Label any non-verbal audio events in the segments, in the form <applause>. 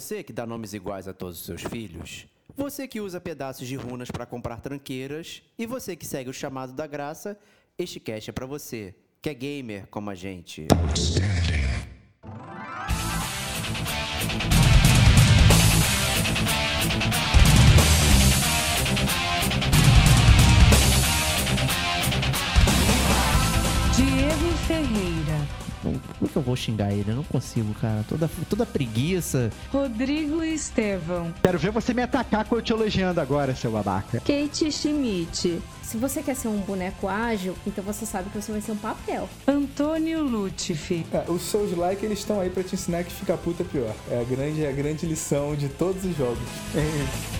Você que dá nomes iguais a todos os seus filhos? Você que usa pedaços de runas para comprar tranqueiras? E você que segue o chamado da graça? Este cast é para você, que é gamer como a gente. Diego Como que eu vou xingar ele? Eu não consigo, cara. Toda, toda preguiça. Rodrigo Estevão, Quero ver você me atacar com eu te elogiando agora, seu babaca. Kate Schmidt, Se você quer ser um boneco ágil, então você sabe que você vai ser um papel. Antônio Lutifi, É, os seus likes eles estão aí pra te ensinar que ficar puta é pior. É a grande, é a grande lição de todos os jogos. este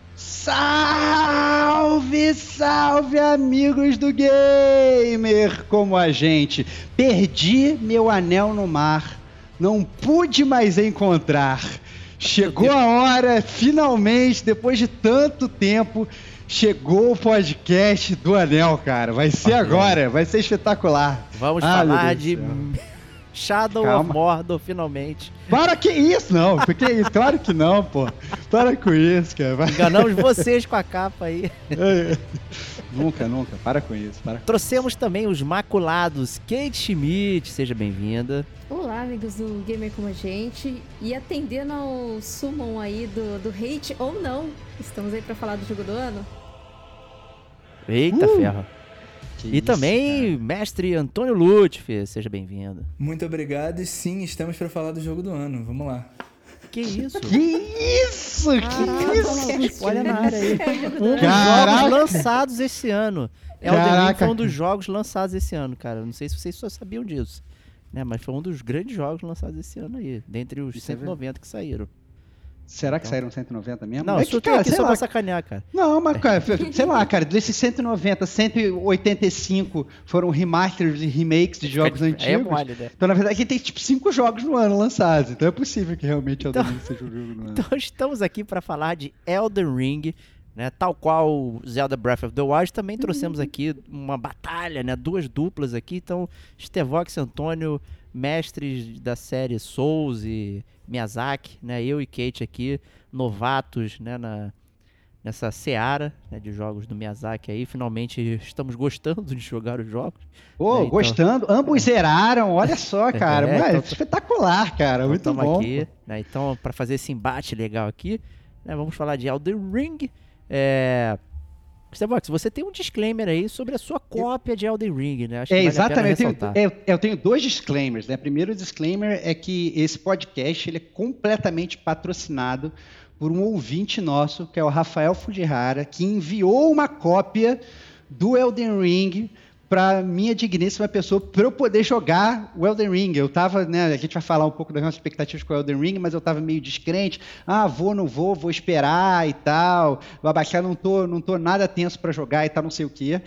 Salve, salve, amigos do gamer como a gente. Perdi meu anel no mar, não pude mais encontrar. Chegou a hora, finalmente, depois de tanto tempo, chegou o podcast do anel, cara. Vai ser agora, vai ser espetacular. Vamos Ah, falar de. Shadow Calma. of Mordor, finalmente. Para que isso, não? <laughs> Que isso? Claro que não, pô. Para com isso, cara. Vai. Enganamos vocês com a capa aí. É. nunca, nunca. Para com isso. Para com Trouxemos também os maculados. Kate Schmidt, seja bem-vinda. Olá, amigos do Gamer Como a Gente. E atendendo ao summon aí do, do hate ou não, estamos aí pra falar do jogo do ano. Eita Uh, ferro. Que E isso, também mestre Antônio Lutfi, seja bem-vindo. Muito obrigado e sim, estamos pra falar do jogo do ano. Vamos lá. Que isso? <laughs> Que isso? Que isso? Olha na área aí. <laughs> Um dos Caraca. jogos lançados esse ano. Elden Ring Caraca. foi um dos jogos lançados esse ano, cara. Não sei se vocês só sabiam disso. Né? Mas foi um dos grandes jogos lançados esse ano aí. Dentre os Isso é 190 que saíram. Será que saíram 190 mesmo? Não, é que, tô cara, aqui só lá. pra sacanear, cara. Não, mas, cara, <laughs> sei lá, cara, desses 190, 185 foram remasters e remakes de jogos É antigos. mole, né? Então, na verdade, aqui tem tipo cinco jogos no ano lançados. Então é possível que realmente Elden Ring seja o jogo do ano. Então estamos aqui para falar de Elden Ring, né? Tal qual Zelda Breath of the Wild, também trouxemos aqui uma batalha, né? Duas duplas aqui. Então, Stevox e Antônio, mestres da série Souls e Miyazaki, né? Eu e Kate aqui, novatos, né? Na, nessa seara né, de jogos do Miyazaki aí. Finalmente estamos gostando de jogar os jogos. Pô, É, então- gostando. Ambos zeraram, olha só, <laughs> cara. É, Mas então- espetacular, cara. Então, Muito bom. aqui, né? Então, para fazer esse embate legal aqui, né, vamos falar de Elden Ring. É... Starbucks, você tem um disclaimer aí sobre a sua cópia de Elden Ring, né? Acho É, vale exatamente. Eu tenho, eu- eu tenho dois disclaimers. Né? Primeiro disclaimer é que esse podcast ele é completamente patrocinado por um ouvinte nosso, que é o Rafael Fujihara, que enviou uma cópia do Elden Ring para minha digníssima pessoa, para eu poder jogar o Elden Ring. Eu tava, né, a gente vai falar um pouco das nossas expectativas com o Elden Ring, mas eu tava meio descrente. Ah, vou, não vou, vou esperar e tal. Abaixar, não tô, não tô nada tenso para jogar e tal, não sei o quê.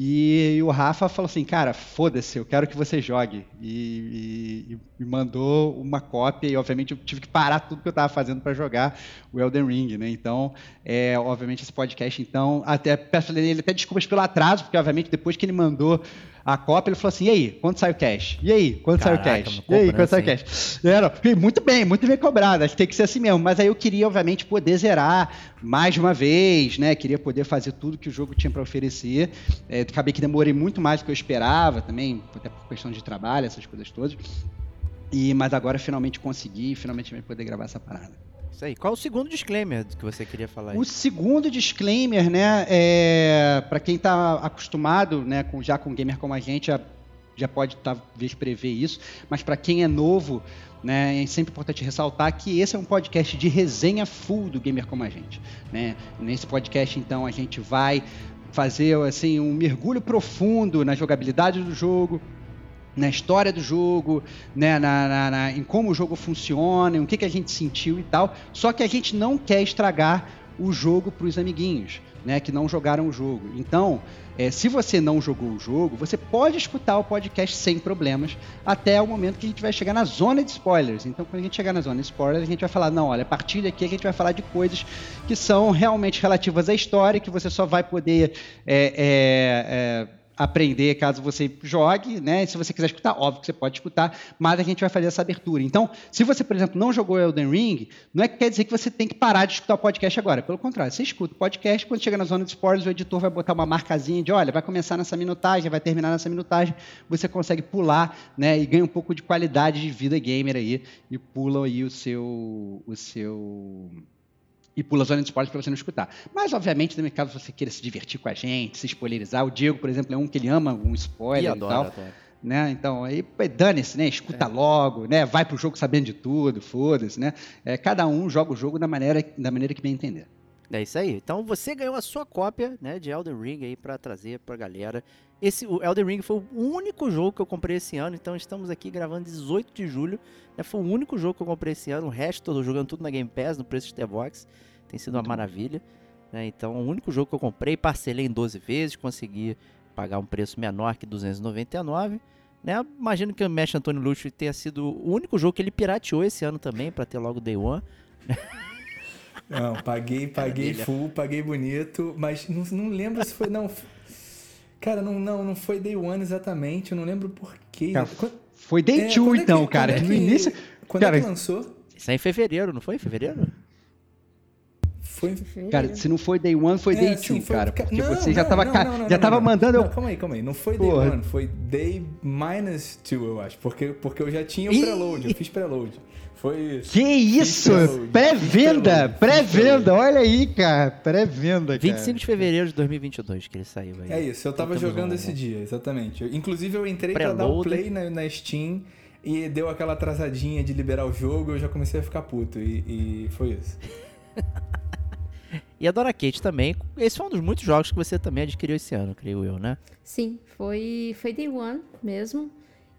E, o Rafa falou assim, cara, foda-se, eu quero que você jogue. E, e- e me mandou uma cópia e, obviamente, eu tive que parar tudo que eu estava fazendo para jogar o Elden Ring, né? Então, é, obviamente, esse podcast, então, até peço ele até desculpas pelo atraso, porque, obviamente, depois que ele mandou a cópia, ele falou assim, e aí, quando sai o cash? E aí, quando sai o Caraca, cash? E aí, quando sai o cash? É, não, e muito bem, muito bem cobrado. Acho que tem que ser assim mesmo. Mas aí eu queria, obviamente, poder zerar mais uma vez, né? Queria poder fazer tudo que o jogo tinha para oferecer. É, acabei que demorei muito mais do que eu esperava também, até por questão de trabalho, essas coisas todas. E, mas agora finalmente consegui, finalmente vai poder gravar essa parada. Isso aí. Qual o segundo disclaimer que você queria falar aí? O segundo disclaimer, né, é, para quem está acostumado, né, com, já com gamer como a gente, já, pode talvez prever isso, mas para quem é novo né? É sempre importante ressaltar que esse é um podcast de resenha full do Gamer Como a Gente. Né? Nesse podcast, então, a gente vai fazer assim um mergulho profundo na jogabilidade do jogo, na história do jogo, né, na, na, na, em como o jogo funciona, em o que, que a gente sentiu e tal. Só que a gente não quer estragar o jogo para os amiguinhos, né, que não jogaram o jogo. Então, é, se você não jogou o jogo, você pode escutar o podcast sem problemas até o momento que a gente vai chegar na zona de spoilers. Então, quando a gente chegar na zona de spoilers, a gente vai falar: não, olha, a partir daqui a gente vai falar de coisas que são realmente relativas à história, que você só vai poder. É, é, é aprender caso você jogue, né? Se você quiser escutar, óbvio que você pode escutar, mas a gente vai fazer essa abertura. Então, se você, por exemplo, não jogou Elden Ring, não é que quer dizer que você tem que parar de escutar o podcast agora. Pelo contrário, você escuta o podcast, quando chega na zona de spoilers, o editor vai botar uma marcazinha de, olha, vai começar nessa minutagem, vai terminar nessa minutagem, você consegue pular, né? E ganha um pouco de qualidade de vida gamer aí e pula aí o seu o seu e pula a zona de spoilers para você não escutar. Mas, obviamente, também caso você queira se divertir com a gente, se spoilerizar, o Diego, por exemplo, é um que ele ama um spoiler e, adora, e tal. Adora. Né? Então, aí dane-se, né? Escuta é. logo, né? Vai pro jogo sabendo de tudo, foda-se, né? É, cada um joga o jogo da maneira, da maneira que bem entender. É isso aí. Então você ganhou a sua cópia, né, de Elden Ring aí para trazer pra galera. Esse o Elden Ring foi o único jogo que eu comprei esse ano, então estamos aqui gravando 18 de julho. Né, foi o único jogo que eu comprei esse ano, o resto tô jogando tudo na Game Pass, no preço de The-Box. Tem sido uma maravilha. Né? Então, o único jogo que eu comprei, parcelei em 12 vezes, consegui pagar um preço menor que 299. Né? Imagino que o Mesh Antônio Lúcio tenha sido o único jogo que ele pirateou esse ano também, para ter logo Day One. <laughs> Não, paguei, paguei full, paguei bonito, mas não, não lembro se foi. Não, cara, não, não, não foi Day One exatamente, eu não lembro porquê. foi Day 2 é, então, é que, cara. É que, no início. Quando cara, é que lançou? Isso é em fevereiro, não foi? Em fevereiro? Foi Cara, se não foi Day One, foi é, Day 2, cara. Porque não, você já tava, não, não, já tava mandando. Não, calma aí, calma aí. Não foi Day Porra. One, foi Day minus 2, eu acho. Porque, porque eu já tinha o preload, eu fiz preload. Foi isso. Que isso? Pré-venda! Pré-venda! Olha aí, cara. Pré-venda, cara. 25 de fevereiro de 2022 que ele saiu aí. É isso, eu tava jogando esse dia, exatamente. Eu, inclusive, eu entrei pra dar o play na, na Steam e deu aquela atrasadinha de liberar o jogo, eu já comecei a ficar puto. E, e foi isso. <laughs> E a Dora Kate também. Esse foi um dos muitos jogos que você também adquiriu esse ano, creio eu, né? Sim, foi, foi Day One mesmo.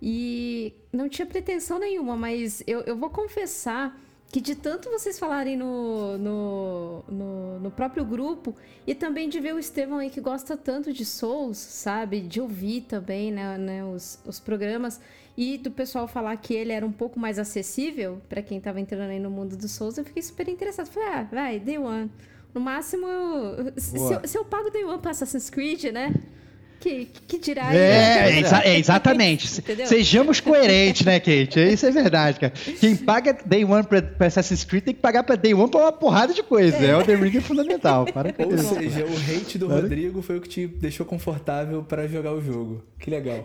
E não tinha pretensão nenhuma, mas eu, eu vou confessar que de tanto vocês falarem no, no, no, no, próprio grupo e também de ver o Estevão aí que gosta tanto de Souls, sabe? De ouvir também né, né os, os programas e do pessoal falar que ele era um pouco mais acessível para quem estava entrando aí no mundo dos Souls, eu fiquei super interessado. Falei, ah, vai, Day One. No máximo, se, eu, se eu pago Day One pra Assassin's Creed, né? Que, que dirá é, é, exa é, exatamente. <laughs> Sejamos coerentes, né, Kate? Isso é verdade, cara. Quem paga Day One pra, pra Assassin's Creed tem que pagar pra Day One pra uma porrada de coisa. É, o The Ring é fundamental. Para Ou seja, o hate do Rodrigo foi o que te deixou confortável pra jogar o jogo. Que legal.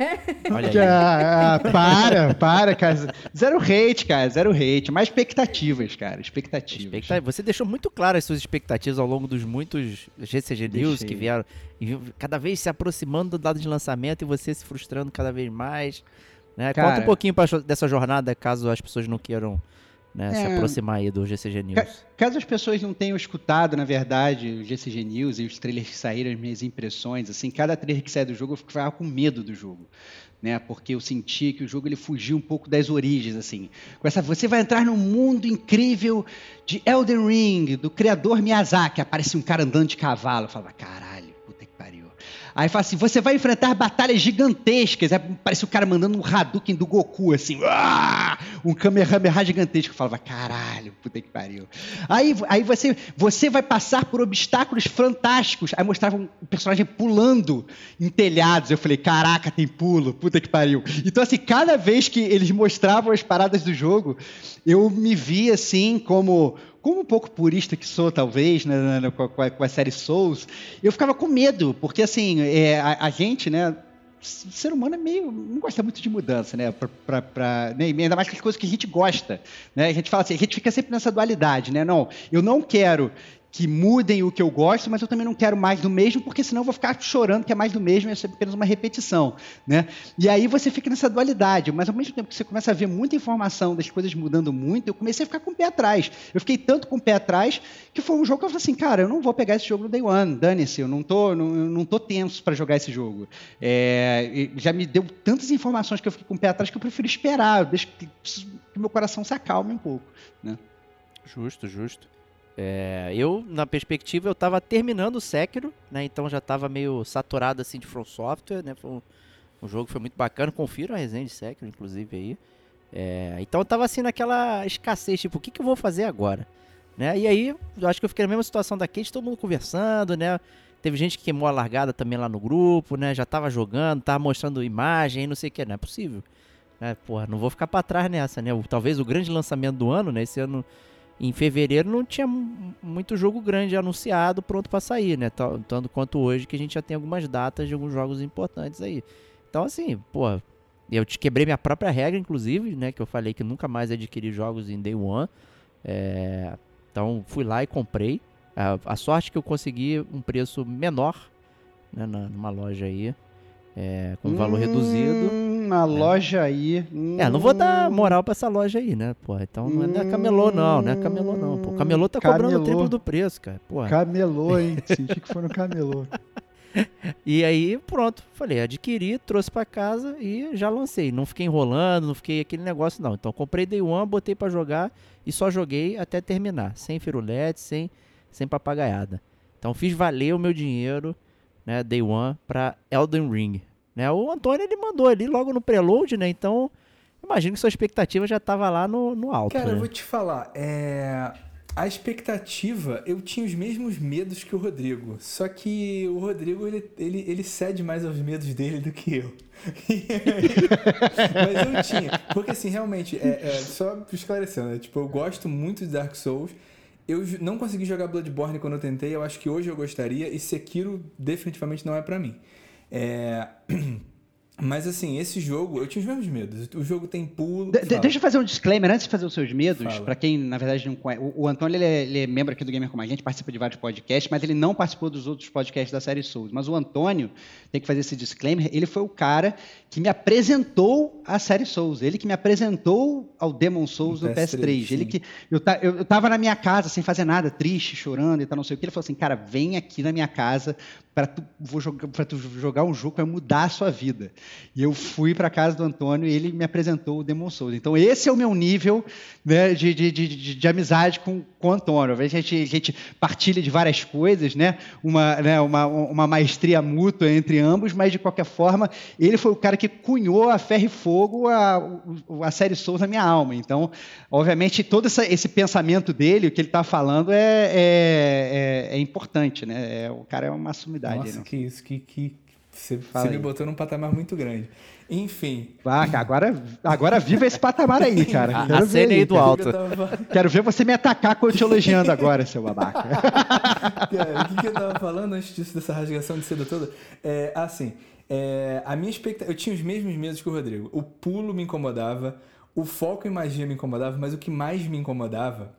Olha aí. Ah, para, para, cara. Zero hate, cara. Zero hate. Mais expectativas, cara. Expectativas. Expectativa. Você deixou muito claras as suas expectativas ao longo dos muitos GCG News Deixei. que vieram cada vez se aproximando do dado de lançamento e você se frustrando cada vez mais. Né? Cara, Conta um pouquinho pra, dessa jornada, caso as pessoas não queiram né, é, se aproximar aí do GCG News. Caso as pessoas não tenham escutado, na verdade, o GCG News e os trailers que saíram, as minhas impressões, assim, cada trailer que sai do jogo eu ficava com medo do jogo. Né, porque eu sentia que o jogo ele fugia um pouco das origens, assim. Com essa, você vai entrar num mundo incrível de Elden Ring, do criador Miyazaki. Aparece um cara andando de cavalo. Eu falava, caralho, Aí fala assim: você vai enfrentar batalhas gigantescas. Aí parece o cara mandando um Hadouken do Goku, assim, um Kamehameha gigantesco. Eu falava, caralho, puta que pariu. Aí, aí você, você vai passar por obstáculos fantásticos. Aí mostrava um personagem pulando em telhados. Eu falei, caraca, tem pulo, puta que pariu. Então, assim, cada vez que eles mostravam as paradas do jogo, eu me via assim como como um pouco purista que sou, talvez, né, com, a, com, a, série Souls, eu ficava com medo, porque assim, é, a, a, gente, né, o ser humano é meio. não gosta muito de mudança, né? Pra né? Ainda mais que as coisas que a gente gosta. Né? A gente fala assim, a gente fica sempre nessa dualidade, né? Não, eu não quero que mudem o que eu gosto, mas eu também não quero mais do mesmo, porque senão eu vou ficar chorando que é mais do mesmo e é apenas uma repetição. Né? E aí você fica nessa dualidade, mas ao mesmo tempo que você começa a ver muita informação das coisas mudando muito, eu comecei a ficar com o pé atrás. Eu fiquei tanto com o pé atrás que foi um jogo que eu falei assim, cara, eu não vou pegar esse jogo no Day One, dane-se, eu não tô, não, eu não tô tenso para jogar esse jogo. É, já me deu tantas informações que eu fiquei com o pé atrás que eu prefiro esperar, deixa que, que meu coração se acalme um pouco. Né? Justo, justo. É, eu, na perspectiva, eu estava terminando o Sekiro, né? Então já estava meio saturado assim de From Software, né? Foi um, um jogo foi muito bacana. Confiro a resenha de Sekiro, inclusive, aí. É, então eu tava assim naquela escassez, tipo, o que, que eu vou fazer agora? Né? E aí, eu acho que eu fiquei na mesma situação da Kate, todo mundo conversando, né? Teve gente que queimou a largada também lá no grupo, né? Já tava jogando, tava mostrando imagem, não sei o que, não é possível. Né? Porra, não vou ficar para trás nessa, né? Talvez o grande lançamento do ano, né? Esse ano em fevereiro não tinha muito jogo grande anunciado pronto para sair, né? Tanto quanto hoje que a gente já tem algumas datas de alguns jogos importantes aí. Então assim, pô, eu te quebrei minha própria regra, inclusive, né? Que eu falei que nunca mais adquirir jogos em Day One. É, então fui lá e comprei. A, a, sorte que eu consegui um preço menor, né? Na, numa loja aí, é, com valor hum... reduzido na né? loja aí. Hum... É, não vou dar moral pra essa loja aí, né? Porra, então não é camelô, não, não é camelô, não. Pô, camelô tá camelô. cobrando o triplo do preço, cara. Porra. Camelô, hein? Senti que foi no camelô. <laughs> e aí, pronto, falei, adquiri, trouxe para casa e já lancei. Não fiquei enrolando, não fiquei aquele negócio, não. Então comprei Day One, botei para jogar e só joguei até terminar, sem firulete, sem, sem papagaiada. Então fiz valer o meu dinheiro, né, Day One, pra Elden Ring. Né? O Antônio ele mandou ali logo no preload, né? Então, imagino que sua expectativa já estava lá no, no alto. Cara, né? eu vou te falar, é... a expectativa, eu tinha os mesmos medos que o Rodrigo. Só que o Rodrigo ele, ele, ele cede mais aos medos dele do que eu. <laughs> Mas eu tinha. Porque assim, realmente, é, é, só esclarecendo, né? tipo, eu gosto muito de Dark Souls. Eu não consegui jogar Bloodborne quando eu tentei, eu acho que hoje eu gostaria, e Sekiro definitivamente não é para mim. É... <clears throat> Mas assim, esse jogo, eu tinha os mesmos medos. O jogo tem pulo. De, deixa eu fazer um disclaimer antes de fazer os seus medos, para quem na verdade não conhece. O, o Antônio ele é, ele é, membro aqui do Gamer Como a Gente, participa de vários podcasts, mas ele não participou dos outros podcasts da série Souls. Mas o Antônio, tem que fazer esse disclaimer, ele foi o cara que me apresentou a série Souls. Ele que me apresentou ao Demon Souls no PS3. PS3 ele que eu, eu, eu tava na minha casa sem fazer nada, triste, chorando e tal, não sei o que. Ele falou assim, cara, vem aqui na minha casa para tu, vou jogar, tu jogar um jogo que vai mudar a sua vida. E eu fui para casa do Antônio e ele me apresentou o Demon Souls. Então, esse é o meu nível né, de, de, de, de, amizade com, com o Antônio. A gente, a gente partilha de várias coisas, né? Uma, né, uma, uma maestria mútua entre ambos, mas, de qualquer forma, ele foi o cara que cunhou a ferro e fogo a, a série Souls na minha alma. Então, obviamente, todo essa, esse pensamento dele, o que ele está falando, é, é, é, é, importante. Né? É, o cara é uma sumidade nossa, né? que isso, que, que você, você me botou num patamar muito grande. Enfim. Ah, agora, agora viva esse patamar aí, <laughs> cara. A, a cena aí do alto. Tava... Quero ver você me atacar com eu te elogiando agora, seu babaca. <laughs> cara, o que, que eu tava falando antes disso, dessa rasgação de seda toda? É, assim, é, a minha expectativa... Eu tinha os mesmos medos que o Rodrigo. O pulo me incomodava, o foco em magia me incomodava, mas o que mais me incomodava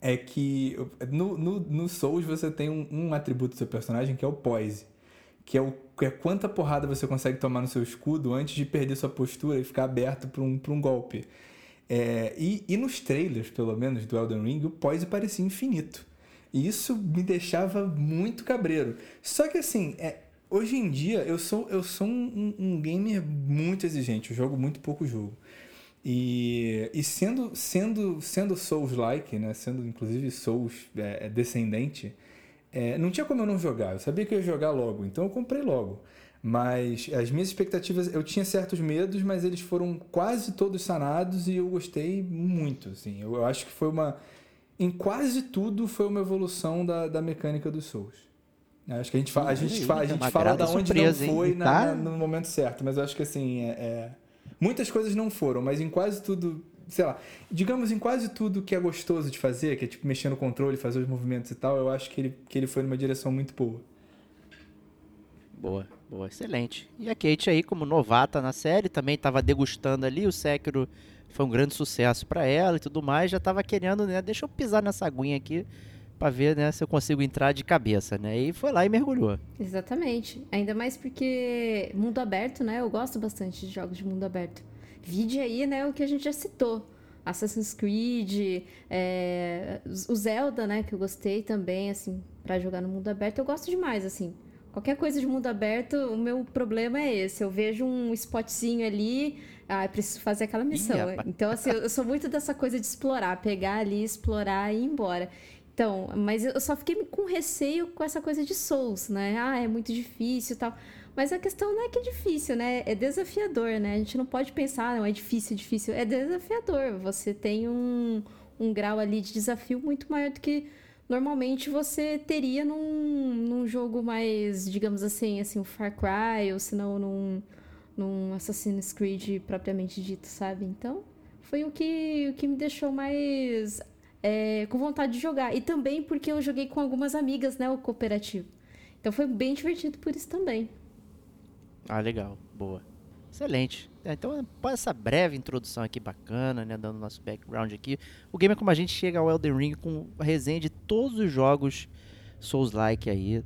é que no, no, no Souls você tem um, um, atributo do seu personagem que é o poise, que é, o, que é quanta porrada você consegue tomar no seu escudo antes de perder sua postura e ficar aberto para um, um golpe. É, e, e nos trailers, pelo menos, do Elden Ring, o poise parecia infinito. E isso me deixava muito cabreiro. Só que assim, é, hoje em dia eu sou, eu sou um, um gamer muito exigente, eu jogo muito pouco jogo. E, e sendo, sendo, sendo Souls-like, né? sendo inclusive Souls é, é, descendente, é, não tinha como eu não jogar. Eu sabia que eu ia jogar logo, então eu comprei logo. Mas as minhas expectativas, eu tinha certos medos, mas eles foram quase todos sanados e eu gostei muito. Assim. Eu, eu acho que foi uma. Em quase tudo foi uma evolução da, da mecânica dos Souls. Acho que a gente, fa a gente, fa a gente fala da onde surpresa, não foi na, tá? na, no momento certo, mas eu acho que assim. é, é Muitas coisas não foram, mas em quase tudo, sei lá, digamos em quase tudo que é gostoso de fazer, que é tipo mexer no controle, fazer os movimentos e tal, eu acho que ele, que ele foi numa direção muito boa. Boa, boa, excelente. E a Kate aí, como novata na série, também estava degustando ali, o Sekiro foi um grande sucesso para ela e tudo mais, já estava querendo, né, deixa eu pisar nessa aguinha aqui pra ver, né, se eu consigo entrar de cabeça, né? E foi lá e mergulhou. Exatamente. Ainda mais porque mundo aberto, né? Eu gosto bastante de jogos de mundo aberto. Vide aí, né, o que a gente já citou. Assassin's Creed, é, o Zelda, né, que eu gostei também, assim, pra jogar no mundo aberto. Eu gosto demais, assim. Qualquer coisa de mundo aberto, o meu problema é esse. Eu vejo um spotzinho ali, ah, eu preciso fazer aquela missão. Ih, então, assim, eu sou muito dessa coisa de explorar, pegar ali, explorar e ir embora. Então, mas eu só fiquei com receio com essa coisa de Souls, né? Ah, é muito difícil e tal. Mas a questão não é que é difícil, né? É desafiador, né? A gente não pode pensar, não é difícil, difícil. É desafiador. Você tem um, um grau ali de desafio muito maior do que normalmente você teria num, num jogo mais, digamos assim, assim, um Far Cry, ou se não num, num Assassin's Creed propriamente dito, sabe? Então, foi o que, o que me deixou mais é, com vontade de jogar. E também porque eu joguei com algumas amigas, né, o cooperativo. Então foi bem divertido por isso também. Ah, legal. Boa. Excelente. É, Então, após essa breve introdução aqui bacana, né, dando nosso background aqui, o Gamer Como a gente chega ao Elden Ring com a resenha de todos os jogos Souls-like aí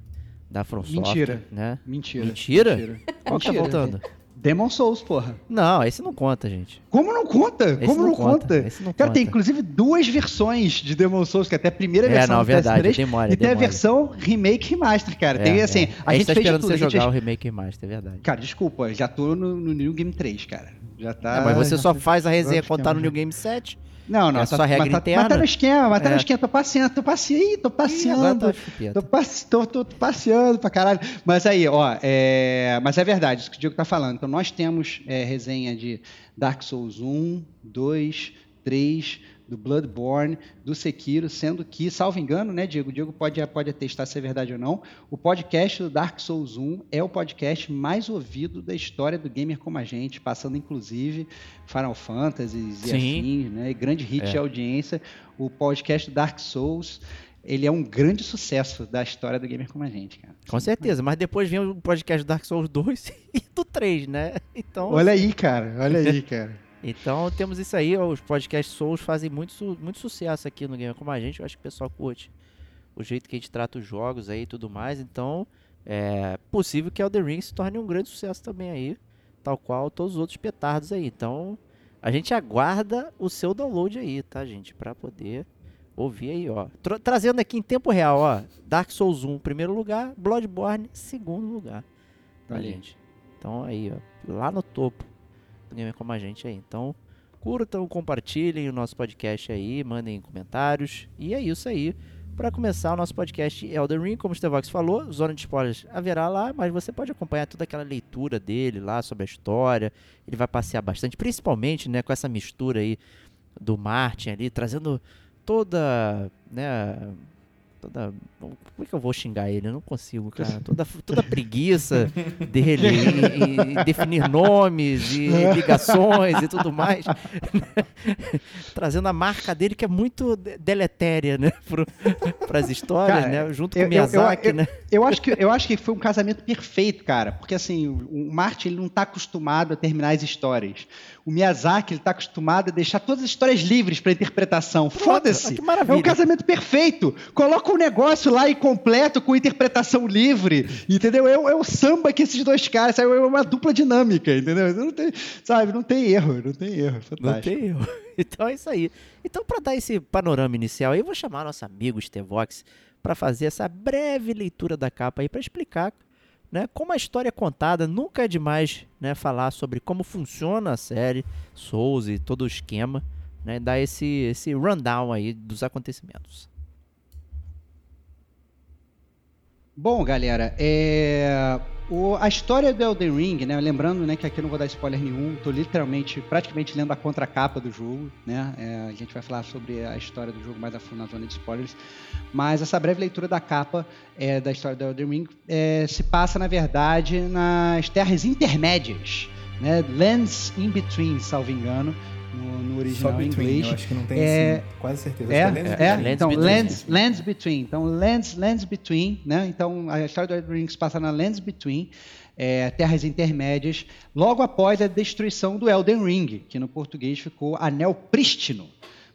da From Software, Mentira. né? Mentira. Mentira? Mentira. Qual que tá Mentira. Demon Souls, porra. Não, esse não conta, gente. Como não conta? Esse Como não não, conta, conta? esse não Cara, tem conta. inclusive duas versões de Demon Souls, que até a primeira É, versão não, do verdade, PS3 tem mole, e tem tem a versão remake remaster, cara. É, tem assim, é. a gente tá fez esperando tudo. você a jogar o remake remaster, é verdade. Cara, desculpa, já tô no, no New Game 3, cara. Já tá. É, mas você só faz a resenha tá no ficar- New Game 7. Não, não, é tá, só regra mas, tá, interna. mas tá no esquema, mas tá É. no esquema, tô passeando, tô passeando, Ih, tô Ih, passeando. tá chupeta. Tô, passe- tô- tô- tô passeando pra caralho. Mas aí, ó, é... mas é verdade, isso que o Diego tá falando. Então, nós temos é, resenha de Dark Souls 1, 2, 3, do Bloodborne, do Sekiro, sendo que, salvo engano, né, Diego? O Diego pode, pode atestar se é verdade ou não. O podcast do Dark Souls 1 é o podcast mais ouvido da história do gamer como a gente, passando inclusive Final Fantasy e Sim. afins, né? Grande hit É. de audiência. O podcast do Dark Souls ele é um grande sucesso da história do gamer como a gente, cara. Com certeza, mas depois vem o podcast do Dark Souls 2 <laughs> e do 3, né? Então, Olha aí, cara. Olha aí, <laughs> cara. Então temos isso aí, os podcasts Souls fazem muito, su- muito sucesso aqui no Gamer Como a gente, eu acho que o pessoal curte o jeito que a gente trata os jogos aí e tudo mais, então é possível que Elden Ring se torne um grande sucesso também aí, tal qual todos os outros petardos aí, então a gente aguarda o seu download aí, tá gente, pra poder ouvir aí, ó. Tra- trazendo aqui em tempo real, ó, Dark Souls 1 primeiro lugar, Bloodborne segundo lugar, tá Aí. gente? Então aí, ó, lá no topo Gamer Como a gente aí. Então, curtam, compartilhem o nosso podcast aí, mandem comentários. E é isso aí. Para começar o nosso podcast Elden Ring, como o Stevox falou, zona de spoilers haverá lá, mas você pode acompanhar toda aquela leitura dele lá sobre a história. Ele vai passear bastante, principalmente, né, com essa mistura aí do Martin ali, trazendo toda, né, toda, como é que eu vou xingar ele? Eu não consigo, cara. <laughs> Toda, toda a preguiça dele em, definir nomes e <laughs> ligações e tudo mais. Trazendo a marca dele que é muito de- deletéria, né? Para as histórias, Cara, né? Junto eu- com o eu- eu- Miyazaki, eu- né? Eu acho, que, eu acho que foi um casamento perfeito, cara. Porque assim, o, o Martin ele não está acostumado a terminar as histórias. O Miyazaki ele está acostumado a deixar todas as histórias livres para interpretação. Foda-se! que maravilha. É um casamento perfeito. Coloca um negócio lá incompleto com interpretação livre, entendeu? É, o- é o samba que esses dois caras, sabe? é uma dupla dinâmica, entendeu? Não tem, sabe? Não tem erro, não tem erro. Fantástico. Não tem erro. <laughs> Então é isso aí. Então, para dar esse panorama inicial, aí, eu vou chamar nosso amigo Stevox para fazer essa breve leitura da capa aí para explicar, né, como a história é contada. Nunca é demais, né, falar sobre como funciona a série Souls e todo o esquema, né, dar esse esse rundown aí dos acontecimentos. Bom, galera, é, o- a história do Elden Ring, né? Lembrando, né, que aqui eu não vou dar spoiler nenhum, tô literalmente, praticamente lendo a contracapa do jogo, né? É, a gente vai falar sobre a história do jogo mais a fundo na zona de spoilers, mas essa breve leitura da capa é, da história do Elden Ring é, se passa, na verdade, nas terras intermédias, né? Lands in Between, salvo engano, no, no Só original em Between, inglês. eu acho que não tem É- sim, quase certeza. É, é, Lands é. Between. então, Between. lands, lands Between. Então, Lands, lands Between, né? Então, a história do Elden Ring se passa na Lands Between, é, terras intermédias, logo após a destruição do Elden Ring, que no português ficou Anel Prístino.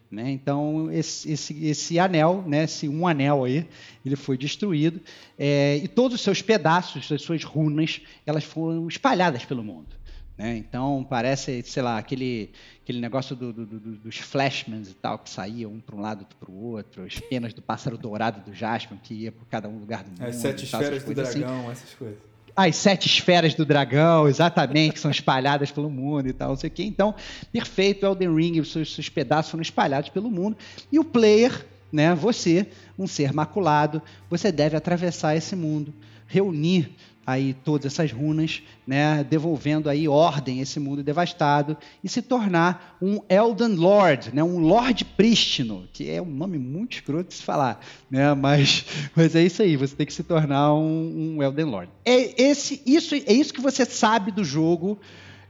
Né? Então, esse, esse, esse, anel, né? esse um anel aí, ele foi destruído. É, e todos os seus pedaços, as suas runas, elas foram espalhadas pelo mundo. Né? Então, parece, sei lá, aquele, aquele negócio do, do, do, dos flashmans e tal, que saía um para um lado, outro para o outro, as penas do pássaro dourado do Jasper, que ia por cada um lugar do mundo. As sete tal, esferas do assim. dragão, essas coisas as sete esferas do dragão, exatamente, que são espalhadas pelo mundo e tal, não sei o quê. Então, perfeito, Elden Ring, os seus, seus pedaços foram espalhados pelo mundo. E o player, né, você, um ser maculado, você deve atravessar esse mundo, reunir aí todas essas runas, né, devolvendo aí ordem a esse mundo devastado e se tornar um Elden Lord, né, um Lord Prístino, que é um nome muito escroto de se falar, né, mas, <laughs> mas é isso aí, você tem que se tornar um, um Elden Lord. É, esse, isso, é isso que você sabe do jogo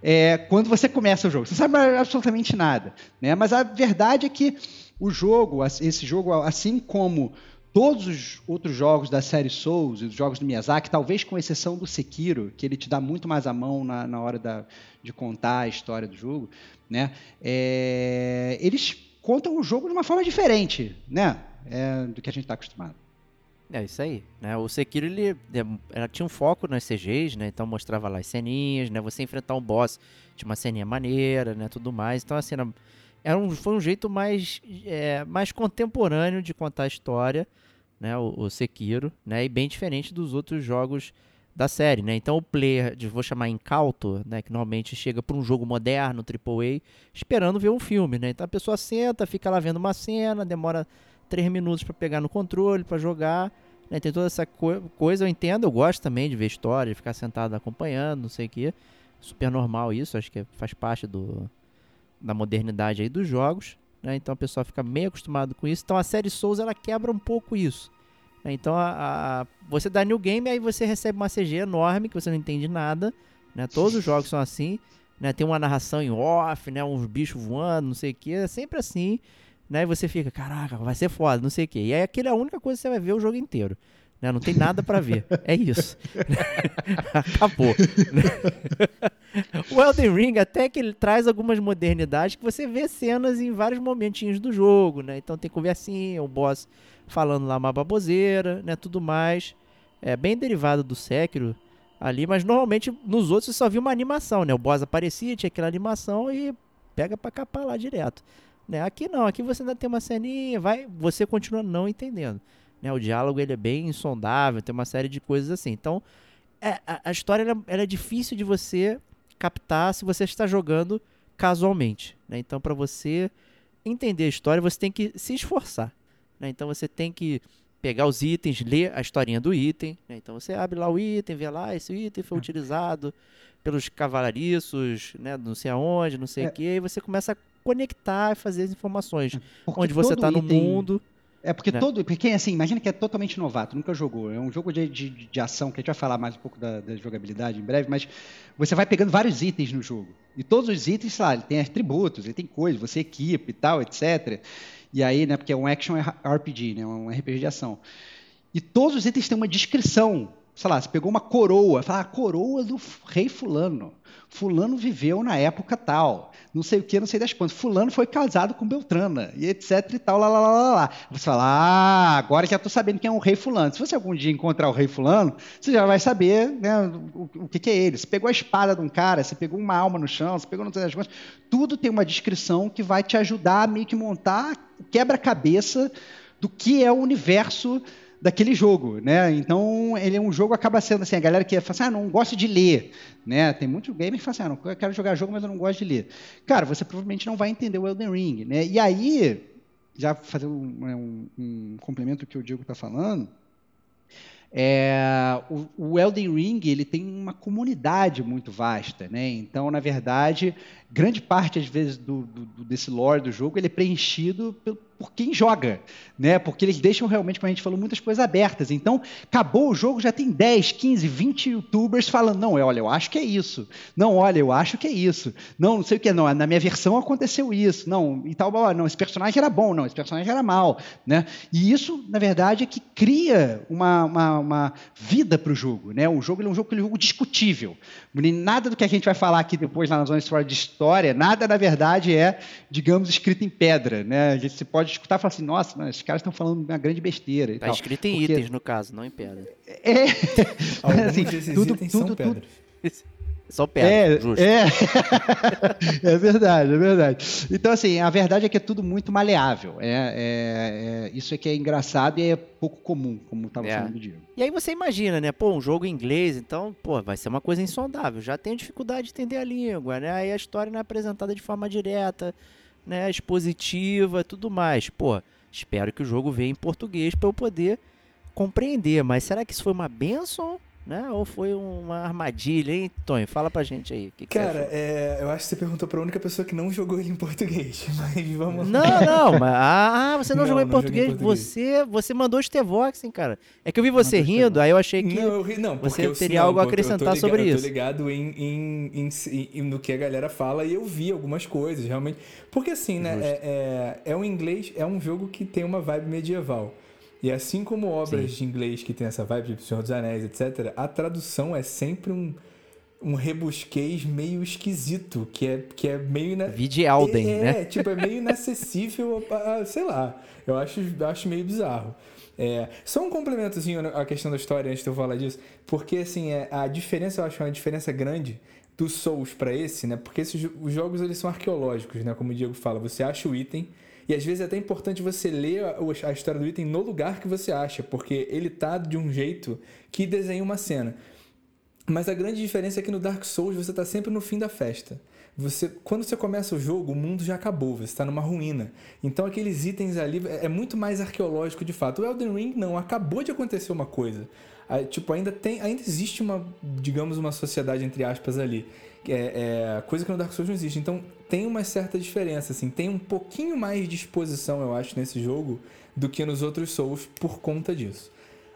é, quando você começa o jogo. Você sabe absolutamente nada, né, mas a verdade é que o jogo, esse jogo, assim como todos os outros jogos da série Souls e os jogos do Miyazaki, talvez com exceção do Sekiro, que ele te dá muito mais a mão na, na hora da, de contar a história do jogo, né? É, eles contam o jogo de uma forma diferente, né? É, do que a gente está acostumado. É isso aí, né? O Sekiro ele, ele, tinha um foco nas CGs, né? Então mostrava lá as ceninhas, né? Você enfrentar um boss tinha uma ceninha maneira, né? Tudo mais. Então assim, era, era um, foi um jeito mais, é, mais contemporâneo de contar a história, né, o, o, Sekiro, né, e bem diferente dos outros jogos da série, né? Então o player, de, vou chamar incauto, né, que normalmente chega para um jogo moderno, AAA, esperando ver um filme, né? Então a pessoa senta, fica lá vendo uma cena, demora três minutos para pegar no controle, para jogar, né? Tem toda essa co coisa, eu entendo, eu gosto também de ver história, de ficar sentado acompanhando, não sei o que, super normal isso, acho que faz parte do da modernidade aí dos jogos, né? Então a pessoa fica meio acostumado com isso. Então a série Souls ela quebra um pouco isso. Né? Então a, a, você dá new game aí você recebe uma CG enorme que você não entende nada, né? Todos os jogos são assim, né? Tem uma narração em off, né? Uns bichos voando, não sei o que, é sempre assim, né? E você fica, caraca, vai ser foda, não sei o que. E aí aquilo é a única coisa que você vai ver o jogo inteiro. Né? Não tem nada para ver. É isso. <laughs> Acabou. o Elden Ring até que ele traz algumas modernidades que você vê cenas em vários momentinhos do jogo, né? Então tem conversinha, o boss falando lá uma baboseira, né? Tudo mais. É bem derivado do Sekiro ali, mas normalmente nos outros você só viu uma animação, né? O boss aparecia, tinha aquela animação e pega para capar lá direto. Né? Aqui não, aqui você ainda tem uma ceninha, vai, você continua não entendendo. Né? O diálogo ele é bem insondável, tem uma série de coisas assim. Então, é, a, a, história ela, ela, é difícil de você captar se você está jogando casualmente. Né? Então, para você entender a história, você tem que se esforçar. Né? Então, você tem que pegar os itens, ler a historinha do item. Né? Então, você abre lá o item, vê lá, esse item foi utilizado pelos cavalariços, né? não sei aonde, não sei o é. que, e você começa a conectar e fazer as informações. É, porque onde você está no mundo. É porque né? todo. Porque assim, imagina que é totalmente novato, nunca jogou. É um jogo de, de, de ação, que a gente vai falar mais um pouco da, da, jogabilidade em breve, mas você vai pegando vários itens no jogo. E todos os itens, sei lá, ele tem atributos, ele tem coisas, você equipa e tal, etc. E aí, né, porque é um action RPG, né, um RPG de ação. E todos os itens têm uma descrição sei lá, você pegou uma coroa, fala, a ah, coroa do rei fulano. Fulano viveu na época tal, não sei o que, não sei das quantas. Fulano foi casado com Beltrana, e etc e tal, lá, lá, lá, lá. Você fala, ah, agora já estou sabendo quem é o rei fulano. Se você algum dia encontrar o rei fulano, você já vai saber né, o, o que, que, é ele. Você pegou a espada de um cara, você pegou uma alma no chão, você pegou não sei das quantas. Tudo tem uma descrição que vai te ajudar a meio que montar quebra-cabeça do que é o universo daquele jogo, né? Então, ele é um jogo acaba sendo assim, a galera que fala assim, ah, não gosto de ler, né? Tem muitos gamers que falam assim, ah, não, eu quero jogar jogo, mas eu não gosto de ler. Cara, você provavelmente não vai entender o Elden Ring, né? E aí, já fazer um, né, um, um complemento que o Diego está falando, é, o, o, Elden Ring ele tem uma comunidade muito vasta, né? Então, na verdade, grande parte às vezes do, do, desse lore do jogo ele é preenchido por quem joga, né? Porque eles deixam realmente, como a gente falou, muitas coisas abertas. Então, acabou o jogo, já tem 10, 15, 20 youtubers falando: não, olha, eu acho que é isso. Não, olha, eu acho que é isso. Não, não sei o que, não, na minha versão aconteceu isso. Não, e tal, não, esse personagem era bom, não, esse personagem era mal, né? E isso, na verdade, é que cria uma, uma, uma vida para o jogo, né? O jogo é um jogo, é um jogo discutível. Nada do que a gente vai falar aqui depois na zona de história, nada, na verdade, é, digamos, escrito em pedra, né? A gente pode escutar e falar assim, nossa, mas esses caras estão falando uma grande besteira. Está escrito em Porque... itens, no caso, não em pedra. É. <laughs> assim, tudo, tudo, <laughs> são pedras. Só pedra, é, justo. É. <laughs> é verdade, é verdade. Então, assim, a verdade é que é tudo muito maleável. É, é, é isso é que é engraçado e é pouco comum, como estava é. falando o Diego. E aí você imagina, né? Pô, um jogo em inglês, então, pô, vai ser uma coisa insondável. Já tenho dificuldade de entender a língua, né? Aí a história não é apresentada de forma direta, né? Expositiva tudo mais. Pô, espero que o jogo venha em português para eu poder compreender. Mas será que isso foi uma benção né? Ou foi uma armadilha, hein, Tonho? Fala pra gente aí. Que que Cara, é, eu acho que você perguntou pra única pessoa que não jogou ele em português. <laughs> Mas vamos Não, não, mas. Ah, você não, não jogou em, não português. português. Você, você mandou Stevox, hein, cara. É que eu vi você rindo, aí eu achei que. Não, eu ri, não, você teria algo a acrescentar ligado, sobre isso. Eu tô ligado em, em, em, em, no que a galera fala e eu vi algumas coisas, realmente. Porque assim, né? É, é, é um inglês, é um jogo que tem uma vibe medieval. E assim como obras Sim. de inglês que tem essa vibe de Senhor dos Anéis, etc., a tradução é sempre um, um rebusquês meio esquisito, que é, que é meio... Ina... Vide Alden, é, né? É, tipo, é meio inacessível, a, a, sei lá, eu acho, acho meio bizarro. É, só um complementozinho à questão da história antes de eu falar disso, porque assim, é, a diferença, eu acho uma diferença grande dos Souls para esse, né? Porque esses, os jogos eles são arqueológicos, né? Como o Diego fala, você acha o item e às vezes é até importante você ler a, história do item no lugar que você acha, porque ele tá de um jeito que desenha uma cena. Mas a grande diferença é que no Dark Souls você está sempre no fim da festa. Você, quando você começa o jogo, o mundo já acabou, você está numa ruína. Então aqueles itens ali é, é muito mais arqueológico de fato. O Elden Ring não, acabou de acontecer uma coisa. tipo, ainda tem, ainda existe uma, digamos, uma sociedade entre aspas ali. É, é, coisa que no Dark Souls não existe. Então tem uma certa diferença, assim, tem um pouquinho mais de exposição, eu acho, nesse jogo do que nos outros Souls por conta disso.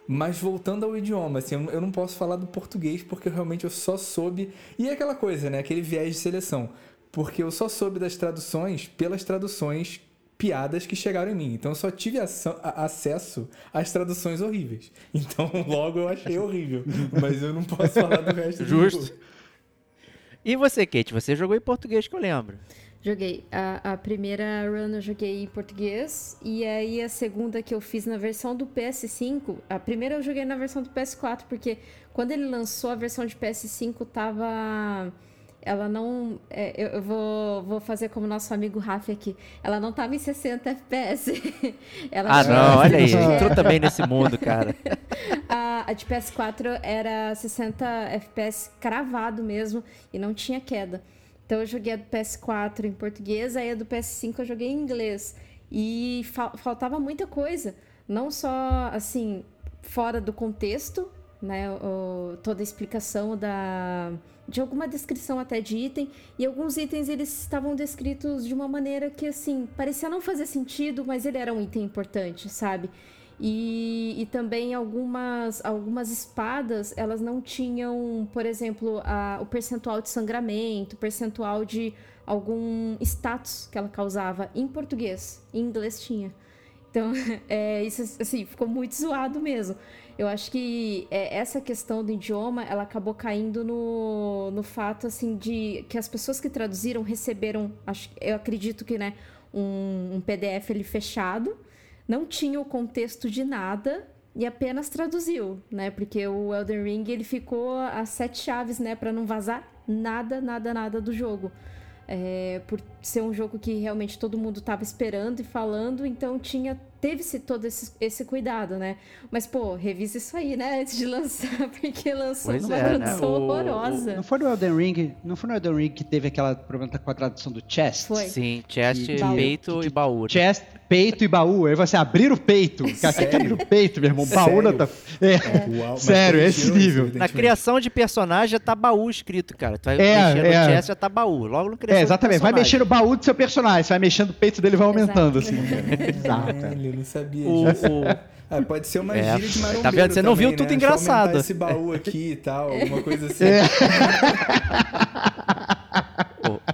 Mas voltando ao idioma, assim, eu não posso falar do português porque realmente eu só soube. E é aquela coisa, né? Aquele viés de seleção. Porque eu só soube das traduções pelas traduções piadas que chegaram em mim. Então eu só tive acesso às traduções horríveis. <laughs> Então logo eu achei horrível. Mas eu não posso falar do resto Justo. do jogo. E você, Kate? Você jogou em português que eu lembro. Joguei. A, a, primeira run eu joguei em português. E aí a segunda que eu fiz na versão do PS5. A primeira eu joguei na versão do PS4, porque quando ele lançou a versão de PS5 tava ela não. É, eu, vou, vou fazer como nosso amigo Rafa aqui. Ela não tava em 60 FPS. <laughs> ela ah, não, olha aí. Entrou também nesse mundo, cara. <laughs> a, a de PS4 era 60 FPS cravado mesmo e não tinha queda. Então eu joguei a do PS4 em português, aí a do PS5 eu joguei em inglês. E fa faltava muita coisa. Não só, assim, fora do contexto, né? O, toda a explicação da de alguma descrição até de item, e alguns itens eles estavam descritos de uma maneira que assim, parecia não fazer sentido, mas ele era um item importante, sabe? E, e também algumas, algumas espadas, elas não tinham, por exemplo, a, o percentual de sangramento, percentual de algum status que ela causava em português. Em inglês tinha. Então, <laughs> é, isso assim, ficou muito zoado mesmo. Eu acho que é, essa questão do idioma, ela acabou caindo no, no fato, assim, de que as pessoas que traduziram receberam, acho, eu acredito que, né, um, um PDF ele fechado, não tinha o contexto de nada e apenas traduziu, né? Porque o Elden Ring, ele ficou as sete chaves, né, para não vazar nada, nada, nada do jogo. É, por ser um jogo que realmente todo mundo estava esperando e falando, então tinha teve-se todo esse, esse cuidado, né? Mas, pô, revisa isso aí, né? Antes de lançar, <laughs> porque lançou pois uma é, né? tradução né? horrorosa. não foi no Elden Ring, não foi no Elden Ring que teve aquela problema com a tradução do chest? Foi. Sim, chest, e, peito e baú. Né? Chest, peito e baú. Aí você abrir o peito. <laughs> Cara, você abrir o peito, meu irmão. Baú não tá. É. Uau, Sério, é esse nível. Na criação de personagem já tá baú escrito, cara. Tu vai é, mexer é. no chest já tá baú. Logo no criação É, exatamente. Vai mexer no baú do seu personagem. Você vai mexendo o peito dele e vai aumentando, <laughs> Exato. assim. É cara. Caralho, eu não sabia disso. o- Ah, pode ser uma É, gíria de marombeiro tá vendo? Você não também, viu tudo né? Engraçado. esse baú aqui e tal, <laughs> alguma coisa assim. É. <laughs>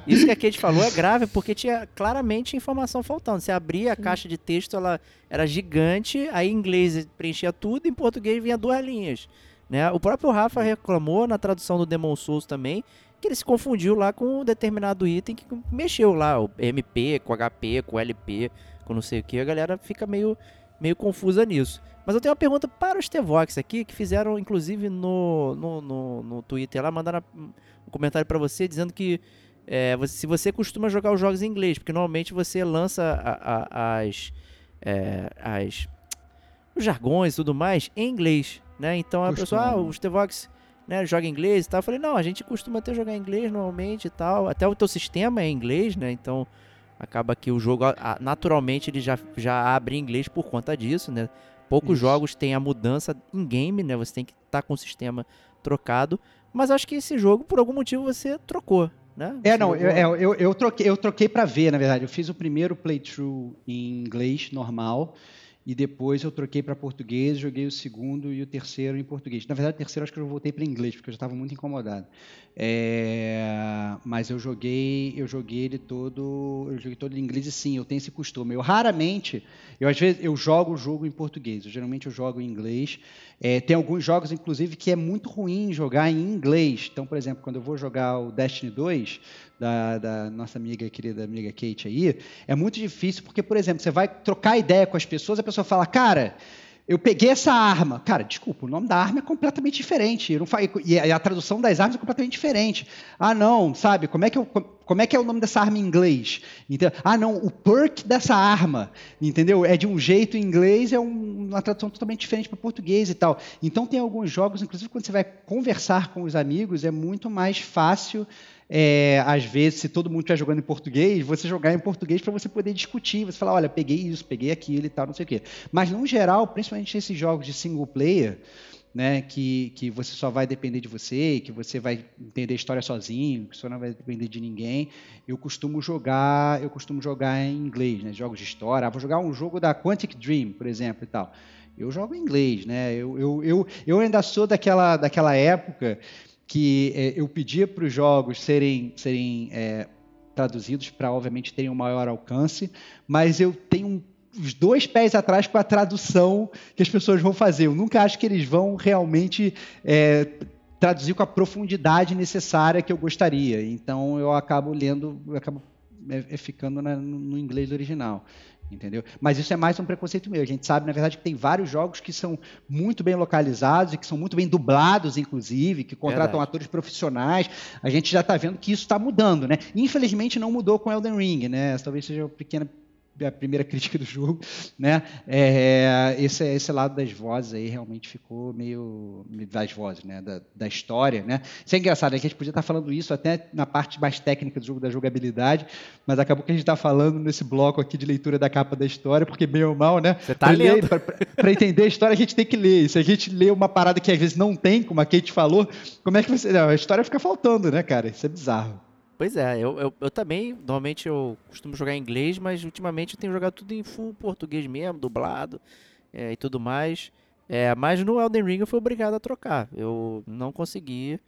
Isso que a Kate falou é grave, porque tinha claramente informação faltando. Você abria a caixa de texto, ela era gigante, aí em inglês preenchia tudo, em português vinha duas linhas. Né? O próprio Rafa reclamou na tradução do Demon Souls também, que ele se confundiu lá com um determinado item que mexeu lá, o MP, com HP, com LP, com não sei o que. A galera fica meio, meio confusa nisso. Mas eu tenho uma pergunta para os T-Vox aqui, que fizeram inclusive no, no, no, no Twitter lá, mandaram um comentário para você dizendo que é, você- se você costuma jogar os jogos em inglês, porque normalmente você lança a- a- as, é, as os jargões e tudo mais em inglês, né? Então a pessoa, ah, Costuma. o Stevox né, joga inglês e tal. Eu falei, não, a gente costuma até jogar em inglês normalmente e tal. Até o teu sistema é inglês, né? Então acaba que o jogo, naturalmente, ele já, já abre em inglês por conta disso, né? Poucos Isso. jogos têm a mudança em game, né? Você tem que estar com o sistema trocado. Mas acho que esse jogo, por algum motivo, você trocou, né? É, não, eu, jogou- é, eu, eu troquei, eu troquei para ver, na verdade. Eu fiz o primeiro playthrough em inglês normal e depois eu troquei para português, joguei o segundo e o terceiro em português. Na verdade, o terceiro acho que eu voltei para inglês porque eu já estava muito incomodado. É, mas eu joguei, eu joguei ele todo, eu joguei todo em inglês e sim, eu tenho esse costume. Eu raramente, eu às vezes eu jogo o jogo em português. Eu, geralmente eu jogo em inglês. É, tem alguns jogos, inclusive, que é muito ruim jogar em inglês. Então, por exemplo, quando eu vou jogar o Destiny 2, da, da nossa amiga, querida amiga Kate aí, é muito difícil porque, por exemplo, você vai trocar ideia com as pessoas, a pessoa fala, cara, eu peguei essa arma. Cara, desculpa, o nome da arma é completamente diferente. E a tradução das armas é completamente diferente. Ah, não, sabe? Como é que, eu, como é, que é o nome dessa arma em inglês? Entendeu? Ah, não, o perk dessa arma, entendeu? É de um jeito em inglês, é um- uma tradução totalmente diferente para português e tal. Então tem alguns jogos, inclusive quando você vai conversar com os amigos, é muito mais fácil é, às vezes, se todo mundo estiver jogando em português, você jogar em português para você poder discutir. Você falar, olha, peguei isso, peguei aquilo e tal, não sei o quê. Mas, no geral, principalmente nesses jogos de single player, né, que, que você só vai depender de você, que você vai entender a história sozinho, que você não vai depender de ninguém, eu costumo jogar, eu costumo jogar em inglês, né, jogos de história. Ah, vou jogar um jogo da Quantic Dream, por exemplo, e tal. Eu jogo em inglês, né? Eu, eu, eu, eu ainda sou daquela, daquela época que é, eu pedia para os jogos serem, serem é, traduzidos para, obviamente, terem um maior alcance, mas eu tenho os dois pés atrás com a tradução que as pessoas vão fazer. Eu nunca acho que eles vão realmente é, traduzir com a profundidade necessária que eu gostaria. Então, eu acabo lendo, eu acabo é, é, ficando na- no inglês original. Entendeu? Mas isso é mais um preconceito meu. A gente sabe, na verdade, que tem vários jogos que são muito bem localizados e que são muito bem dublados, inclusive, que contratam Verdade. atores profissionais. A gente já está vendo que isso está mudando, né? Infelizmente não mudou com Elden Ring, né? Talvez seja a pequena a primeira <laughs> crítica do jogo, né? É, esse, esse lado das vozes aí realmente ficou meio das vozes, né? Da, da história, né? Isso é engraçado, né? que a gente podia estar falando isso até na parte mais técnica do jogo da jogabilidade, mas acabou que a gente está falando nesse bloco aqui de leitura da capa da história, porque bem ou mal, né? Você tá Pra lendo. Pra entender a história, a gente tem que ler. E se a gente lê uma parada que às vezes não tem, como a Kate falou, como é que você. Não, a história fica faltando, né, cara? Isso é bizarro. Pois é, eu, eu, eu também, normalmente eu costumo jogar em inglês, mas ultimamente eu tenho jogado tudo em full português mesmo, dublado é, e tudo mais. É, mas no Elden Ring eu fui obrigado a trocar. Eu não consegui,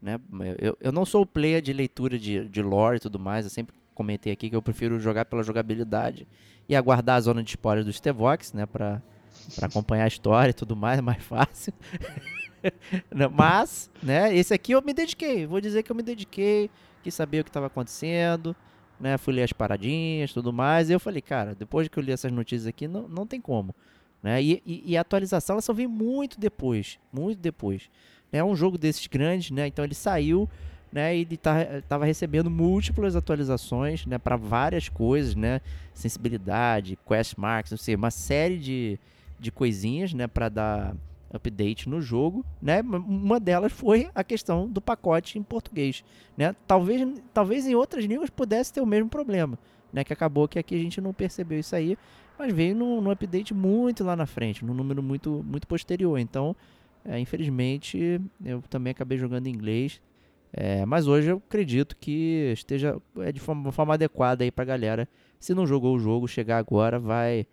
né? Eu, eu não sou player de leitura de, de lore e tudo mais, eu sempre comentei aqui que eu prefiro jogar pela jogabilidade e aguardar a zona de spoiler do Stevox, né? Pra, pra acompanhar a história e tudo mais, é <laughs> mais fácil. <laughs> Mas, né, esse aqui eu me dediquei. Vou dizer que eu me dediquei, quis saber o que estava acontecendo, né? Fui ler as paradinhas tudo mais. E eu falei, cara, depois que eu li essas notícias aqui, não, não tem como. Né? E, e, e a atualização ela só veio muito depois. Muito depois. É um jogo desses grandes, né? Então ele saiu. Né, e ele tá, tava recebendo múltiplas atualizações, né, para várias coisas, né, sensibilidade, quest marks, não sei, uma série de, de coisinhas, né, para dar update no jogo, né? Uma delas foi a questão do pacote em português, né? Talvez, talvez em outras línguas pudesse ter o mesmo problema, né? Que acabou que aqui a gente não percebeu isso aí, mas veio num, update muito lá na frente, num número muito, muito posterior. Então, é, infelizmente, eu também acabei jogando em inglês. É, mas hoje eu acredito que esteja é de forma, forma adequada aí pra galera. Se não jogou o jogo, chegar agora, vai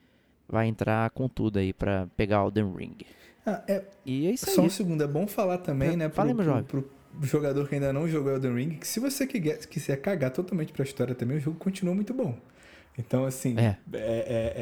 vai entrar com tudo aí pra pegar Elden Ring. Ah, é, E é isso só aí. um segundo, é bom falar também, É, né, fala meu jovem. pro, pro jogador que ainda não jogou Elden Ring, que se você quiser, cagar totalmente pra história também, o jogo continua muito bom. Então, assim, É. é- é-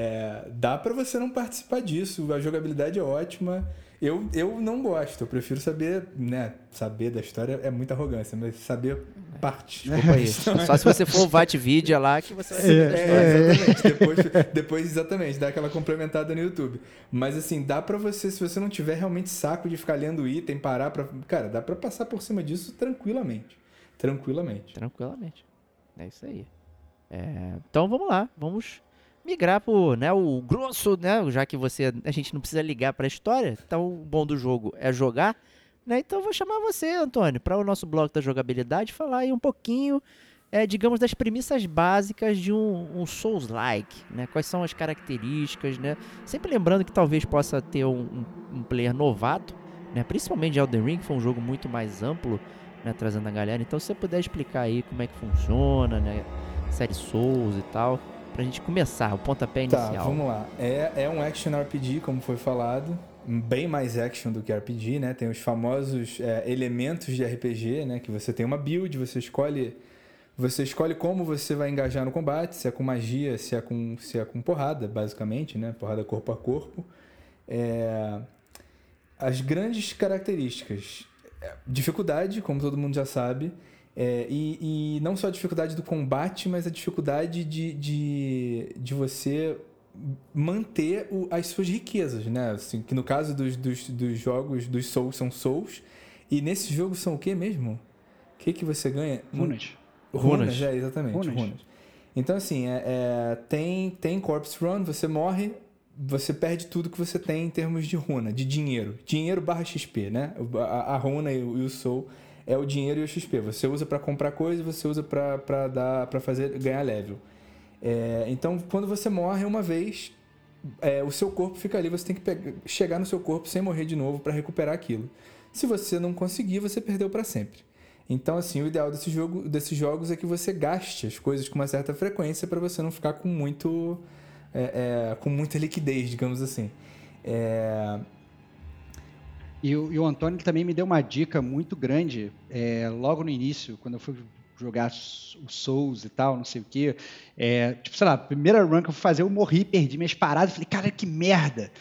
é- dá pra você não participar disso, a jogabilidade é ótima. Eu, eu não gosto, eu prefiro saber, né, saber da história é muita arrogância, mas saber parte. Desculpa aí. <laughs> Só se você for o Vatvidia lá que você vai saber história. É, exatamente. Depois, depois, exatamente, dá aquela complementada no YouTube. Mas assim, dá pra você, se você não tiver realmente saco de ficar lendo item, parar pra. Cara, dá pra passar por cima disso tranquilamente. Tranquilamente. Tranquilamente. É isso aí. É, então vamos lá, vamos migrar pro, né, o grosso, né, já que você, a gente não precisa ligar pra história, então o bom do jogo é jogar, né, então eu vou chamar você, Antônio, para o nosso bloco da jogabilidade, falar aí um pouquinho, é, digamos, das premissas básicas de um, um Souls-like, né, quais são as características, né, sempre lembrando que talvez possa ter um, um- um player novato, né, principalmente Elden Ring, que foi um jogo muito mais amplo, né, trazendo a galera, então se você puder explicar aí como é que funciona, né, série Souls e tal, pra gente começar, o pontapé Tá, inicial. vamos lá. É, é um action RPG, como foi falado. Bem mais action do que RPG, né? Tem os famosos é, elementos de RPG, né? Que você tem uma build, você escolhe. Você escolhe como você vai engajar no combate, se é com magia, se é com, se é com porrada, basicamente, né? Porrada corpo a corpo. É, As grandes características. é, Dificuldade, como todo mundo já sabe. É, e, e não só a dificuldade do combate, mas a dificuldade de, de, de você manter o- as suas riquezas, né? Assim, que no caso dos, dos, dos jogos dos Souls são Souls. E nesses jogos são o que mesmo? O que, que você ganha? Runas. Runas, Runas. é, exatamente. Runas. Runas. Então, assim, é, é, tem, tem Corpse Run, você morre, você perde tudo que você tem em termos de runa, de dinheiro. Dinheiro barra XP, né? A, a runa e o, e o Soul é o dinheiro e o XP. Você usa pra comprar coisa, você usa pra dar para fazer ganhar level. É, então, quando você morre uma vez, é, o seu corpo fica ali, você tem que pegar- chegar no seu corpo sem morrer de novo para recuperar aquilo. Se você não conseguir, você perdeu para sempre. Então, assim, o ideal desse jogo, desses jogos é que você gaste as coisas com uma certa frequência para você não ficar com muito, é, é, com muita liquidez, digamos assim. É, E, o- e o Antônio também me deu uma dica muito grande é, logo no início, quando eu fui jogar o Souls e tal, não sei o quê. É, tipo, sei lá, a primeira run que eu fui fazer, eu morri, perdi minhas paradas. Falei, cara, que merda!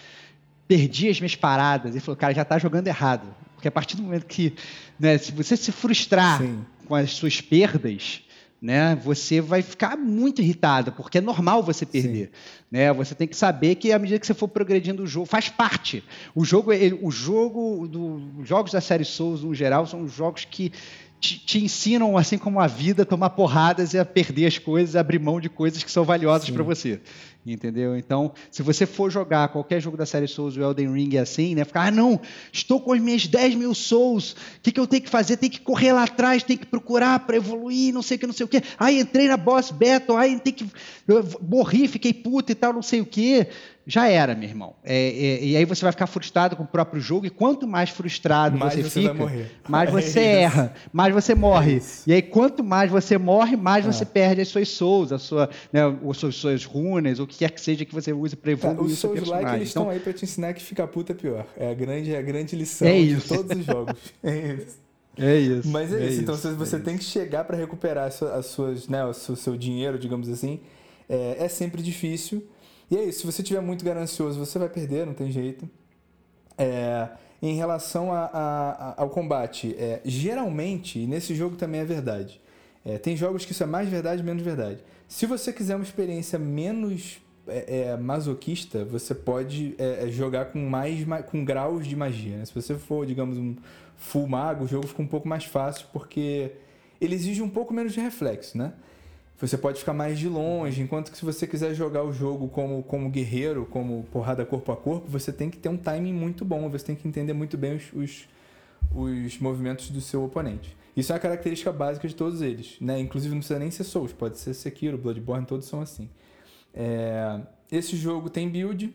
Perdi as minhas paradas. Ele falou, cara, já tá jogando errado. Porque a partir do momento que né, se você se frustrar Sim. com as suas perdas, né, você vai ficar muito irritado, porque é normal você perder. Né? Você tem que saber que à medida que você for progredindo o jogo, faz parte. O jogo, ele- o jogo do, os jogos da série Souls, no geral, são jogos que te, te ensinam, assim como a vida, a tomar porradas e a perder as coisas, a abrir mão de coisas que são valiosas para você. Entendeu? Então, se você for jogar qualquer jogo da série Souls, o Elden Ring é assim, né? Ficar, ah, não, estou com as minhas 10 mil Souls, o que, que eu tenho que fazer? Tem que correr lá atrás, tem que procurar para evoluir, não sei o que, não sei o que. Aí entrei na Boss Battle, aí tem que. Eu morri, fiquei puto e tal, não sei o que. Já era, meu irmão. É, é, e aí você vai ficar frustrado com o próprio jogo, e quanto mais frustrado Mais você, você fica, <laughs> mais <laughs> É você isso. erra, mais você morre. É e aí, quanto mais você morre, mais É. você perde as suas souls, a sua, né, as suas, suas runas, o que quer que seja que você use para evoluir os o seu Souls like personagem. eles Então, estão aí pra te ensinar que ficar puta é pior. É a grande, é a grande lição É de todos os jogos. <laughs> É isso. é isso. Mas é, isso. Então é você isso. tem que chegar para recuperar as su- as suas, né, o seu, seu dinheiro, digamos assim, é, é sempre difícil. E é isso. Se você tiver muito ganancioso, você vai perder, não tem jeito. É, em relação a- a- a- ao combate, é, geralmente, e nesse jogo também é verdade. É, tem jogos que isso é mais verdade, menos verdade. Se você quiser uma experiência menos é, é, masoquista, você pode é, é, jogar com mais ma- com graus de magia. né? Se você for, digamos, um full mago, o jogo fica um pouco mais fácil porque ele exige um pouco menos de reflexo, né? Você pode ficar mais de longe, enquanto que se você quiser jogar o jogo como, como guerreiro, como porrada corpo a corpo, você tem que ter um timing muito bom, você tem que entender muito bem os, os, os movimentos do seu oponente. Isso é uma característica básica de todos eles, né? Inclusive não precisa nem ser Souls, pode ser Sekiro, Bloodborne, todos são assim. É, Esse jogo tem build.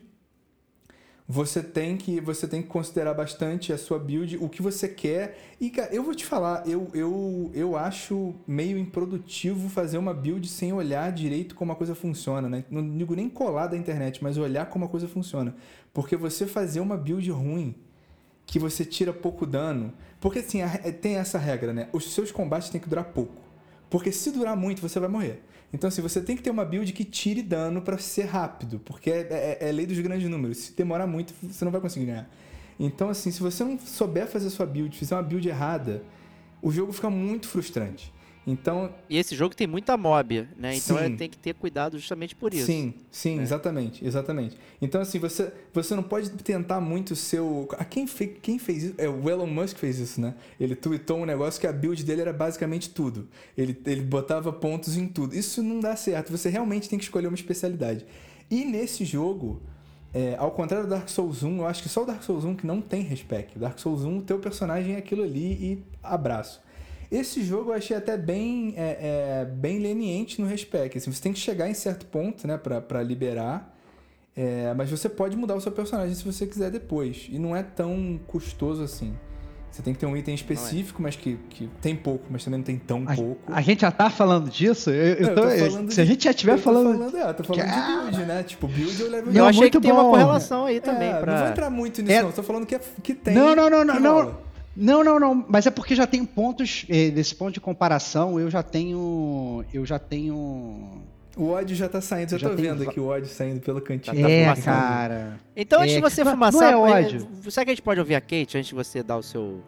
você tem que você tem que considerar bastante a sua build, o que você quer. E, cara, eu vou te falar, eu, eu, eu acho meio improdutivo fazer uma build sem olhar direito como a coisa funciona, né? Não digo nem colar da internet, mas olhar como a coisa funciona. Porque você fazer uma build ruim, que você tira pouco dano. Porque assim, tem essa regra, né? Os seus combates têm que durar pouco. Porque se durar muito, você vai morrer. Então, assim, você tem que ter uma build que tire dano pra ser rápido. Porque é, é- é lei dos grandes números. Se demorar muito, você não vai conseguir ganhar. Então, assim, se você não souber fazer sua build, fizer uma build errada, o jogo fica muito frustrante. Então, E esse jogo tem muita mob, né? Então Sim. é, tem que ter cuidado justamente por isso. Sim, sim, É. exatamente, exatamente. Então, assim, você, você não pode tentar muito o seu. A quem, fe... quem fez isso? É, o Elon Musk fez isso, né? Ele tweetou um negócio que a build dele era basicamente tudo. Ele, ele botava pontos em tudo. Isso não dá certo. Você realmente tem que escolher uma especialidade. E nesse jogo, é, ao contrário do Dark Souls 1, eu acho que só o Dark Souls 1 que não tem respec. O Dark Souls 1, o teu personagem é aquilo ali e abraço. Esse jogo eu achei até bem, é, é, bem leniente no respec. Assim, você tem que chegar em certo ponto, né, pra, pra liberar. É, mas você pode mudar o seu personagem se você quiser depois. E não é tão custoso assim. Você tem que ter um item específico, mas que, que tem pouco, mas também não tem tão A, pouco. a gente já tá falando disso? Eu, eu Não, tô- eu tô falando se a de- gente já estiver eu tô falando. falando, é, eu tô falando de build, né? Tipo, build ou level Eu achei muito que tem uma bom. correlação aí também. É, pra... Não vou entrar muito nisso, É- não. Tô falando que, é, que tem. Não, não, não, não. Não, não, não. Mas é porque já tem pontos. eh, Nesse ponto de comparação, eu já tenho. Eu já tenho. O ódio já tá saindo. Já, Já tô tem vendo aqui o ódio saindo pelo cantinho. Tá é, fumaçando. cara. Então, antes É, de você não- fumaçar, não é eh, ódio. será que a gente pode ouvir a Kate antes de você dar o seu,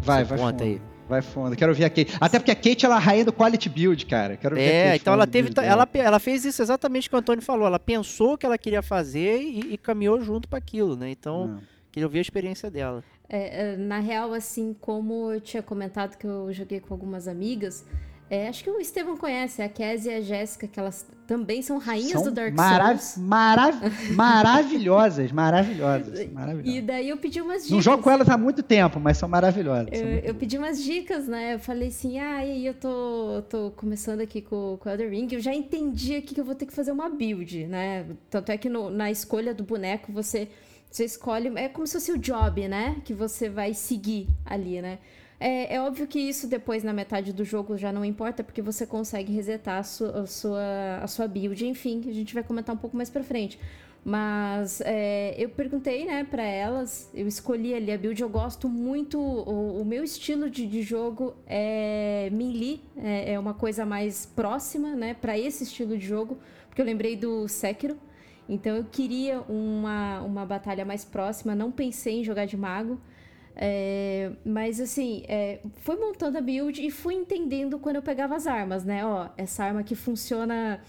Vai, seu vai ponto fundo. aí? Vai fundo. Quero ver a Kate. Até porque a Kate ela é a rainha do quality build, cara. Quero ver a É, Kate então ela teve. Ela, ela fez isso exatamente o que o Antônio falou. Ela pensou o que ela queria fazer e, e caminhou junto para aquilo, né? Então, Não. queria ouvir a experiência dela. É, é, na real, assim, como eu tinha comentado que eu joguei com algumas amigas, é, acho que o Estevão conhece, a Kézia e a Jéssica, que elas também são rainhas São do Dark mara- Souls. mara- maravilhosas, maravilhosas. <laughs> E maravilhosas. daí eu pedi umas dicas. Não jogo com elas há muito tempo, mas são maravilhosas. são Eu, muito eu pedi umas dicas, né? Eu falei assim, ah, e aí eu tô, tô começando aqui com, com o Elder Ring, eu já entendi aqui que eu vou ter que fazer uma build, né? Tanto é que no- na escolha do boneco você, você escolhe, é como se fosse o job, né? Que você vai seguir ali, né? É, é óbvio que isso depois, na metade do jogo, já não importa, porque você consegue resetar a sua, a sua, a sua build, enfim, que a gente vai comentar um pouco mais pra frente. Mas é, eu perguntei, né, para elas, eu escolhi ali a build, eu gosto muito, o, o meu estilo de, de jogo é melee, é, é uma coisa mais próxima, né, para esse estilo de jogo, porque eu lembrei do Sekiro, então eu queria uma, uma batalha mais próxima, não pensei em jogar de mago, é, mas assim, é, fui montando a build e fui entendendo quando eu pegava as armas, né, ó, essa arma aqui funciona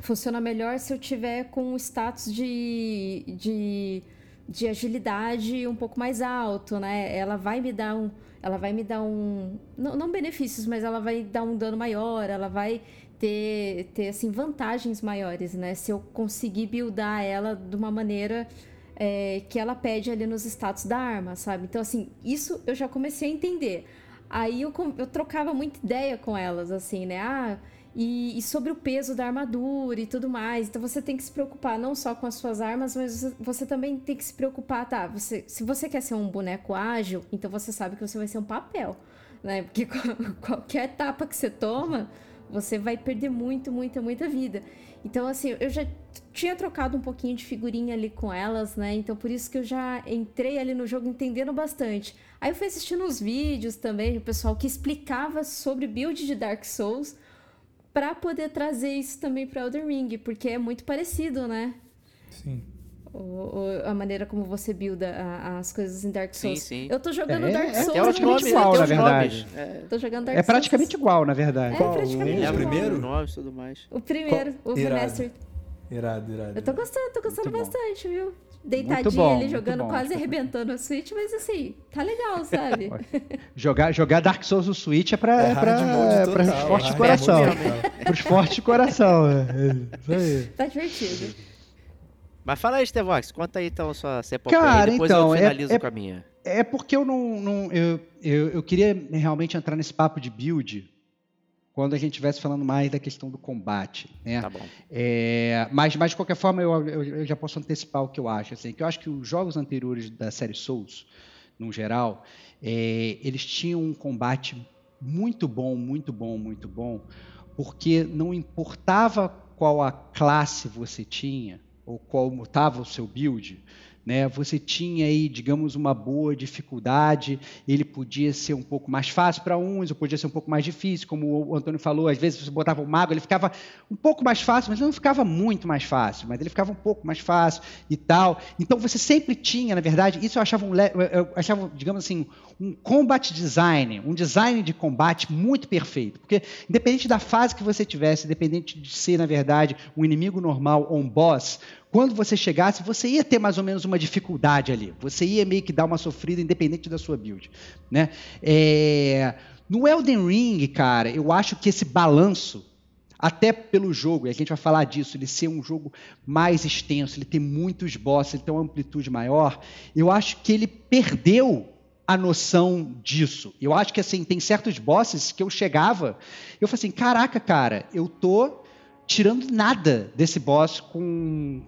funciona melhor se eu tiver com o status de, de, de agilidade um pouco mais alto, né? Ela vai me dar um. Ela vai me dar um. Não, não benefícios, mas ela vai dar um dano maior, ela vai ter, ter assim, vantagens maiores, né? Se eu conseguir buildar ela de uma maneira é, que ela pede ali nos status da arma, sabe? Então, assim, isso eu já comecei a entender. Aí eu, eu trocava muita ideia com elas, assim, né? Ah, e, e sobre o peso da armadura e tudo mais. Então você tem que se preocupar não só com as suas armas, mas você, você também tem que se preocupar, tá? Você, se você quer ser um boneco ágil, então você sabe que você vai ser um papel, né? Porque <laughs> qual- qualquer etapa que você toma, você vai perder muito, muita, muita vida. Então, assim, eu já tinha trocado um pouquinho de figurinha ali com elas, né? Então, por isso que eu já entrei ali no jogo entendendo bastante. Aí eu fui assistindo uns vídeos também, o pessoal que explicava sobre build de Dark Souls para poder trazer isso também para Elden Ring, porque é muito parecido, né? Sim. O- o- a maneira como você builda a- as coisas em Dark Sim, Souls. sim. Eu tô jogando É, Dark é Souls é no nomes, igual, na verdade. É, Tô jogando Dark É Souls. praticamente igual, na verdade. É praticamente O igual. primeiro? tudo mais. O primeiro, Qual? o. Remastered. Irado, irado. Eu tô gostando, tô gostando Muito bom. bastante, viu? Deitadinha bom, ali, jogando, bom. quase arrebentando a Switch, mas assim, tá legal, sabe? <laughs> Jogar, jogar Dark Souls no Switch é pra, É é pra, é total, pra os fortes de hard coração. total. Pros fortes de coração. é. É isso aí. tá divertido. Mas fala aí, Stevox, conta aí então a sua sua epopeia, Cara, depois então, eu é- finalizo é- com a minha. É porque eu não. não- eu, eu, eu queria realmente entrar nesse papo de build quando a gente estivesse falando mais da questão do combate. Né? Tá bom. É, mas, mas, de qualquer forma, eu, eu, eu, já posso antecipar o que eu acho. Assim, que eu acho que os jogos anteriores da série Souls, no geral, é, eles tinham um combate muito bom, muito bom, muito bom, porque não importava qual a classe você tinha, ou qual estava o seu build, né? Você tinha aí, digamos, uma boa dificuldade, ele podia ser um pouco mais fácil para uns, ou podia ser um pouco mais difícil, como o Antônio falou, às vezes você botava o mago, ele ficava um pouco mais fácil, mas não ficava muito mais fácil, mas ele ficava um pouco mais fácil e tal. Então você sempre tinha, na verdade, isso eu achava, um, eu achava digamos assim, um combat design, um design de combate muito perfeito, porque independente da fase que você tivesse, independente de ser, na verdade, um inimigo normal ou um boss, quando você chegasse, você ia ter mais ou menos uma dificuldade ali. Você ia meio que dar uma sofrida independente da sua build. Né? É... No Elden Ring, cara, eu acho que esse balanço, até pelo jogo, e a gente vai falar disso, ele ser um jogo mais extenso, ele tem muitos bosses, ele tem uma amplitude maior, eu acho que ele perdeu a noção disso. Eu acho que assim, tem certos bosses que eu chegava, eu falei assim, caraca, cara, eu tô tirando nada desse boss com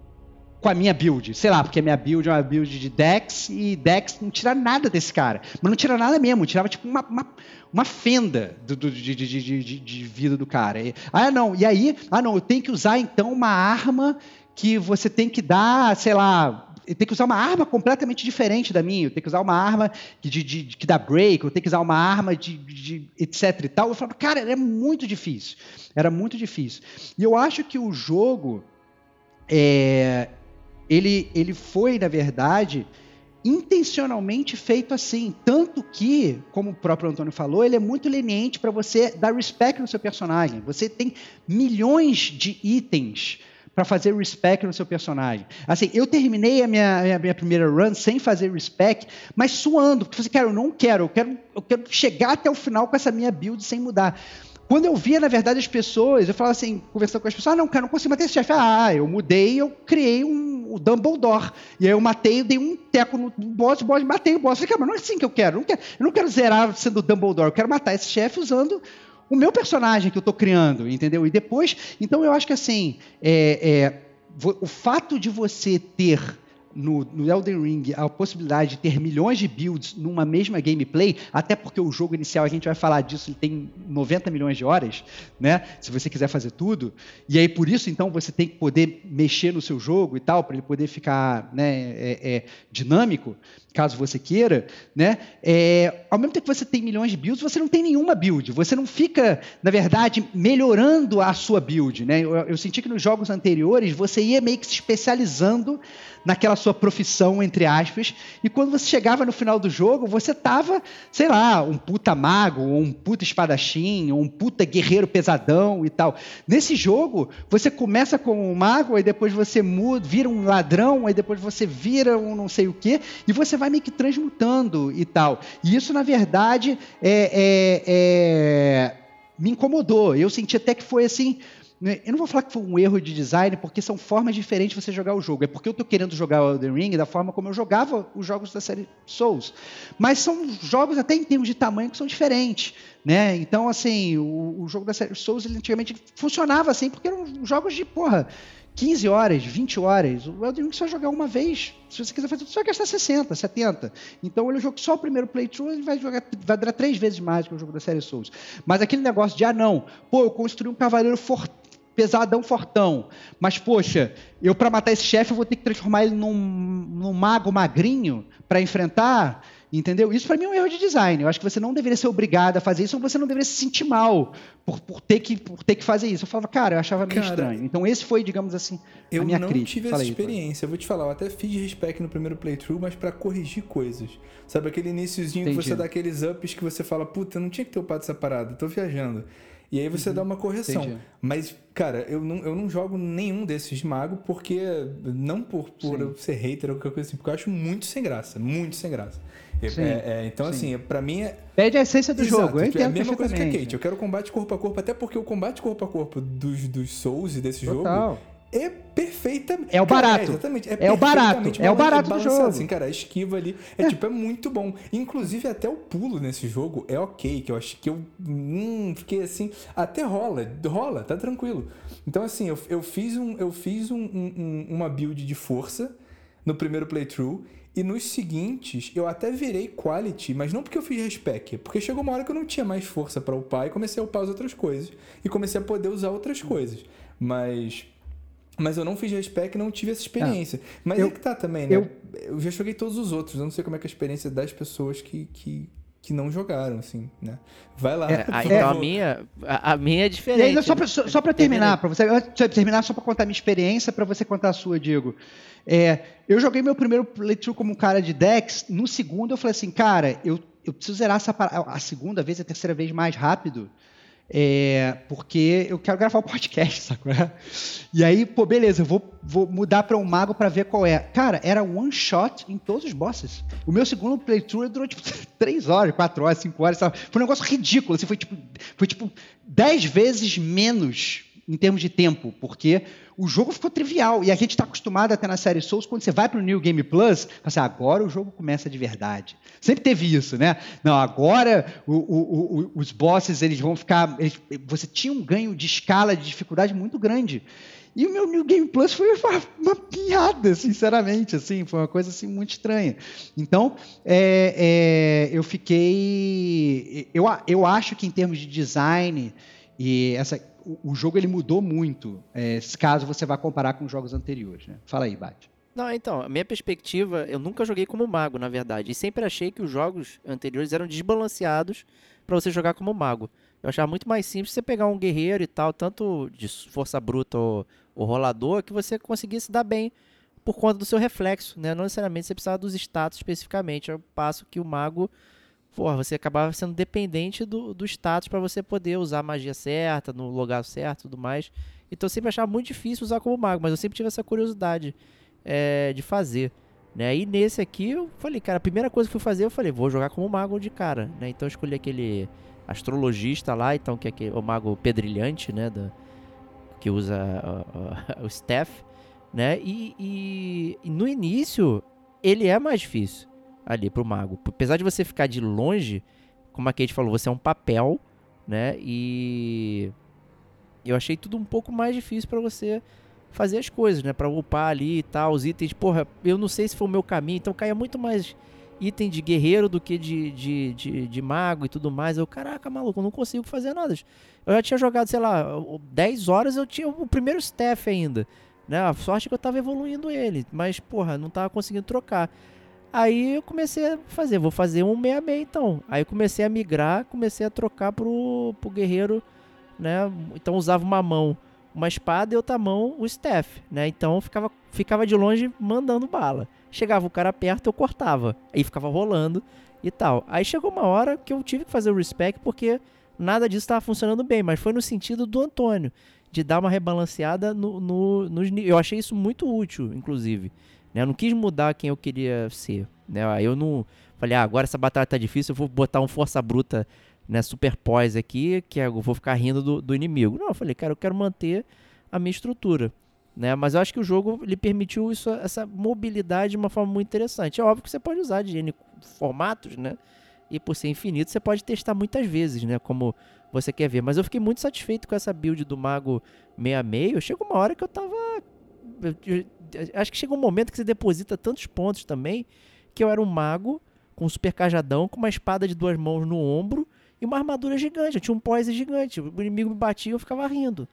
com a minha build. Sei lá, porque a minha build é uma build de Dex e Dex não tira nada desse cara. Mas não tira nada mesmo, tirava tipo uma, uma, uma fenda do, do, de, de, de, de, vida do cara. E, ah, não, e aí, ah, não, eu tenho que usar então uma arma que você tem que dar, sei lá, tenho que usar uma arma completamente diferente da minha, eu tenho que usar uma arma de, de, de que dá break, eu tenho que usar uma arma de, de, etc e tal. Eu falava, cara, é muito difícil. Era muito difícil. E eu acho que o jogo, é, ele, ele foi, na verdade, intencionalmente feito assim. Tanto que, como o próprio Antônio falou, ele é muito leniente para você dar respect no seu personagem. Você tem milhões de itens para fazer respect no seu personagem. Assim, eu terminei a minha, a minha, primeira run sem fazer respect, mas suando, porque eu falei, cara, eu não quero, eu quero, eu quero chegar até o final com essa minha build sem mudar. Quando eu via, na verdade, as pessoas, eu falava assim, conversando com as pessoas, ah, não, cara, não consigo matar esse chefe. Ah, eu mudei, eu criei um, Dumbledore. E aí eu matei, dei um teco no boss, boss matei o boss. Eu falei, cara, mas não é assim que eu quero. Eu não quero, eu não quero zerar sendo Dumbledore, eu quero matar esse chefe usando o meu personagem que eu estou criando, entendeu? E depois, então eu acho que assim, é, é, o fato de você ter no, no, Elden Ring a possibilidade de ter milhões de builds numa mesma gameplay, até porque o jogo inicial, a gente vai falar disso, ele tem 90 milhões de horas, né? Se você quiser fazer tudo. E aí, por isso, então, você tem que poder mexer no seu jogo e tal, para ele poder ficar né, é, é, dinâmico caso você queira, né? É, ao mesmo tempo que você tem milhões de builds, você não tem nenhuma build. Você não fica, na verdade, melhorando a sua build, né? Eu, eu, senti que nos jogos anteriores você ia meio que se especializando naquela sua profissão, entre aspas, e quando você chegava no final do jogo, você tava, sei lá, um puta mago, ou um puta espadachim, ou um puta guerreiro pesadão e tal. Nesse jogo, você começa com um mago, aí depois você muda, vira um ladrão, aí depois você vira um não sei o quê, e você vai meio que transmutando e tal. E isso, na verdade, é, é, é, me incomodou. Eu senti até que foi assim. Né, eu não vou falar que foi um erro de design, porque são formas diferentes de você jogar o jogo. É porque eu estou querendo jogar o Elden Ring da forma como eu jogava os jogos da série Souls. Mas são jogos até em termos de tamanho que são diferentes. Né? Então, assim, o, o jogo da série Souls ele, antigamente funcionava assim, porque eram jogos de, porra, 15 horas, 20 horas. O Elden Ring só jogar uma vez. Se você quiser fazer tudo, você vai gastar 60, 70. Então ele joga só o primeiro playthrough, ele vai jogar, vai durar três vezes mais que o jogo da série Souls. Mas aquele negócio de, ah, não, pô, eu construí um cavaleiro forte pesadão fortão. Mas, poxa, eu para matar esse chefe eu vou ter que transformar ele num, num mago magrinho para enfrentar. Entendeu? Isso para mim é um erro de design. Eu acho que você não deveria ser obrigado a fazer isso, ou você não deveria se sentir mal por, por, ter, que, por ter que fazer isso. Eu falava, cara, eu achava meio cara, estranho. Então esse foi, digamos assim, a minha crítica. Eu não tive essa experiência. Eu vou te falar, eu até fiz respect no primeiro playthrough, mas para corrigir coisas. Sabe, aquele iníciozinho que você dá aqueles ups que você fala, puta, eu não tinha que ter upado essa parada, tô viajando. E aí você uhum. dá uma correção. Entendi. Mas, cara, eu não, eu não jogo nenhum desses de mago porque. Não por, por eu ser hater ou qualquer coisa assim, porque eu acho muito sem graça. Muito sem graça. É, é, então, sim. assim, para mim é. Perde a essência do Exato, jogo. Eu é a mesma coisa que a Kate. Eu quero combate corpo a corpo, até porque o combate corpo a corpo dos, dos Souls e desse Total. jogo é perfeita. É o Cara, barato. exatamente. É o barato. É o balan- barato do jogo. Assim, cara, a esquiva ali. É, tipo, é muito bom. Inclusive, até o pulo nesse jogo é ok. Que eu acho que eu. Hum, fiquei assim. Até rola. Rola, tá tranquilo. Então, assim, eu, eu fiz, um, eu fiz um- um- uma build de força no primeiro playthrough. E nos seguintes, eu até virei quality, mas não porque eu fiz respec, porque chegou uma hora que eu não tinha mais força pra upar e comecei a upar as outras coisas. E comecei a poder usar outras coisas. Mas. Mas eu não fiz respec e não tive essa experiência. mas eu- é que tá também, né? eu- Eu... já joguei todos os outros. Eu não sei como é que é a experiência das pessoas que, que, que não jogaram, assim, né? Vai lá. É, <laughs> então a minha, a, a minha é E diferente. ainda só pra, só, só pra terminar, Termina para você, antes de terminar, só pra contar a minha experiência, pra você contar a sua, Diego. É, eu joguei meu primeiro playthrough como um cara de Dex, no segundo eu falei assim, cara, eu, eu preciso zerar essa parada, a segunda vez, a terceira vez mais rápido, é, porque eu quero gravar o podcast, <laughs> sacou? E aí, pô, beleza, eu vou, vou mudar pra um mago pra ver qual é. Cara, era one shot em todos os bosses. O meu segundo playthrough durou tipo <laughs> 3 horas, 4 horas, 5 horas, sabe? Foi um negócio ridículo, assim, foi tipo, foi tipo 10 vezes menos em termos de tempo, porque o jogo ficou trivial. E a gente está acostumado até na série Souls, quando você vai para o New Game Plus, assim, agora o jogo começa de verdade. Sempre teve isso, né? Não, agora o- o- o- os bosses eles vão ficar. eles- você tinha um ganho de escala de dificuldade muito grande. E o meu New Game Plus foi uma, uma piada, sinceramente, assim, foi uma coisa assim muito estranha. Então, é, é, eu fiquei, eu, eu acho que em termos de design e essa, o, o jogo ele mudou muito, é, caso você vá comparar com os jogos anteriores. Né? Fala aí, Bate. Não, então, a minha perspectiva, eu nunca joguei como mago, na verdade. E sempre achei que os jogos anteriores eram desbalanceados pra você jogar como mago. Eu achava muito mais simples você pegar um guerreiro e tal, tanto de força bruta ou, ou rolador, que você conseguisse dar bem por conta do seu reflexo, né? Não necessariamente você precisava dos status especificamente. Ao passo que o mago, porra, você acabava sendo dependente do, do status pra você poder usar a magia certa, no lugar certo e tudo mais. Então eu sempre achava muito difícil usar como mago, mas eu sempre tive essa curiosidade é, de fazer. Né? E nesse aqui eu falei, cara, a primeira coisa que eu fui fazer, eu falei, vou jogar como mago de cara. Né? Então eu escolhi aquele astrologista lá, então que é aquele, o mago pedrilhante, né? da- que usa ó, ó, <laughs> o staff. Né? E, e- e no início ele é mais difícil ali pro mago. Apesar de você ficar de longe, como a Kate falou, você é um papel, né? E eu achei tudo um pouco mais difícil pra você fazer as coisas, né? Pra upar ali e tal, os itens. Porra, eu não sei se foi o meu caminho, então caía muito mais item de guerreiro do que de, de, de, de mago e tudo mais. Eu, caraca, maluco, eu não consigo fazer nada. Eu já tinha jogado, sei lá, 10 horas, eu tinha o primeiro staff ainda. Né? A sorte é que eu tava evoluindo ele, mas, porra, não tava conseguindo trocar. Aí eu comecei a fazer, vou fazer um 66 então. Aí comecei a migrar, comecei a trocar pro, pro guerreiro, né? Então usava uma mão uma espada e outra mão o staff, né? Então ficava, ficava de longe mandando bala. Chegava o cara perto, eu cortava. Aí ficava rolando e tal. Aí chegou uma hora que eu tive que fazer o respec porque nada disso estava funcionando bem, mas foi no sentido do Antônio, de dar uma rebalanceada no, no, nos Eu achei isso muito útil, inclusive. Né? Eu não quis mudar quem eu queria ser. Né? Aí eu não. Falei, ah, agora essa batalha tá difícil, eu vou botar um força bruta né, super pós aqui, que eu vou ficar rindo do, do inimigo. Não, eu falei, cara, eu quero manter a minha estrutura. Né? Mas eu acho que o jogo ele permitiu isso, essa mobilidade de uma forma muito interessante. É óbvio que você pode usar de N formatos, né? E por ser infinito, você pode testar muitas vezes, né? Como você quer ver. Mas eu fiquei muito satisfeito com essa build do Mago 66. Chegou uma hora que eu tava. Acho que chega um momento que você deposita tantos pontos também que eu era um mago com um super cajadão, com uma espada de duas mãos no ombro e uma armadura gigante. Eu tinha um poise gigante. O inimigo me batia e eu ficava rindo.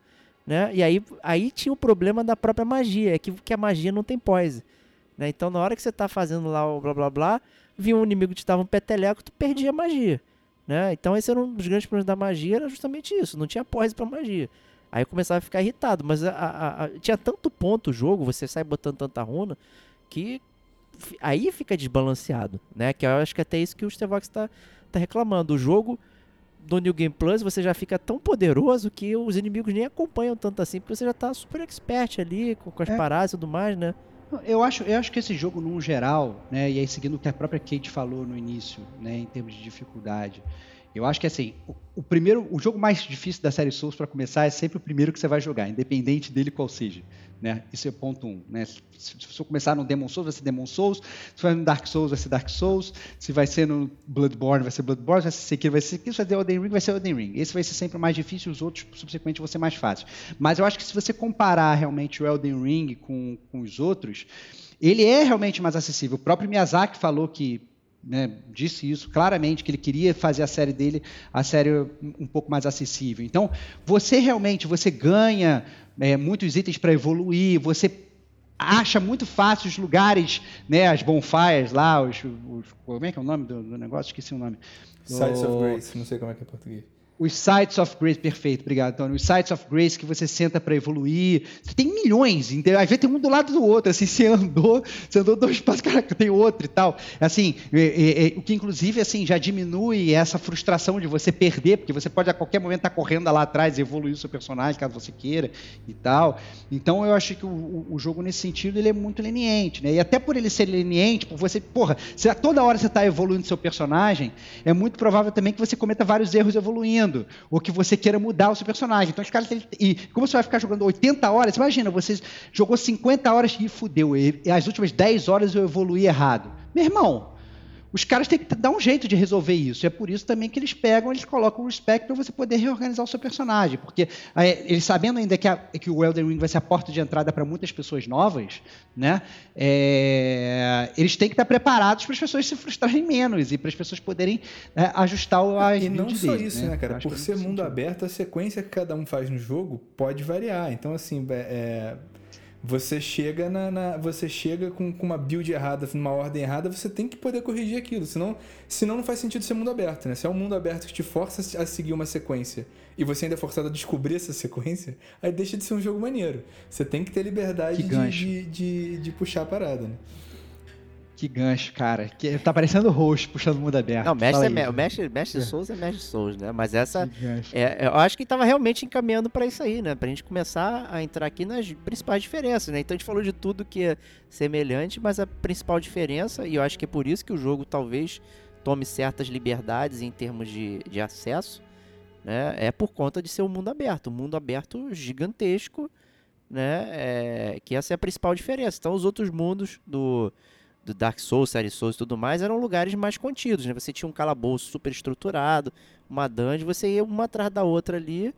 Né? E aí, aí tinha o problema da própria magia, é que, que a magia não tem poise. Né? Então, na hora que você tá fazendo lá o blá blá blá, vinha um inimigo que te dava um peteleco, tu perdia a magia. Né? Então, esse era um dos grandes problemas da magia, era justamente isso, não tinha poise pra magia. Aí eu começava a ficar irritado, mas a- a- a- tinha tanto ponto o jogo, você sai botando tanta runa, que aí fica desbalanceado, né? Que eu acho que até isso que o Stevox tá, tá reclamando. O jogo do New Game Plus, você já fica tão poderoso que os inimigos nem acompanham tanto assim, porque você já tá super expert ali, com, com as É. paradas e tudo mais, né? Eu acho, eu acho que esse jogo, num geral, né, e aí seguindo o que a própria Kate falou no início, né, em termos de dificuldade, Eu acho que assim, o, o primeiro, o jogo mais difícil da série Souls para começar é sempre o primeiro que você vai jogar, independente dele qual seja. Né? Isso é ponto um. Né? Se, se você começar no Demon Souls, vai ser Demon Souls. Se vai no Dark Souls, vai ser Dark Souls. Se vai ser no Bloodborne, vai ser Bloodborne. Se vai ser Sekiro, vai ser Sekiro. Se vai ser Elden Ring, vai ser Elden Ring. Esse vai ser sempre o mais difícil, os outros, subsequentemente, vão ser mais fáceis. Mas eu acho que se você comparar realmente o Elden Ring com, com os outros, ele é realmente mais acessível. O próprio Miyazaki falou que né, disse isso claramente, que ele queria fazer a série dele, a série um pouco mais acessível. Então, você realmente, você ganha é, muitos itens para evoluir, você acha muito fácil os lugares, né, as bonfires lá, os, os como é que é o nome do, do negócio? Esqueci o nome. Sites of Grace, não sei como é que é em português os sites of grace, perfeito, obrigado, Antônio. Os sites of grace que você senta para evoluir. Você tem milhões, entendeu? Às vezes tem um do lado do outro, assim, <laughs> você andou, você andou dois passos, caraca, tem outro e tal. Assim, é, é, é, o que inclusive assim já diminui essa frustração de você perder, porque você pode a qualquer momento estar tá correndo lá atrás evoluir o seu personagem, caso você queira e tal. Então eu acho que o, o, jogo nesse sentido ele é muito leniente, né? E até por ele ser leniente, por você, porra, se toda hora você está evoluindo seu personagem, é muito provável também que você cometa vários erros evoluindo jogando, ou que você queira mudar o seu personagem. Então, os caras. E como você vai ficar jogando 80 horas, imagina, você jogou 50 horas e fudeu. E as últimas 10 horas eu evoluí errado. Meu irmão, os caras têm que dar um jeito de resolver isso. É por isso também que eles pegam, eles colocam o respect para você poder reorganizar o seu personagem. Porque eles sabendo ainda que, a, que, o Elden Ring vai ser a porta de entrada para muitas pessoas novas, né? É, eles têm que estar preparados para as pessoas se frustrarem menos e para as pessoas poderem é, ajustar a E não só deles, isso, né, né cara? Por ser mundo sentido. aberto, a sequência que cada um faz no jogo pode variar. Então, assim, é, você chega na, na, você chega com, com uma build errada, numa ordem errada, você tem que poder corrigir aquilo, senão, senão não faz sentido ser mundo aberto, né? Se é um mundo aberto que te força a seguir uma sequência e você ainda é forçado a descobrir essa sequência, aí deixa de ser um jogo maneiro. Você tem que ter liberdade de, de, de, de puxar a parada, né? Que gancho, cara. Que, tá parecendo o host puxando o mundo aberto. Não, mestre, é, o mestre, mestre é. Souls é mestre Souls, né? Mas essa. É, eu acho que tava realmente encaminhando para isso aí, né? Pra gente começar a entrar aqui nas principais diferenças, né? Então a gente falou de tudo que é semelhante, mas a principal diferença, e eu acho que é por isso que o jogo talvez tome certas liberdades em termos de, de acesso, né? É por conta de ser um mundo aberto. Um mundo aberto gigantesco, né? É, que essa é a principal diferença. Então os outros mundos do do Dark Souls, Série Souls e tudo mais, eram lugares mais contidos, né? Você tinha um calabouço super estruturado, uma dungeon, você ia uma atrás da outra ali,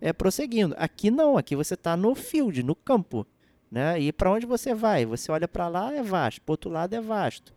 é, prosseguindo. Aqui não, aqui você está no field, no campo, né? E para onde você vai? Você olha para lá, é vasto, para outro lado é vasto.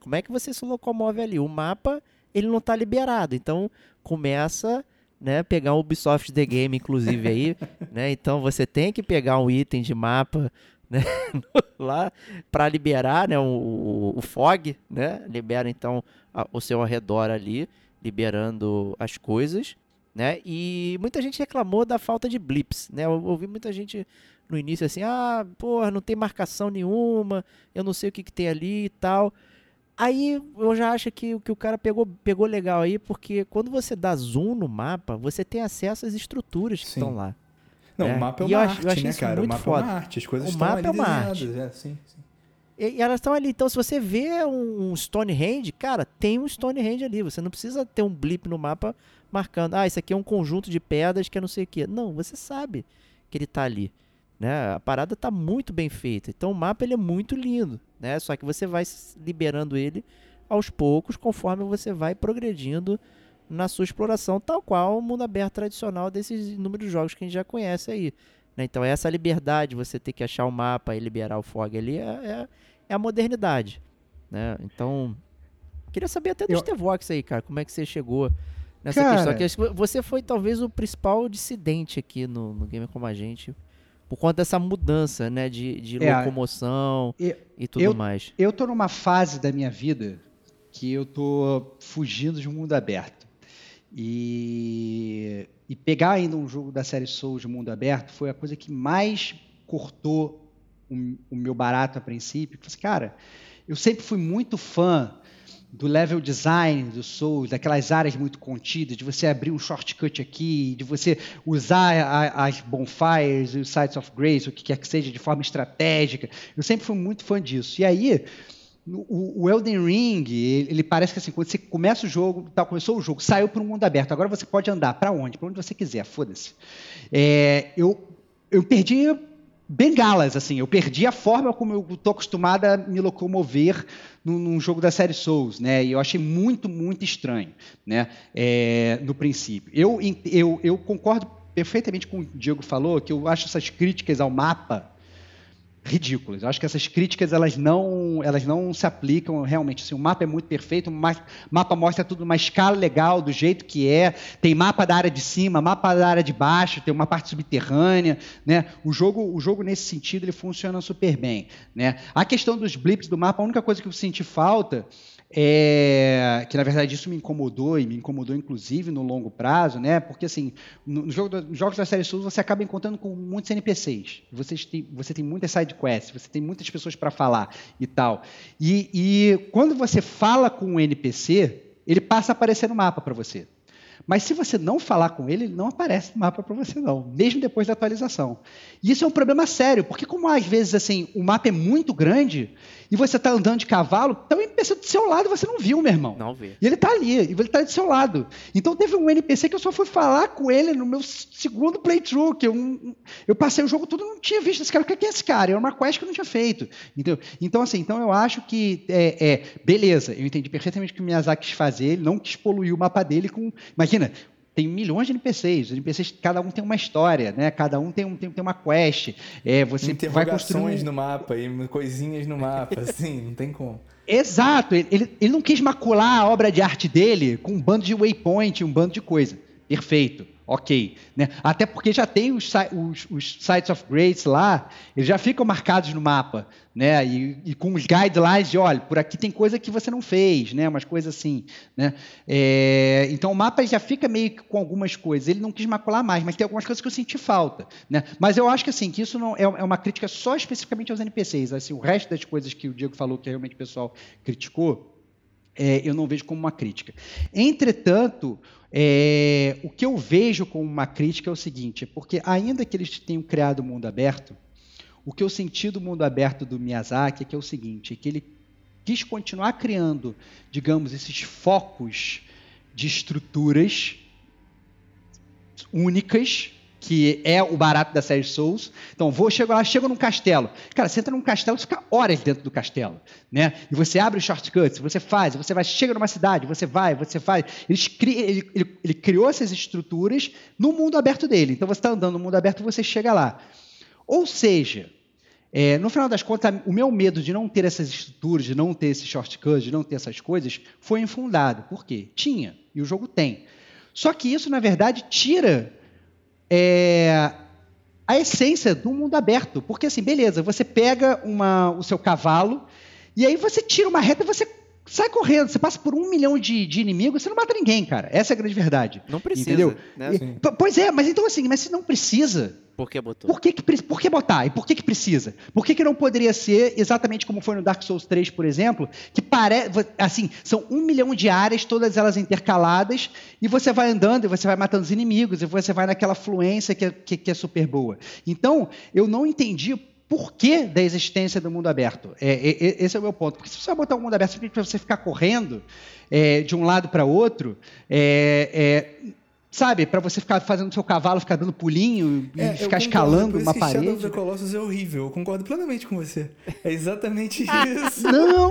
Como é que você se locomove ali? O mapa, ele não está liberado, então começa né, pegar um Ubisoft The Game, inclusive, aí, <laughs> né, então você tem que pegar um item de mapa né? <laughs> lá para liberar né? O, o, o, fog, né? libera então a, o seu arredor ali, liberando as coisas. Né? E muita gente reclamou da falta de blips. Né? Eu ouvi muita gente no início assim: ah, porra, não tem marcação nenhuma, eu não sei o que, que tem ali e tal. Aí eu já acho que, que o cara pegou, pegou legal aí, porque quando você dá zoom no mapa, você tem acesso às estruturas que Sim. estão lá. Não, é. o mapa é uma arte, acho, né, cara? O mapa foda. é uma arte, as coisas o estão ali é uma arte. É, sim, sim. E, e, elas estão ali. Então, se você vê um, um Stonehenge, cara, tem um Stonehenge ali. Você não precisa ter um blip no mapa marcando, ah, isso aqui é um conjunto de pedras que é não sei o quê. Não, você sabe que ele está ali. Né? A parada está muito bem feita. Então, o mapa ele é muito lindo. Né? Só que você vai liberando ele aos poucos, conforme você vai progredindo na sua exploração, tal qual o mundo aberto tradicional desses inúmeros jogos que a gente já conhece aí. Né? Então, essa liberdade, você ter que achar o mapa e liberar o fog ali, é, é, é a modernidade. Né? Então, queria saber até do Eu... Stevox aí, cara, como é que você chegou nessa cara... questão. Que você foi talvez o principal dissidente aqui no, no Game Como a Gente, por conta dessa mudança né, de, de é, locomoção eu, e tudo eu, mais. Eu tô numa fase da minha vida que eu tô fugindo de um mundo aberto. E, e pegar ainda um jogo da série Souls de mundo aberto foi a coisa que mais cortou o, o meu barato a princípio. Falei, assim, cara, eu sempre fui muito fã do level design do Souls, daquelas áreas muito contidas, de você abrir um shortcut aqui, de você usar a, as bonfires, os sites of grace, o que quer que seja, de forma estratégica. Eu sempre fui muito fã disso. E aí, o, Elden Ring, ele, parece que assim, quando você começa o jogo, tá, começou o jogo, saiu para um mundo aberto, agora você pode andar para onde? Para onde você quiser, foda-se. É, eu, eu perdi bengalas, assim, eu perdi a forma como eu estou acostumado a me locomover num, num, jogo da série Souls, né? E eu achei muito, muito estranho, né? É, no princípio. Eu, eu, eu concordo perfeitamente com o Diego falou, que eu acho essas críticas ao mapa ridículas. Eu acho que essas críticas elas não, elas não se aplicam realmente. Assim, o mapa é muito perfeito, o mapa mostra tudo numa escala legal, do jeito que é. Tem mapa da área de cima, mapa da área de baixo, tem uma parte subterrânea. Né? O, jogo, o jogo, nesse sentido, ele funciona super bem. Né? A questão dos blips do mapa, a única coisa que eu senti falta é, que na verdade isso me incomodou e me incomodou inclusive no longo prazo, né? Porque assim, no, no jogo nos jogos da série Souls você acaba encontrando com muitos NPCs. Você tem, você tem muitas side quests, você tem muitas pessoas para falar e tal. E, e quando você fala com um NPC, ele passa a aparecer no mapa para você. Mas se você não falar com ele, ele não aparece no mapa para você não, mesmo depois da atualização. E isso é um problema sério, porque como às vezes assim, o mapa é muito grande e você está andando de cavalo, então o NPC do seu lado você não viu, meu irmão. Não vi. E ele está ali, e ele está do seu lado. Então teve um NPC que eu só fui falar com ele no meu segundo playthrough, que eu, eu passei o jogo todo e não tinha visto esse cara. O que é esse cara? Era uma quest que eu não tinha feito. Entendeu? Então, assim, então eu acho que é, é beleza, eu entendi perfeitamente o que o Miyazaki quis fazer, ele não quis poluir o mapa dele com. Imagina, tem milhões de NPCs. Os NPCs, cada um tem uma história, né? Cada um tem, um, tem, tem uma quest. É, você vai construir... no mapa e coisinhas no mapa, <laughs> assim, não tem como. Exato. Ele, ele não quis macular a obra de arte dele com um bando de waypoint, um bando de coisa. Perfeito ok. Né? Até porque já tem os, os, os, Sites of Grace lá, eles já ficam marcados no mapa, né? E, e, com os guidelines de, olha, por aqui tem coisa que você não fez, né? Umas coisas assim, né? É, então o mapa já fica meio que com algumas coisas. Ele não quis macular mais, mas tem algumas coisas que eu senti falta, né? Mas eu acho que assim que isso não é, é uma crítica só especificamente aos NPCs. Assim, o resto das coisas que o Diego falou que realmente o pessoal criticou, é, eu não vejo como uma crítica. Entretanto, é, o que eu vejo como uma crítica é o seguinte, é porque ainda que eles tenham criado o mundo aberto, o que eu senti do mundo aberto do Miyazaki é que é o seguinte, é que ele quis continuar criando, digamos, esses focos de estruturas únicas que é o barato da série Souls. Então, vou, chego lá, chego num castelo. Cara, você entra num castelo, você fica horas dentro do castelo, né? E você abre os shortcuts, você faz, você vai, chega numa cidade, você vai, você faz. Cri, ele, ele, ele, criou essas estruturas no mundo aberto dele. Então, você está andando no mundo aberto, você chega lá. Ou seja, é, no final das contas, o meu medo de não ter essas estruturas, de não ter esses shortcuts, de não ter essas coisas, foi infundado. Por quê? Tinha, e o jogo tem. Só que isso, na verdade, tira é, a essência do mundo aberto. Porque assim, beleza, você pega uma, o seu cavalo e aí você tira uma reta e você sai correndo. Você passa por um milhão de, de inimigos, você não mata ninguém, cara. Essa é a grande verdade. Não precisa. Entendeu? Né? E, pois é, mas então assim, mas se não precisa, por que botou? Por que, que, por que botar? E por que, que precisa? Por que, que não poderia ser exatamente como foi no Dark Souls 3, por exemplo, que parece. Assim, são um milhão de áreas, todas elas intercaladas, e você vai andando e você vai matando os inimigos, e você vai naquela fluência que é, que, que é super boa. Então, eu não entendi por que da existência do mundo aberto. É, é, esse é o meu ponto. Porque se você botar o um mundo aberto para você ficar correndo é, de um lado para outro, é, é, Sabe, para você ficar fazendo seu cavalo, ficar dando pulinho e é, ficar escalando uma parede. Shadow of the Colossus é horrível. Eu concordo plenamente com você. É exatamente <laughs> isso. não,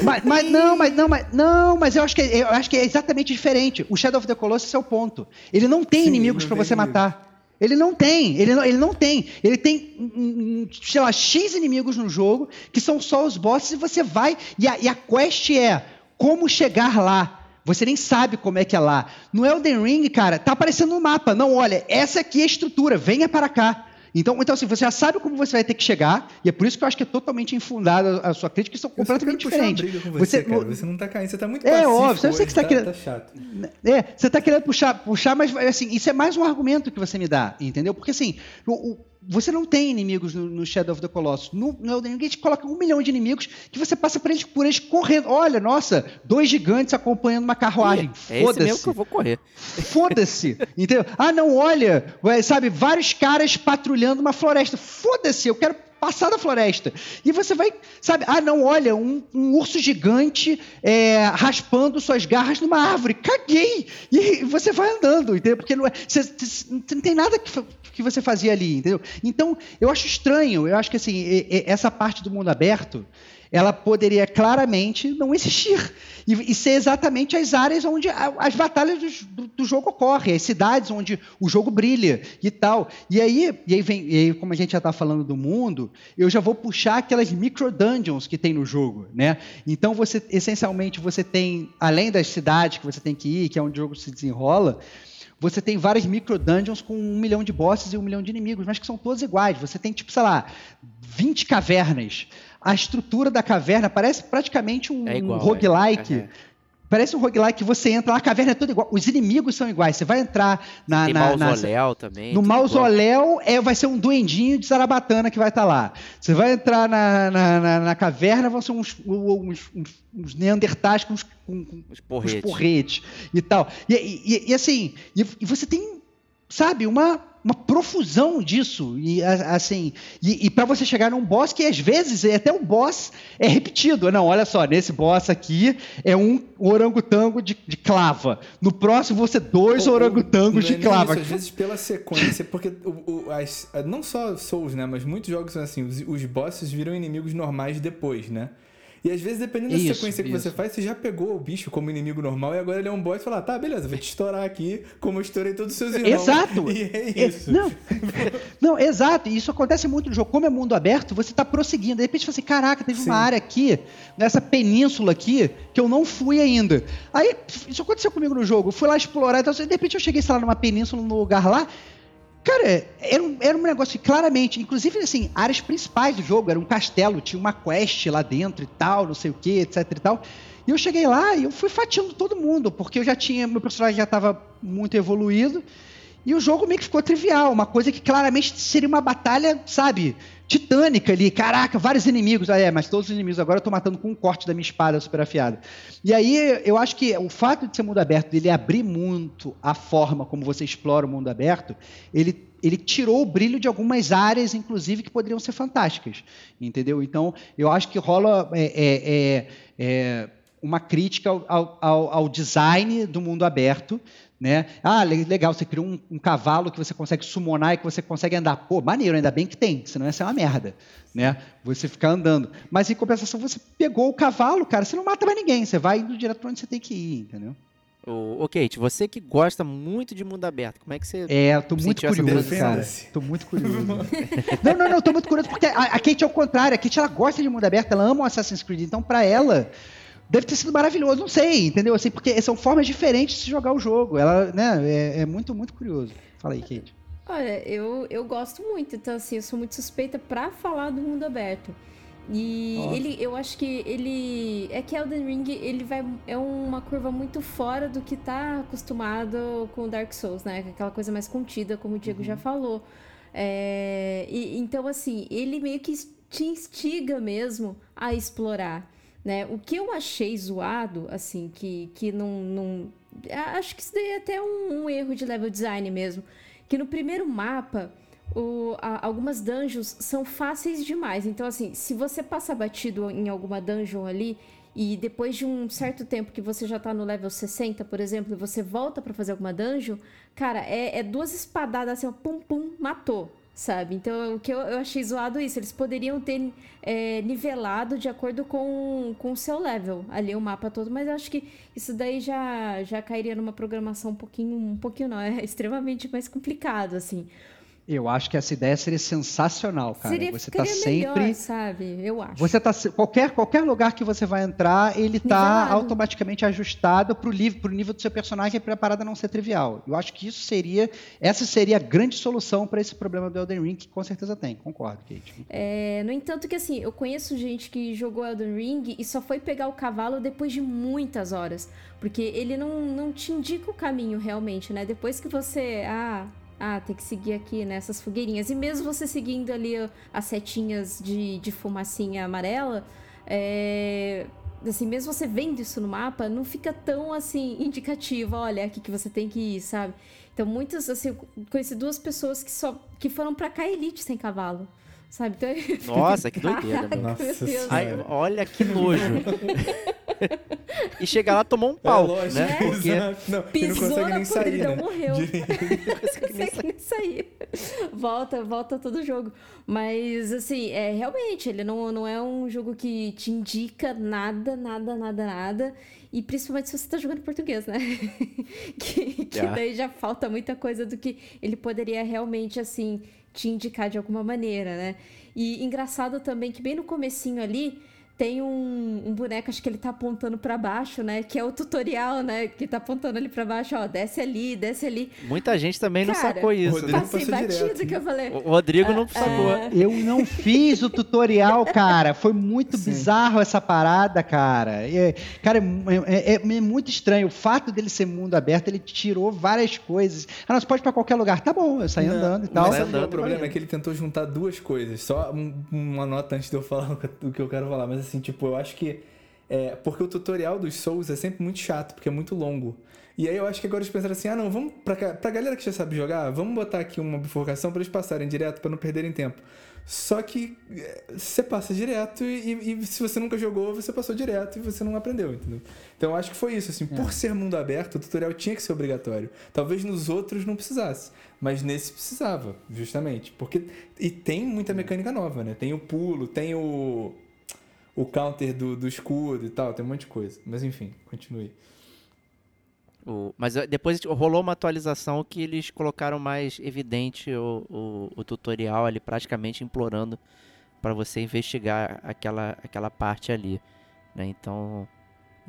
mas, mas, não, mas não, mas não, mas eu acho que eu acho que é exatamente diferente. O Shadow of the Colossus é o ponto. Ele não tem Sim, inimigos para você inimigo. matar. Ele não tem, ele não, ele não tem. Ele tem, sei lá, X inimigos no jogo, que são só os bosses, e você vai. E a, e a quest é como chegar lá. Você nem sabe como é que é lá. No Elden Ring, cara, tá aparecendo no mapa. Não, olha, essa aqui é a estrutura, venha para cá. Então, então assim, você já sabe como você vai ter que chegar, e é por isso que eu acho que é totalmente infundada a sua crítica, que são completamente diferentes. Com você, você, cara. você não tá caindo, você tá muito É óbvio, eu sei que você tá, tá querendo. Tá chato. É, você tá querendo puxar, puxar, mas assim, isso é mais um argumento que você me dá, entendeu? Porque assim, o, o você não tem inimigos no, no, Shadow of the Colossus. No, no Elden Ring, a gente coloca um milhão de inimigos que você passa por eles, por eles correndo. Olha, nossa, dois gigantes acompanhando uma carruagem. É, é esse mesmo que eu vou correr. Foda-se. <laughs> entendeu? Ah, não, olha, sabe, vários caras patrulhando uma floresta. Foda-se, eu quero passar da floresta. E você vai, sabe, ah, não, olha, um, um urso gigante é, raspando suas garras numa árvore. Caguei! E você vai andando, entendeu? Porque não, é, não tem nada que, que você fazia ali, entendeu? Então, eu acho estranho, eu acho que assim, essa parte do mundo aberto ela poderia claramente não existir e, e ser exatamente as áreas onde a, as batalhas do, do, jogo ocorrem, as cidades onde o jogo brilha e tal. E aí, e aí, vem, e aí como a gente já está falando do mundo, eu já vou puxar aquelas micro dungeons que tem no jogo, né? Então você, essencialmente, você tem além das cidades que você tem que ir, que é onde o jogo se desenrola você tem várias micro dungeons com um milhão de bosses e um milhão de inimigos, mas que são todos iguais. Você tem, tipo, sei lá, 20 cavernas a estrutura da caverna parece praticamente um, é igual, um roguelike. É. Parece um roguelike que você entra lá, a caverna é toda igual. Os inimigos são iguais. Você vai entrar na. Tem na, mausoléu na, também. No mausoléu é, vai ser um duendinho de Zarabatana que vai estar tá lá. Você vai entrar na, na, na, na caverna, vão ser uns, uns, uns, uns neandertais com, com, com os porretes. porretes. e tal. E, e, e assim, e, e você tem, sabe, uma uma profusão disso. E assim, e, e para você chegar num boss que às vezes até o boss é repetido. Não, olha só, nesse boss aqui é um orangotango de, de clava. No próximo você dois orangotangos de é clava. Isso, às vezes pela sequência, porque o, o, as, não só Souls, né, mas muitos jogos são assim, os, os bosses viram inimigos normais depois, né? E às vezes, dependendo isso, da sequência que isso. você faz, você já pegou o bicho como inimigo normal e agora ele é um boss e fala, tá, beleza, vou te estourar aqui como eu estourei todos os seus irmãos. Exato! <laughs> E é isso. Não, não exato. E isso acontece muito no jogo. Como é mundo aberto, você está prosseguindo. De repente você fala assim, caraca, teve Sim. uma área aqui, nessa península aqui, que eu não fui ainda. Aí, isso aconteceu comigo no jogo. Eu fui lá explorar, então, de repente eu cheguei, sei lá, numa península, num lugar lá, Cara, era um, era um negócio que claramente, inclusive assim, áreas principais do jogo, era um castelo, tinha uma quest lá dentro e tal, não sei o que, etc e tal. E eu cheguei lá e eu fui fatiando todo mundo, porque eu já tinha, meu personagem já estava muito evoluído, e o jogo meio que ficou trivial, uma coisa que claramente seria uma batalha, sabe, titânica ali. Caraca, vários inimigos. Ah, é, mas todos os inimigos agora eu tô matando com um corte da minha espada super afiada. E aí eu acho que o fato de ser mundo aberto, dele abrir muito a forma como você explora o mundo aberto, ele ele tirou o brilho de algumas áreas, inclusive, que poderiam ser fantásticas. Entendeu? Então, eu acho que rola é, é, é, é uma crítica ao, ao, ao, design do mundo aberto, né? Ah, legal, você criou um, um, cavalo que você consegue summonar e que você consegue andar. Pô, maneiro, ainda bem que tem, senão ia ser uma merda, né? Você ficar andando. Mas em compensação, você pegou o cavalo, cara, você não mata mais ninguém, você vai indo direto para onde você tem que ir, entendeu? Ô, Kate, você que gosta muito de mundo aberto, como é que você. É, eu tô muito curioso, cara. Tô muito curioso. <laughs> não, não, não, tô muito curioso, porque a, a Kate é o contrário. A Kate ela gosta de mundo aberto, ela ama o Assassin's Creed. Então, pra ela, deve ter sido maravilhoso, não sei, entendeu? Assim, porque são formas diferentes de jogar o jogo. Ela, né, é, é muito, muito curioso. Fala aí, Kate. Olha, eu, eu gosto muito, então assim, eu sou muito suspeita para falar do mundo aberto. E ele, eu acho que ele. É que Elden Ring ele vai, é uma curva muito fora do que tá acostumado com Dark Souls, né? Aquela coisa mais contida, como o Diego uhum. já falou. É, e, então, assim, ele meio que te instiga mesmo a explorar. Né? O que eu achei zoado, assim, que, que não, não. Acho que isso daí é até um, um erro de level design mesmo. Que no primeiro mapa, o, a, algumas dungeons são fáceis demais. Então, assim, se você passa batido em alguma dungeon ali e depois de um certo tempo que você já tá no level 60, por exemplo, e você volta para fazer alguma dungeon, cara, é, é duas espadadas assim, ó, pum, pum, matou sabe? Então, o que eu, eu achei zoado isso. Eles poderiam ter é, nivelado de acordo com, com o seu level ali o mapa todo, mas eu acho que isso daí já, já cairia numa programação um pouquinho, um pouquinho não, é <laughs> extremamente mais complicado, assim. Eu acho que essa ideia seria sensacional, cara. Seria, você tá sempre, melhor, sabe? Eu acho. Você tá qualquer qualquer lugar que você vai entrar, ele tá automaticamente ajustado para o nível do seu personagem para a parada não ser trivial. Eu acho que isso seria essa seria a grande solução para esse problema do Elden Ring, que com certeza tem. Concordo, Kate. É, no entanto que assim, eu conheço gente que jogou Elden Ring e só foi pegar o cavalo depois de muitas horas, porque ele não não te indica o caminho realmente, né? Depois que você ah, ah, tem que seguir aqui nessas né, fogueirinhas. E mesmo você seguindo ali as setinhas de, de fumacinha amarela, é, assim, mesmo você vendo isso no mapa, não fica tão assim indicativo, olha, é aqui que você tem que ir, sabe? Então, muitas, assim, conheci duas pessoas que só que foram para Elite sem cavalo Sabe? Então, <laughs> eu Nossa, que <laughs> doideira, "Caraca, meu. Nossa meu Deus." Senhora. Ai, olha que nojo. <laughs> <laughs> e chegar lá tomou um É pau, lógico, né? <laughs> Porque exato. Não, e não Pisou consegue na nem sair, podridão, né? morreu. <laughs> Direito. não consegue nem sair. Volta, volta todo o jogo. Mas, assim, é, realmente, ele não, não é um jogo que te indica nada, nada, nada, nada. E principalmente se você tá jogando português, né? que que Ah. daí já falta muita coisa do que ele poderia realmente, assim, te indicar de alguma maneira, né? E engraçado também que bem no comecinho ali tem um, um boneco, acho que ele tá apontando pra baixo, né? Que é o tutorial, né? Que tá apontando ali pra baixo, ó, desce ali, desce ali. Muita gente também não Cara, sacou isso. Rodrigo né? Passei passou batido direto, que eu falei. O Rodrigo não sacou. é. Eu não fiz o tutorial, <laughs> cara. Foi muito bizarro essa parada, cara. É, cara, é, é- é muito estranho. O fato dele ser mundo aberto, ele tirou várias coisas. Ah, não, você pode ir pra qualquer lugar. Tá bom, eu saí Não, andando e tal. Mas é andando, o problema? É que ele tentou juntar duas coisas. Só um- uma nota antes de eu falar o <laughs> que- o que eu quero falar. Mas assim, tipo, eu acho que. É, porque o tutorial dos Souls é sempre muito chato, porque é muito longo. E aí eu acho que agora eles pensaram assim: ah, não, vamos. Pra, pra galera que já sabe jogar, vamos botar aqui uma bifurcação pra eles passarem direto, pra não perderem tempo. Só que é, você passa direto e, e- e se você nunca jogou, você passou direto e você não aprendeu, entendeu? Então eu acho que foi isso, assim, por ser mundo aberto, o tutorial tinha que ser obrigatório. Talvez nos outros não precisasse, mas nesse precisava, justamente. Porque e tem muita mecânica nova, né? Tem o pulo, tem o o counter do, do escudo e tal, tem um monte de coisa. Mas enfim, continue. O- mas eh, depois rolou uma atualização que eles colocaram mais evidente o, o- o tutorial ali, praticamente implorando para você investigar aquela, aquela parte ali. né? Então,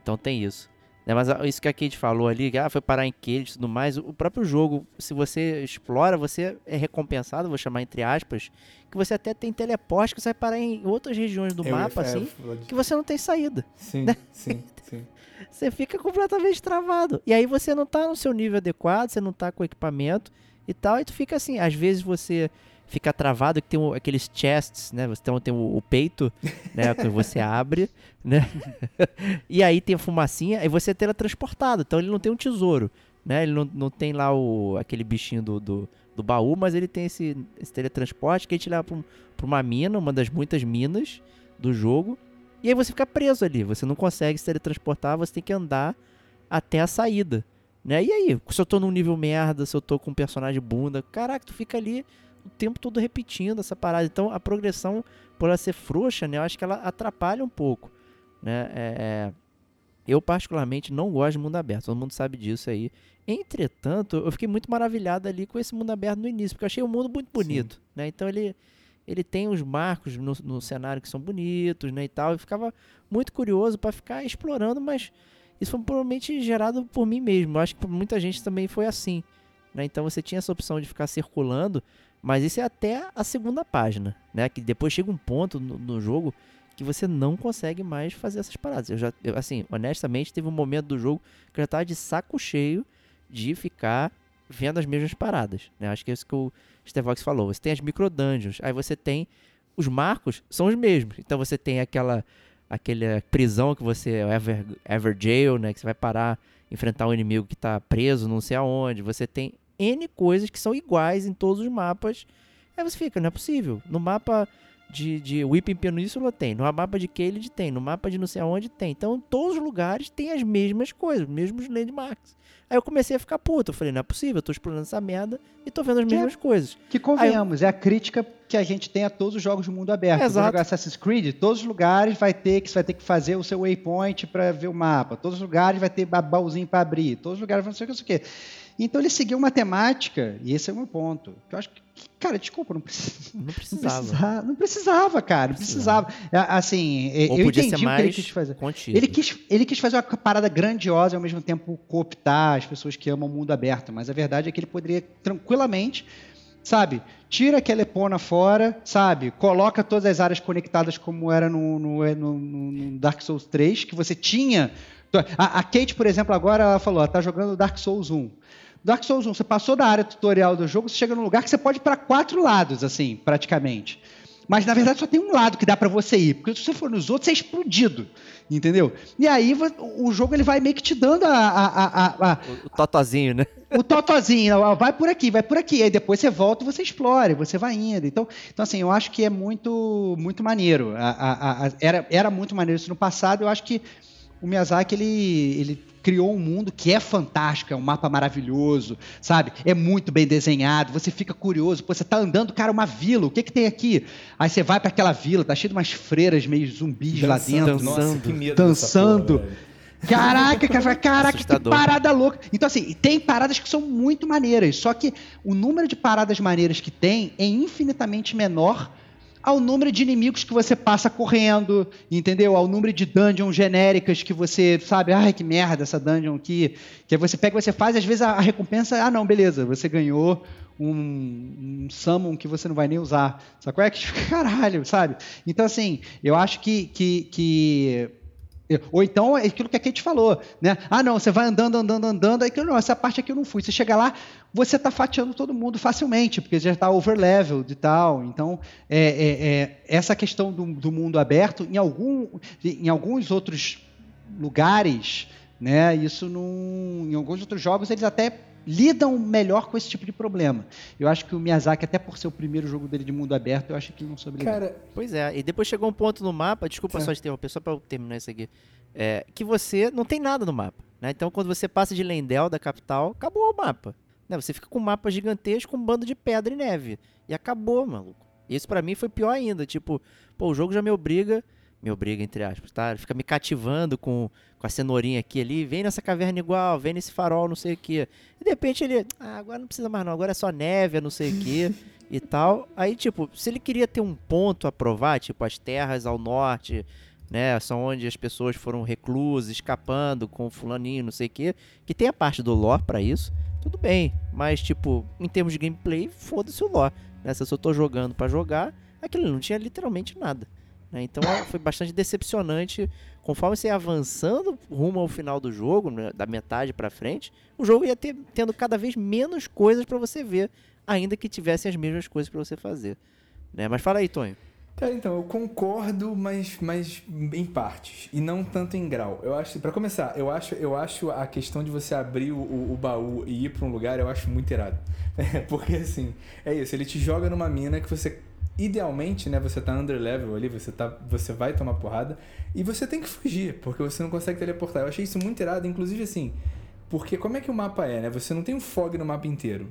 então tem isso. Né, Mas ah, isso que a Kate falou ali, que, ah, foi parar em Cage e tudo mais, o próprio jogo, se você explora, você é recompensado, vou chamar entre aspas, que você até tem teleporte que você vai parar em outras regiões do Eu mapa, é, assim, eu que você não tem saída Sim, sim, <laughs> sim. você fica completamente travado. E aí você não tá no seu nível adequado, você não tá com equipamento e tal, e tu fica assim, às vezes você fica travado, que tem o- aqueles chests, né? Você tem, o, o peito, né? <laughs> Que você abre, né? <laughs> e aí tem a fumacinha, aí você é teletransportado. Então ele não tem um tesouro, né? Ele não, não tem lá o, aquele bichinho do, do, do baú, mas ele tem esse, esse teletransporte que ele te leva pra, um- pra uma mina, uma das muitas minas do jogo. E aí você fica preso ali, você não consegue se teletransportar, você tem que andar até a saída. Né? E aí, se eu tô num nível merda, se eu tô com um personagem bunda, caraca, tu fica ali o tempo todo repetindo essa parada. Então a progressão, por ela ser frouxa, né, eu acho que ela atrapalha um pouco. Né? É, é, eu, particularmente, não gosto de mundo aberto, todo mundo sabe disso aí. Entretanto, eu fiquei muito maravilhado ali com esse mundo aberto no início, porque eu achei o mundo muito bonito. Né? Então ele, ele tem os marcos no, no cenário que são bonitos né, e tal. Eu ficava muito curioso para ficar explorando, mas isso foi provavelmente gerado por mim mesmo. Eu acho que muita gente também foi assim. Né? Então você tinha essa opção de ficar circulando, mas isso é até a segunda página. Né? Que depois chega um ponto no, no jogo que você não consegue mais fazer essas paradas. Eu já, eu, assim, honestamente, teve um momento do jogo que eu já tava de saco cheio de ficar vendo as mesmas paradas. Né? Acho que é isso que o Stevox falou. Você tem as micro dungeons, aí você tem os marcos são os mesmos. Então você tem aquela aquela prisão que você é ever, ever jail, né, que você vai parar enfrentar um inimigo que tá preso, não sei aonde. Você tem N coisas que são iguais em todos os mapas. Aí você fica, não é possível. No mapa de, de Whipping Peninsula tem, no mapa de Caelid tem, no mapa de não sei aonde tem. Então, em todos os lugares tem as mesmas coisas, os mesmos landmarks. Aí eu comecei a ficar puto. Eu falei, não é possível, eu tô explorando essa merda e tô vendo as Que é- mesmas coisas. Que convenhamos, é a crítica que a gente tem a todos os jogos de mundo aberto. Você Exato. jogar Assassin's Creed, todos os lugares vai ter que você vai ter que fazer o seu waypoint para ver o mapa. Todos os lugares vai ter ba- baúzinho para abrir. Todos os lugares vai não sei o que, não sei o que. Então ele seguiu uma temática, e esse é o meu ponto. Que eu acho que, cara, desculpa, não precisa. Não <laughs> Não precisava. precisava, não precisava, cara, não precisava. É, Assim, é, Ou eu podia entendi ser o que ele mais quis fazer. contido. Ele quis, ele quis fazer uma parada grandiosa e ao mesmo tempo cooptar as pessoas que amam o mundo aberto. Mas a verdade é que ele poderia tranquilamente, sabe, tira aquela epona fora, sabe, coloca todas as áreas conectadas como era no, no, no- no Dark Souls 3, que você tinha. A, a Kate, por exemplo, agora ela falou, ela tá jogando Dark Souls 1. Dark Souls 1, você passou da área tutorial do jogo, você chega num lugar que você pode ir para quatro lados, assim, praticamente. Mas na verdade só tem um lado que dá para você ir, porque se você for nos outros, você é explodido, entendeu? E aí o jogo ele vai meio que te dando a, a, a, a- O, o totozinho, né? o totozinho, vai por aqui, vai por aqui. Aí depois você volta e você explora, você vai indo. Então, então assim, eu acho que é muito, muito maneiro. Era, era muito maneiro isso no passado. Eu acho que o Miyazaki, ele, ele criou um mundo que é fantástico, é um mapa maravilhoso, sabe? É muito bem desenhado, você fica curioso, pô, você tá andando, cara, uma vila, o que que tem aqui? Aí você vai para aquela vila, tá cheio de umas freiras meio zumbis lá dentro. Nossa, que medo Dançando. porra. Caraca, cara, caraca, que Assustador. parada louca. Então, assim, tem paradas que são muito maneiras, só que o número de paradas maneiras que tem é infinitamente menor ao número de inimigos que você passa correndo, entendeu? Ao número de dungeons genéricas que você sabe, ai que merda essa dungeon aqui. Que aí você pega você faz, às vezes a, recompensa, ah não, beleza, você ganhou um, um summon que você não vai nem usar. Sacou? É que <laughs> caralho, sabe? Então, assim, eu acho que, que, que ou então é aquilo que a Kate falou, né? Ah, não, você vai andando, andando, andando, aí que não, essa parte aqui eu não fui. Você chega lá, você está fatiando todo mundo facilmente, porque já está overleveled e tal. Então, é, é, é, essa questão do, do mundo aberto, em, algum, em alguns outros lugares, né? Isso não. Em alguns outros jogos, eles até lidam melhor com esse tipo de problema. Eu acho que o Miyazaki, até por ser o primeiro jogo dele de mundo aberto, eu acho que ele não soube lidar. Cara, Pois é, e depois chegou um ponto no mapa, desculpa É. só te interromper, só pra eu terminar isso aqui, é, que você não tem nada no mapa, né? Então quando você passa de Lendel, da capital, acabou o mapa. Né? Você fica com um mapa gigantesco, com um bando de pedra e neve. E acabou, maluco. Isso pra mim foi pior ainda, tipo, pô, o jogo já me obriga, me obriga entre aspas, tá? Ele Fica me cativando com, com a cenourinha aqui ali, vem nessa caverna igual, vem nesse farol, não sei o quê. E de repente ele, ah, agora não precisa mais não, agora é só neve, não sei o quê <laughs> e tal. Aí, tipo, se ele queria ter um ponto a provar, tipo, as terras ao norte, né, são onde as pessoas foram reclusas, escapando com fulaninho, não sei o quê, que tem a parte do lore pra isso, tudo bem. Mas, tipo, em termos de gameplay, foda-se o lore. Né? Se eu só tô jogando pra jogar, aquilo não tinha literalmente nada. Né? Então é, foi bastante decepcionante. Conforme você ia avançando rumo ao final do jogo, né, da metade pra frente, o jogo ia ter, tendo cada vez menos coisas pra você ver, ainda que tivessem as mesmas coisas pra você fazer. Né? Mas fala aí, Tonho. Cara, então, eu concordo, mas, mas em partes. E não tanto em grau. Eu acho, para começar, eu acho, eu acho a questão de você abrir o, o, baú e ir pra um lugar, eu acho muito irado. <laughs> porque assim, é isso, ele te joga numa mina que você. Idealmente, né? Você tá under level ali, você, tá, você vai tomar porrada e você tem que fugir, porque você não consegue teleportar. Eu achei isso muito irado, inclusive assim, porque como é que o mapa é, né? Você não tem um fog no mapa inteiro.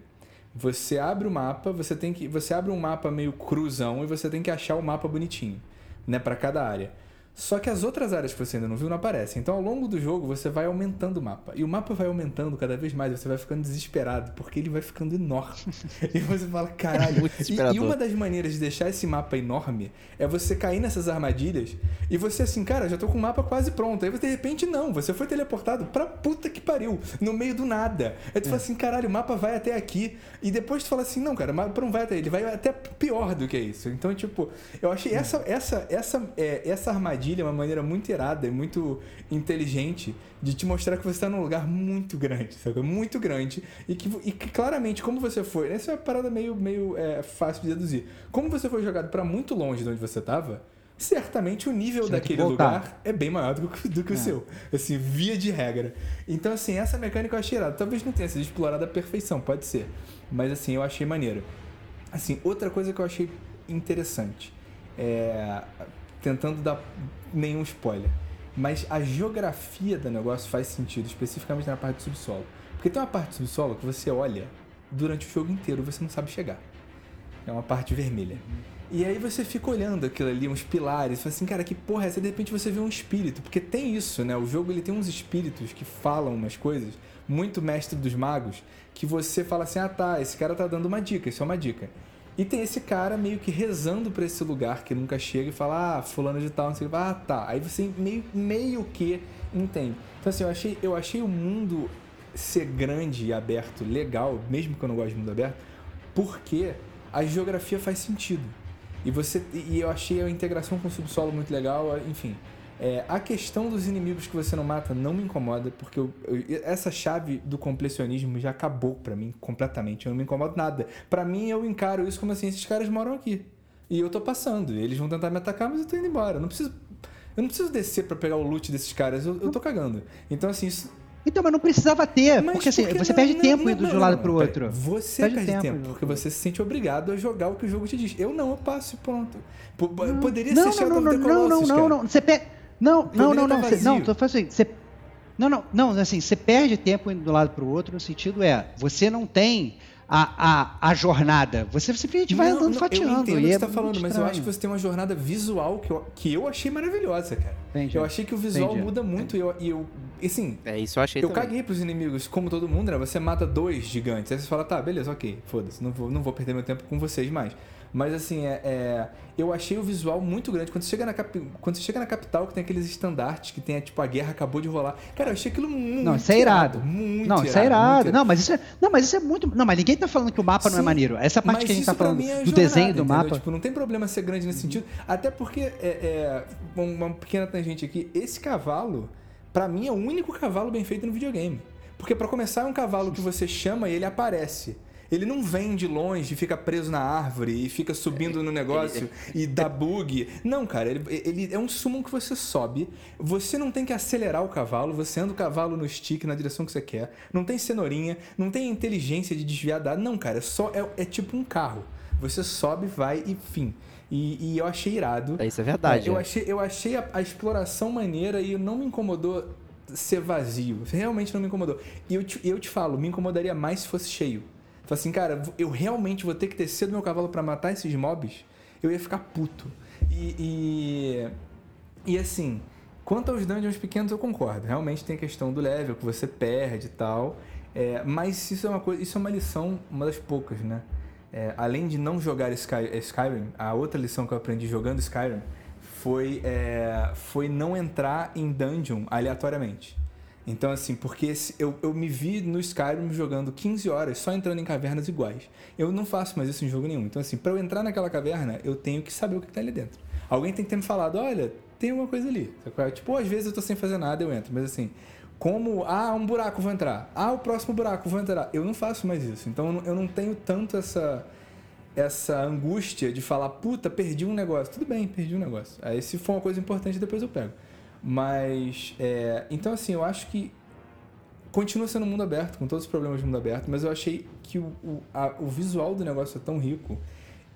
Você abre o mapa, você tem que. Você abre um mapa meio cruzão e você tem que achar o mapa bonitinho, né, para cada área. Só que as outras áreas que você ainda não viu não aparecem. Então, ao longo do jogo, você vai aumentando o mapa. E o mapa vai aumentando cada vez mais. Você vai ficando desesperado, porque ele vai ficando enorme. <laughs> e você fala, caralho. E, e uma das maneiras de deixar esse mapa enorme é você cair nessas armadilhas e você assim, cara, já tô com o mapa quase pronto. Aí você, de repente, não. Você foi teleportado pra puta que pariu, no meio do nada. Aí tu fala assim, caralho, o mapa vai até aqui. E depois tu fala assim, não, cara, o mapa não vai até. Ele vai até pior do que isso. Então, tipo, eu achei essa, essa, essa, é, essa armadilha uma maneira muito irada e muito inteligente de te mostrar que você tá num lugar muito grande, sabe? Muito grande. E que, e que claramente, como você foi. Essa é uma parada meio, meio é, fácil de deduzir. Como você foi jogado pra muito longe de onde você tava. Certamente o nível que daquele lugar é bem maior do que, do que o seu. Assim, via de regra. Então, assim, essa mecânica eu achei irada. Talvez não tenha sido explorada à perfeição, pode ser. Mas, assim, eu achei maneiro. Assim, outra coisa que eu achei interessante. É. Tentando dar nenhum spoiler. Mas a geografia do negócio faz sentido, especificamente na parte do subsolo. Porque tem uma parte do subsolo que você olha durante o jogo inteiro e você não sabe chegar. É uma parte vermelha. E aí você fica olhando aquilo ali, uns pilares, fala assim, cara, que porra é essa? De repente você vê um espírito, porque tem isso, né? O jogo ele tem uns espíritos que falam umas coisas, muito mestre dos magos, que você fala assim, ah tá, esse cara tá dando uma dica, isso é uma dica. E tem esse cara meio que rezando pra esse lugar que nunca chega e fala, ah, fulano de tal, não sei o que, ah tá. Aí você meio, meio que entende. Então assim, eu achei, eu achei o mundo ser grande e aberto legal, mesmo que eu não goste de mundo aberto, porque a geografia faz sentido. E você e eu achei a integração com o subsolo muito legal, enfim. É, a questão dos inimigos que você não mata não me incomoda, porque eu- eu- essa chave do completionismo já acabou pra mim completamente. Eu não me incomodo nada. Pra mim, eu encaro isso como assim: esses caras moram aqui. E eu tô passando. Eles vão tentar me atacar, mas eu tô indo embora. Eu não preciso, eu não preciso descer pra pegar o loot desses caras. Eu, eu tô cagando. Então, assim, isso Então, mas não precisava ter, Mas porque assim, por que você não- perde não, tempo não, indo não, de um lado não, pro não, outro. Você Perde perde, tempo tempo, porque você se sente obrigado a jogar o que o jogo te diz. Eu não, eu passo e pronto. P- Poderia não, ser não, Shadow não, não, não, Colossus, não, cara. não, Você pe... Não, não, Poderia não, tá não. Não, tô falando assim. Você... Não, não, não, assim, você perde tempo indo do lado pro outro, no sentido é, você não tem a, a, a jornada. Você simplesmente vai Não, andando não, fatiando. Eu entendo o que é você tá muito falando, mas eu estranho. acho que você tem uma jornada visual que eu, que eu achei maravilhosa, cara. Entendi. Eu achei que o visual Entendi. muda muito e eu, e eu e assim, É, isso eu achei eu também. caguei pros inimigos, como todo mundo, né? Você mata dois gigantes. Aí você fala, tá, beleza, ok, foda-se, não vou, não vou perder meu tempo com vocês mais. Mas assim, é, é, eu achei o visual muito grande. Quando você, chega na capi- quando você chega na capital, que tem aqueles estandartes, que tem, tipo, a guerra acabou de rolar. Cara, eu achei aquilo muito Não, isso é irado. Muito não, isso é irado. Não, mas isso é, não, mas isso é muito. Não, mas ninguém tá falando que o mapa não é Sim, maneiro. Essa parte que a gente tá falando é do jornada, desenho do entendeu? mapa. Tipo, não tem problema ser grande nesse sentido. Até porque, é, é, uma pequena tangente aqui, esse cavalo, pra mim, é o único cavalo bem feito no videogame. Porque pra começar, é um cavalo que você chama e ele aparece. Ele não vem de longe, fica preso na árvore e fica subindo no negócio e dá bug. Não, cara, ele, ele é um summon que você sobe. Você não tem que acelerar o cavalo, você anda o cavalo no stick na direção que você quer. Não tem cenourinha, não tem inteligência de desviar dado. Não, cara, é só é, é tipo um carro. Você sobe, vai e fim. E, e eu achei irado. É, isso é verdade, É, eu é. achei, eu achei a, a exploração maneira e não me incomodou ser vazio. Realmente não me incomodou. E eu te, eu te falo, me incomodaria mais se fosse cheio. Fala assim, cara, eu realmente vou ter que descer do meu cavalo pra matar esses mobs? Eu ia ficar puto. E, e, e assim, quanto aos dungeons pequenos, eu concordo. Realmente tem a questão do level que você perde e tal. É, mas isso é uma coisa, isso é uma lição, uma das poucas, né? É, além de não jogar Sky- Skyrim, a outra lição que eu aprendi jogando Skyrim foi, é, foi não entrar em dungeon aleatoriamente. Então, assim, porque eu, eu me vi no Skyrim jogando 15 horas só entrando em cavernas iguais. Eu não faço mais isso em jogo nenhum. Então, assim, pra eu entrar naquela caverna, eu tenho que saber o que tá ali dentro. Alguém tem que ter me falado, olha, tem alguma coisa ali. Sabe? Tipo, às vezes eu tô sem fazer nada, eu entro. Mas assim, como, ah, um buraco, vou entrar. Ah, o próximo buraco, vou entrar. Eu não faço mais isso. Então, eu não tenho tanto essa essa angústia de falar, puta, perdi um negócio. Tudo bem, perdi um negócio. Aí se for uma coisa importante, depois eu pego. Mas, é, então assim, eu acho que continua sendo um mundo aberto, com todos os problemas de mundo aberto, mas eu achei que o, o, a- o visual do negócio é tão rico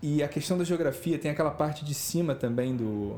e a questão da geografia, tem aquela parte de cima também do...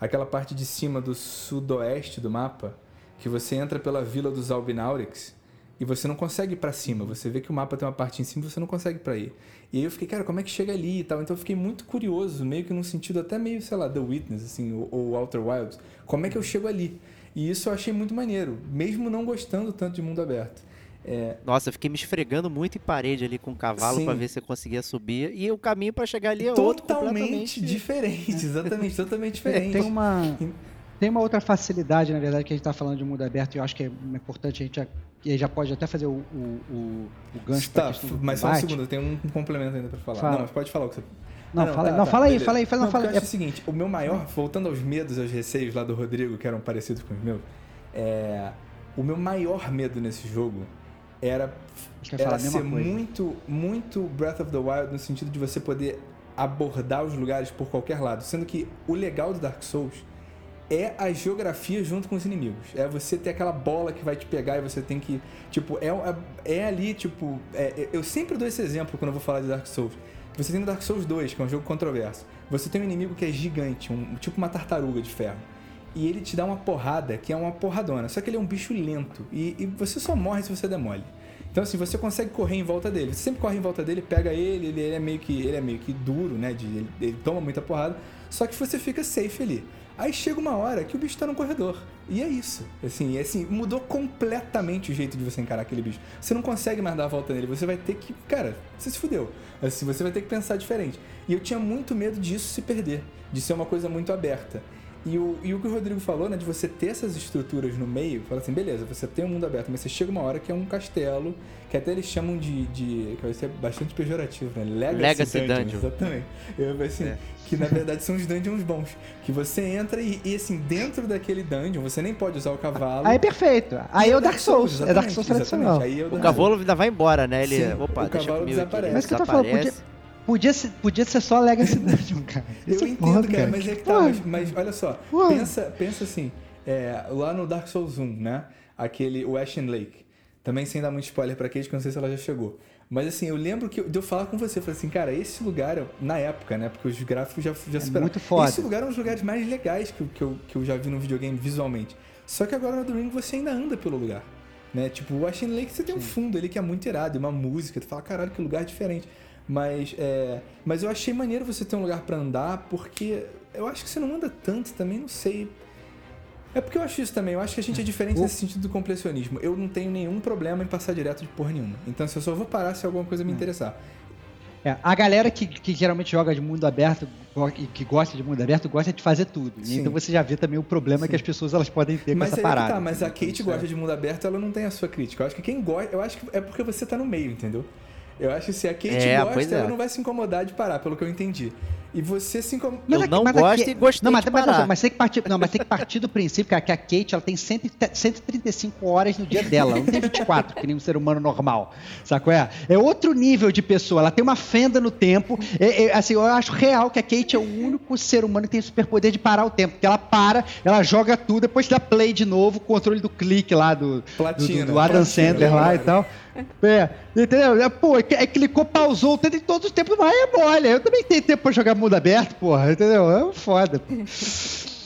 Aquela parte de cima do sudoeste do mapa, que você entra pela vila dos Albinaurix e você não consegue ir pra cima. Você vê que o mapa tem uma parte em cima e você não consegue pra ir. E aí eu fiquei, cara, como é que chega ali e tal? Então eu fiquei muito curioso, meio que num sentido até meio, sei lá, The Witness, assim, ou, ou Outer Wilds. Como é que eu chego ali? E isso eu achei muito maneiro, mesmo não gostando tanto de mundo aberto. É, Nossa, eu fiquei me esfregando muito em parede ali com o cavalo pra ver se eu conseguia subir. E o caminho pra chegar ali é outro totalmente completamente. diferente, <laughs> exatamente, totalmente É, diferente. tem uma tem uma outra facilidade, na verdade, que a gente está falando de mundo aberto e eu acho que é importante a gente já, e já pode até fazer o, o, o, o gancho Tá, mas só um segundo, eu tenho um complemento ainda pra falar. Fala. Não, mas pode falar o que você. Não, Ah, fala, tá, não, tá, fala aí, fala aí, fala, não, fala. eu É, acho o seguinte, o meu maior, voltando aos medos, aos receios lá do Rodrigo, que eram parecidos com os meus, é, o meu maior medo nesse jogo era, era ser muito, muito Breath of the Wild no sentido de você poder abordar os lugares por qualquer lado, sendo que o legal do Dark Souls é a geografia junto com os inimigos. É você ter aquela bola que vai te pegar e você tem que. Tipo, é, é, é ali, tipo. é- eu sempre dou esse exemplo quando eu vou falar de Dark Souls. Você tem no Dark Souls 2, que é um jogo controverso. Você tem um inimigo que é gigante, um, tipo uma tartaruga de ferro. E ele te dá uma porrada que é uma porradona. Só que ele é um bicho lento. E, e você só morre se você demole. Então assim, você consegue correr em volta dele. Você sempre corre em volta dele, pega ele, ele, ele é meio que ele é meio que duro, né? De, ele, ele toma muita porrada. Só que você fica safe ali. Aí chega uma hora que o bicho tá no corredor. E é isso. Assim, é assim, mudou completamente o jeito de você encarar aquele bicho. Você não consegue mais dar a volta nele. Você vai ter que. Cara, você se fudeu. Assim, você vai ter que pensar diferente. E eu tinha muito medo disso se perder. De ser uma coisa muito aberta. E o, e o que o Rodrigo falou, né, de você ter essas estruturas no meio, fala assim, beleza, você tem um mundo aberto, mas você chega uma hora que é um castelo, que até eles chamam de. de que vai ser bastante pejorativo, né? Legacy, Legacy Dungeon. Dungeon. Exatamente. Eu, assim, É. que na verdade são os dungeons bons. Que você entra e, e, assim, dentro daquele dungeon, você nem pode usar o cavalo. Aí é perfeito. Aí é o Dark Souls. É Dark Souls exatamente. tradicional. Aí é o O Dark cavalo ainda vai embora, né? Ele, Sim, opa, o deixa cavalo comigo aqui. desaparece. ele Mas que eu tô falando, desaparece. Podia ser, podia ser só Legacy Dungeon, <laughs> cara. Eu Isso é entendo, foda, cara, mas é que tá. Mas, mas olha só, pensa, pensa assim, é, lá no Dark Souls 1, né? aquele, o Ashen Lake. Também sem dar muito spoiler pra Kate, que eu não sei se ela já chegou. Mas assim, eu lembro que eu- de eu falar com você, eu falei assim, cara, esse lugar, na época, né? Porque os gráficos já, já superaram. muito foda. Esse lugar é um dos lugares mais legais que, eu- que, eu, que eu já vi no videogame visualmente. Só que agora no The Ring você ainda anda pelo lugar. Né? Tipo, o Ashen Lake você tem um fundo ali que é muito irado, e uma música, tu fala, caralho, que lugar diferente. Mas, é, mas eu achei maneiro você ter um lugar pra andar, porque eu acho que você não anda tanto também, não sei. É porque eu acho isso também, eu acho que a gente é diferente O- nesse sentido do completionismo. Eu não tenho nenhum problema em passar direto de porra nenhuma. Então, se eu só vou parar se alguma coisa me interessar. É, a galera que, que geralmente joga de mundo aberto e que gosta de mundo aberto gosta de fazer tudo. E Sim. Então você já vê também o problema Sim. que as pessoas elas podem ter Mas com essa é que parada. tá, mas a? Kate é- gosta de mundo aberto, ela não tem a sua crítica. Eu acho que quem gosta, eu acho que é porque você tá no meio, entendeu? Eu acho que se a Kate É, gosta, é. ela não vai se incomodar de parar, pelo que eu entendi. E você se incomoda. Eu não gosto e gostei não, mas, de mas, parar. mas tem que partir, não, mas tem que partir do princípio cara, que a Kate ela tem 100, e- 135 horas no dia dela, ela não tem 24, que nem um ser humano normal. Sacou? É, é outro nível de pessoa, ela tem uma fenda no tempo. É- é, assim, eu acho real que a Kate é o único ser humano que tem o superpoder de parar o tempo. Porque ela para, ela joga tudo, depois dá play de novo, controle do clique lá do, do, Platina, do, do Adam platina, Sandler lá e tal. É, entendeu? É, pô, é, é, clicou, pausou, tem todos os tempos, mas é mole. Eu também tenho tempo pra jogar mundo aberto, porra, entendeu? É um foda. pô. <laughs>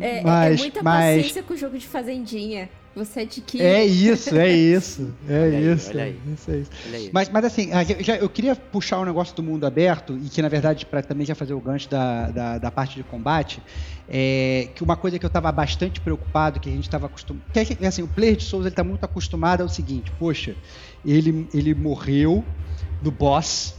É, é- Mas- é muita mas- paciência com o jogo de fazendinha. Você adquire. É isso, é isso. É Olha aí, isso. olha aí. Isso é isso. Olha aí. Mas, mas assim, a gente- já- eu queria puxar um negócio do mundo aberto, e que na verdade, para também já fazer o gancho da, da, da parte de combate, é que uma coisa que eu estava bastante preocupado, que a gente estava acostumado. Que é que, assim, o player de Souls ele está muito acostumado ao seguinte: poxa, ele, ele morreu no boss.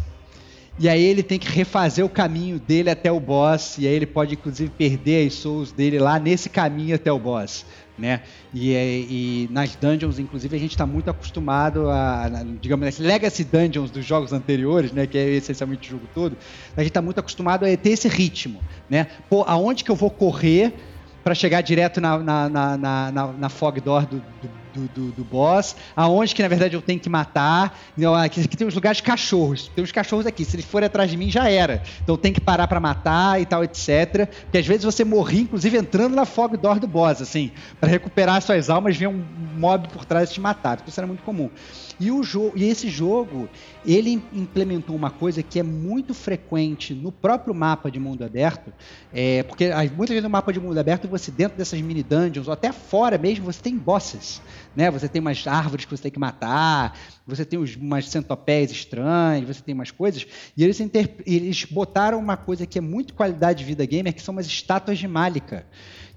E aí ele tem que refazer o caminho dele até o boss, e aí ele pode inclusive perder as souls dele lá nesse caminho até o boss, né? E, é- e nas dungeons, inclusive, a gente está muito acostumado a, a, digamos assim, legacy dungeons dos jogos anteriores, né? Que é essencialmente o jogo todo. A gente está muito acostumado a ter esse ritmo, né? Pô, aonde que eu vou correr para chegar direto na, na, na, na, na- fog door do, do, do, do- boss, aonde que na verdade eu tenho que matar. Aqui, aqui tem os lugares de cachorros. Tem uns cachorros aqui. Se eles forem atrás de mim, já era. Então tem que parar para matar e tal, etc. Porque às vezes você morria, inclusive, entrando na fog door do boss, assim. para recuperar suas almas, vinha um mob por trás e te matar. Isso era muito comum. E, o e esse jogo, ele implementou uma coisa que é muito frequente no próprio mapa de mundo aberto, é, porque ah, muitas vezes no mapa de mundo aberto, você dentro dessas mini dungeons, ou até fora mesmo, você tem bosses. Né? Você tem umas árvores que você tem que matar, você tem uns, umas centopeias estranhas, você tem umas coisas. E eles, eles botaram uma coisa que é muito qualidade de vida gamer, que são umas estátuas de Malika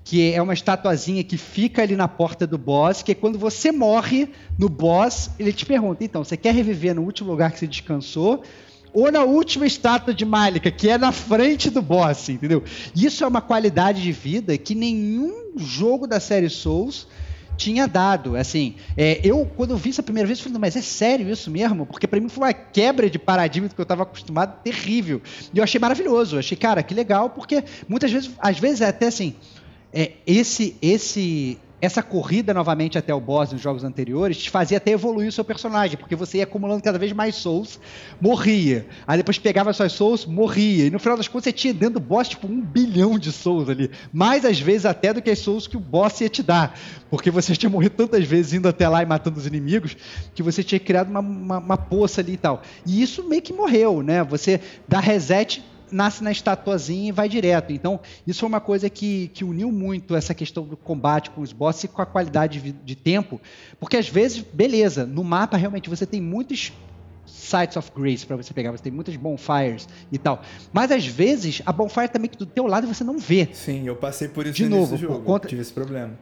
que é uma estatuazinha que fica ali na porta do boss, que é quando você morre no boss, ele te pergunta, então, você quer reviver no último lugar que você descansou? Ou na última estátua de Malika, que é na frente do boss, entendeu? Isso é uma qualidade de vida que nenhum jogo da série Souls tinha dado. Assim, é, eu, quando eu vi isso a primeira vez, falei, mas é sério isso mesmo? Porque pra mim foi uma quebra de paradigma do que eu estava acostumado terrível. E eu achei maravilhoso. Eu achei, cara, que legal, porque muitas vezes, às vezes é até assim, é, esse, esse, essa corrida novamente até o boss nos jogos anteriores te fazia até evoluir o seu personagem, porque você ia acumulando cada vez mais souls, morria. Aí depois pegava suas souls, morria. E no final das contas você tinha dentro do boss tipo um bilhão de souls ali. Mais às vezes até do que as souls que o boss ia te dar. Porque você <laughs> tinha morrido tantas vezes indo até lá e matando os inimigos, que você tinha criado uma, uma, uma poça ali e tal. E isso meio que morreu, né? Você dá reset nasce na estatuazinha e vai direto. Então, isso foi uma coisa que, que uniu muito essa questão do combate com os bosses e com a qualidade de, de tempo. Porque às vezes, beleza, no mapa realmente você tem muitos sites of grace para você pegar, você tem muitas bonfires e tal. Mas às vezes a bonfire também que do teu lado você não vê. Sim, eu passei por isso De no novo, por jogo. conta- Tive esse problema.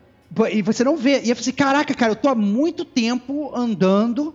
E você não vê. E eu falei assim, caraca, cara, eu tô há muito tempo andando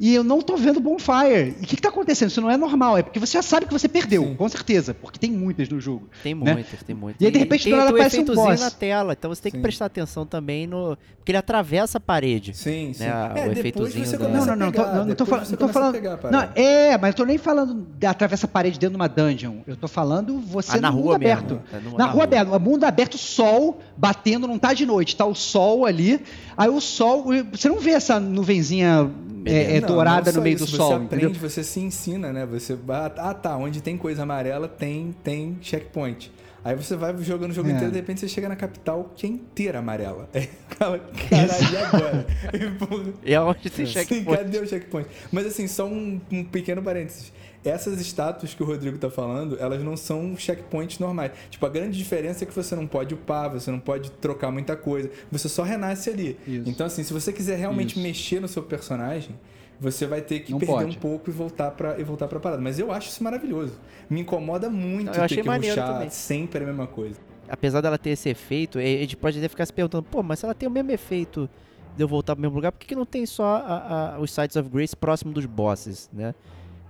e eu não tô vendo bonfire. E o que, que tá acontecendo? Isso não é normal, é porque você já sabe que você perdeu, Sim. com certeza, porque tem muitas no jogo. Tem né? muitas, tem muitas. E aí, de repente, tem do nada o aparece um boss. na tela, então você tem que Sim. prestar atenção também no... Porque ele atravessa a parede. Sim, sim. Né, o é, depois efeitozinho você da- Não, não, não, pegar, não, não tô, você não tô falando. pegar não, é, mas eu tô nem falando de atravessa a parede dentro de uma dungeon. Eu tô falando você Ah, no na mundo rua aberto. mesmo, é no- na, na rua rua. aberta, mundo aberto, sol batendo, não tá de noite, tá o sol ali. Aí o sol, você não vê essa nuvenzinha é, é, Não, dourada não no meio isso, do você sol, aprende, entendeu? Você se ensina, né? Você vai, ah, tá, onde tem coisa amarela tem tem checkpoint. Aí você vai jogando o jogo É. inteiro, de repente você chega na capital que é inteira amarela. <laughs> Fala, caralho, e agora? <laughs> E, E aonde tem Sim, checkpoint? cadê o checkpoint? Mas assim, só um, um pequeno parênteses. Essas estátuas que o Rodrigo tá falando, elas não são checkpoints normais. Tipo, a grande diferença é que você não pode upar, você não pode trocar muita coisa. Você só renasce ali. Isso. Então, assim, se você quiser realmente Isso. mexer no seu personagem, você vai ter que Não perder pode. um pouco e voltar pra e voltar pra parada. Mas eu acho isso maravilhoso. Me incomoda muito eu achei ter que rushar também. sempre a mesma coisa. apesar dela ter esse efeito, a gente pode até ficar se perguntando, pô, mas se ela tem o mesmo efeito de eu voltar pro mesmo lugar, por que, que não tem só a- a- os Sites of Grace próximo dos bosses, né?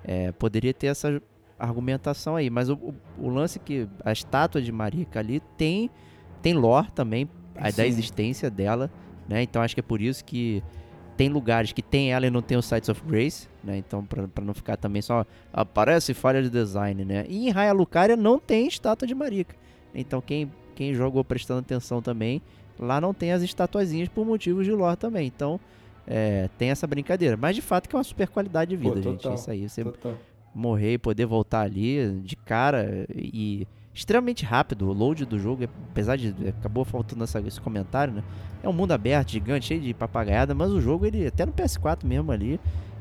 É, poderia ter essa argumentação aí, mas o, o- o lance que a estátua de Marika ali tem, tem lore também, a da existência dela, né? Então acho que é por isso que tem lugares que tem ela e não tem os Sites of Grace, né? Então pra não ficar também só aparece falha de design, né? E em Raia Lucaria não tem estátua de Marika. Então quem, quem jogou prestando atenção também, lá não tem as estatuazinhas por motivos de lore também. Então é, tem essa brincadeira. Mas de fato que é uma super qualidade de Pô, vida, gente. total, Isso aí. Você Total. morrer e poder voltar ali de cara e extremamente rápido. O load do jogo, apesar de acabou faltando essa- esse comentário, né? É um mundo aberto, gigante, cheio de papagaiada, mas o jogo ele até no PS4 mesmo ali,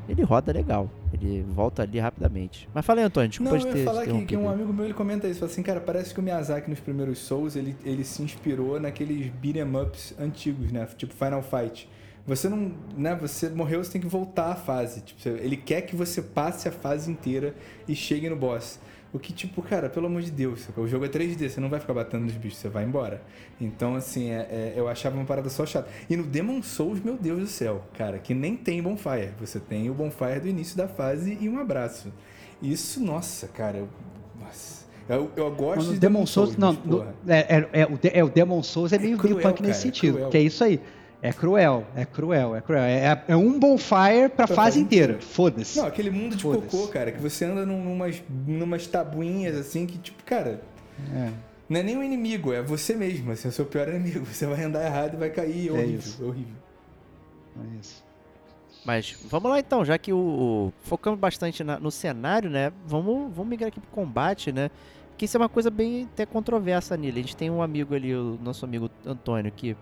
ele roda legal. Ele volta ali rapidamente. Mas fala aí, Antônio, desculpa Não, eu ia falar que, que um amigo meu ele comenta isso. Fala assim, cara, parece que o Miyazaki nos primeiros Souls ele, ele se inspirou naqueles beat'em ups antigos, né? Tipo Final Fight. Você não. Né, você morreu, você tem que voltar à fase. Tipo, ele quer que você passe a fase inteira e chegue no boss. O que, tipo, cara, pelo amor de Deus, o jogo é 3D, você não vai ficar batendo nos bichos, você vai embora. Então, assim, é- é- eu achava uma parada só chata. E no Demon Souls, meu Deus do céu, cara, que nem tem bonfire. Você tem o bonfire do início da fase e um abraço. Isso, nossa, cara, eu. Nossa. Eu, eu gosto No de Demon Souls, não, mas, no- é, é- é o, é o Demon Souls é meio cruel, punk nesse cara, é sentido, cruel. que é isso aí. É cruel, é cruel, é cruel. É, é um bonfire pra, Pra fase inteira. Foda-se. Não, aquele mundo de cocô, cara, que você anda num- numas, numas tabuinhas assim que, tipo, cara, É. não é nem um inimigo, é você mesmo, assim, é o seu pior inimigo. Você vai andar errado e vai cair, é É horrível, isso. é horrível. É isso. Mas vamos lá então, já que o, o- focamos bastante na- no cenário, né? Vamos, vamos migrar aqui pro combate, né? Que isso é uma coisa bem até controversa nele. A gente tem um amigo ali, o nosso amigo Antônio, que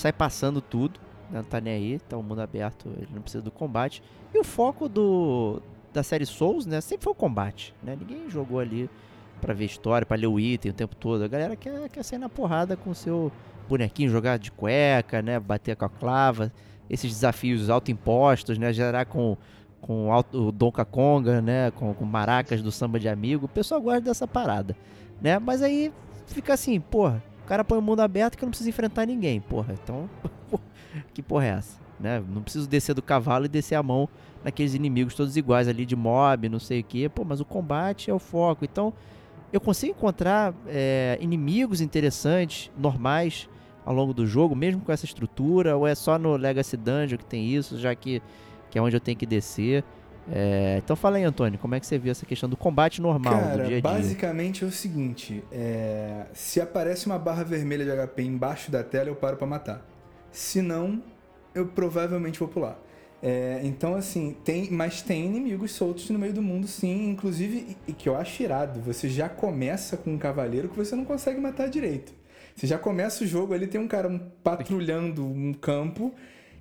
sai passando tudo, né? não tá nem aí, tá o mundo aberto, ele não precisa do combate. E o foco do da série Souls, né, sempre foi o combate, né? Ninguém jogou ali pra ver história, pra ler o item o tempo todo. A galera quer, quer sair na porrada com o seu bonequinho, jogar de cueca, né, bater com a clava, esses desafios autoimpostos, né, gerar com com o Donkey Konga, né, com, com maracas do samba de amigo. O pessoal gosta dessa parada, né? Mas aí fica assim, porra, o cara põe o mundo aberto que eu não preciso enfrentar ninguém, porra. Então, <laughs> que porra é essa? Né? Não preciso descer do cavalo e descer a mão naqueles inimigos todos iguais ali de mob, não sei o que. Pô, mas o combate é o foco. Então, eu consigo encontrar é, inimigos interessantes, normais, ao longo do jogo, mesmo com essa estrutura, ou é só no Legacy Dungeon que tem isso, já que, que é onde eu tenho que descer. É, então fala aí, Antônio, como é que você viu essa questão do combate normal, do Cara, dia a dia? basicamente é o seguinte: é, se aparece uma barra vermelha de HP embaixo da tela, eu paro pra matar. Se não, eu provavelmente vou pular. É, então, assim, tem, mas tem inimigos soltos no meio do mundo, sim. Inclusive, e, e que eu acho irado, você já começa com um cavaleiro que você não consegue matar direito. Você já começa o jogo ali, tem um cara patrulhando um campo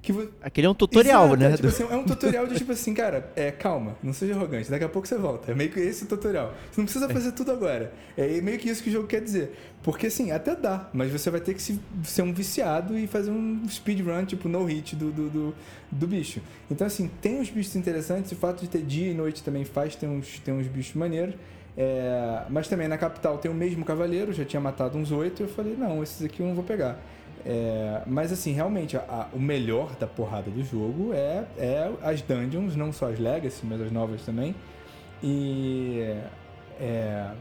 que vo- Aquele é um tutorial, Exato, né? É, tipo do- assim, é um tutorial de tipo assim, cara, é, calma, não seja arrogante, daqui a pouco você volta. É meio que esse o tutorial. Você não precisa fazer tudo agora. É meio que isso que o jogo quer dizer. Porque assim, até dá, mas você vai ter que se- ser um viciado e fazer um speedrun, tipo, no hit do, do, do, do bicho. Então, assim, tem uns bichos interessantes, o fato de ter dia e noite também faz, tem uns, tem uns bichos maneiros. É, mas também na capital tem o mesmo cavaleiro, já tinha matado uns oito, eu falei, não, esses aqui eu não vou pegar. É, mas assim, realmente, a- a- o melhor da porrada do jogo é, é as dungeons, não só as Legacy, mas as novas também. E. É,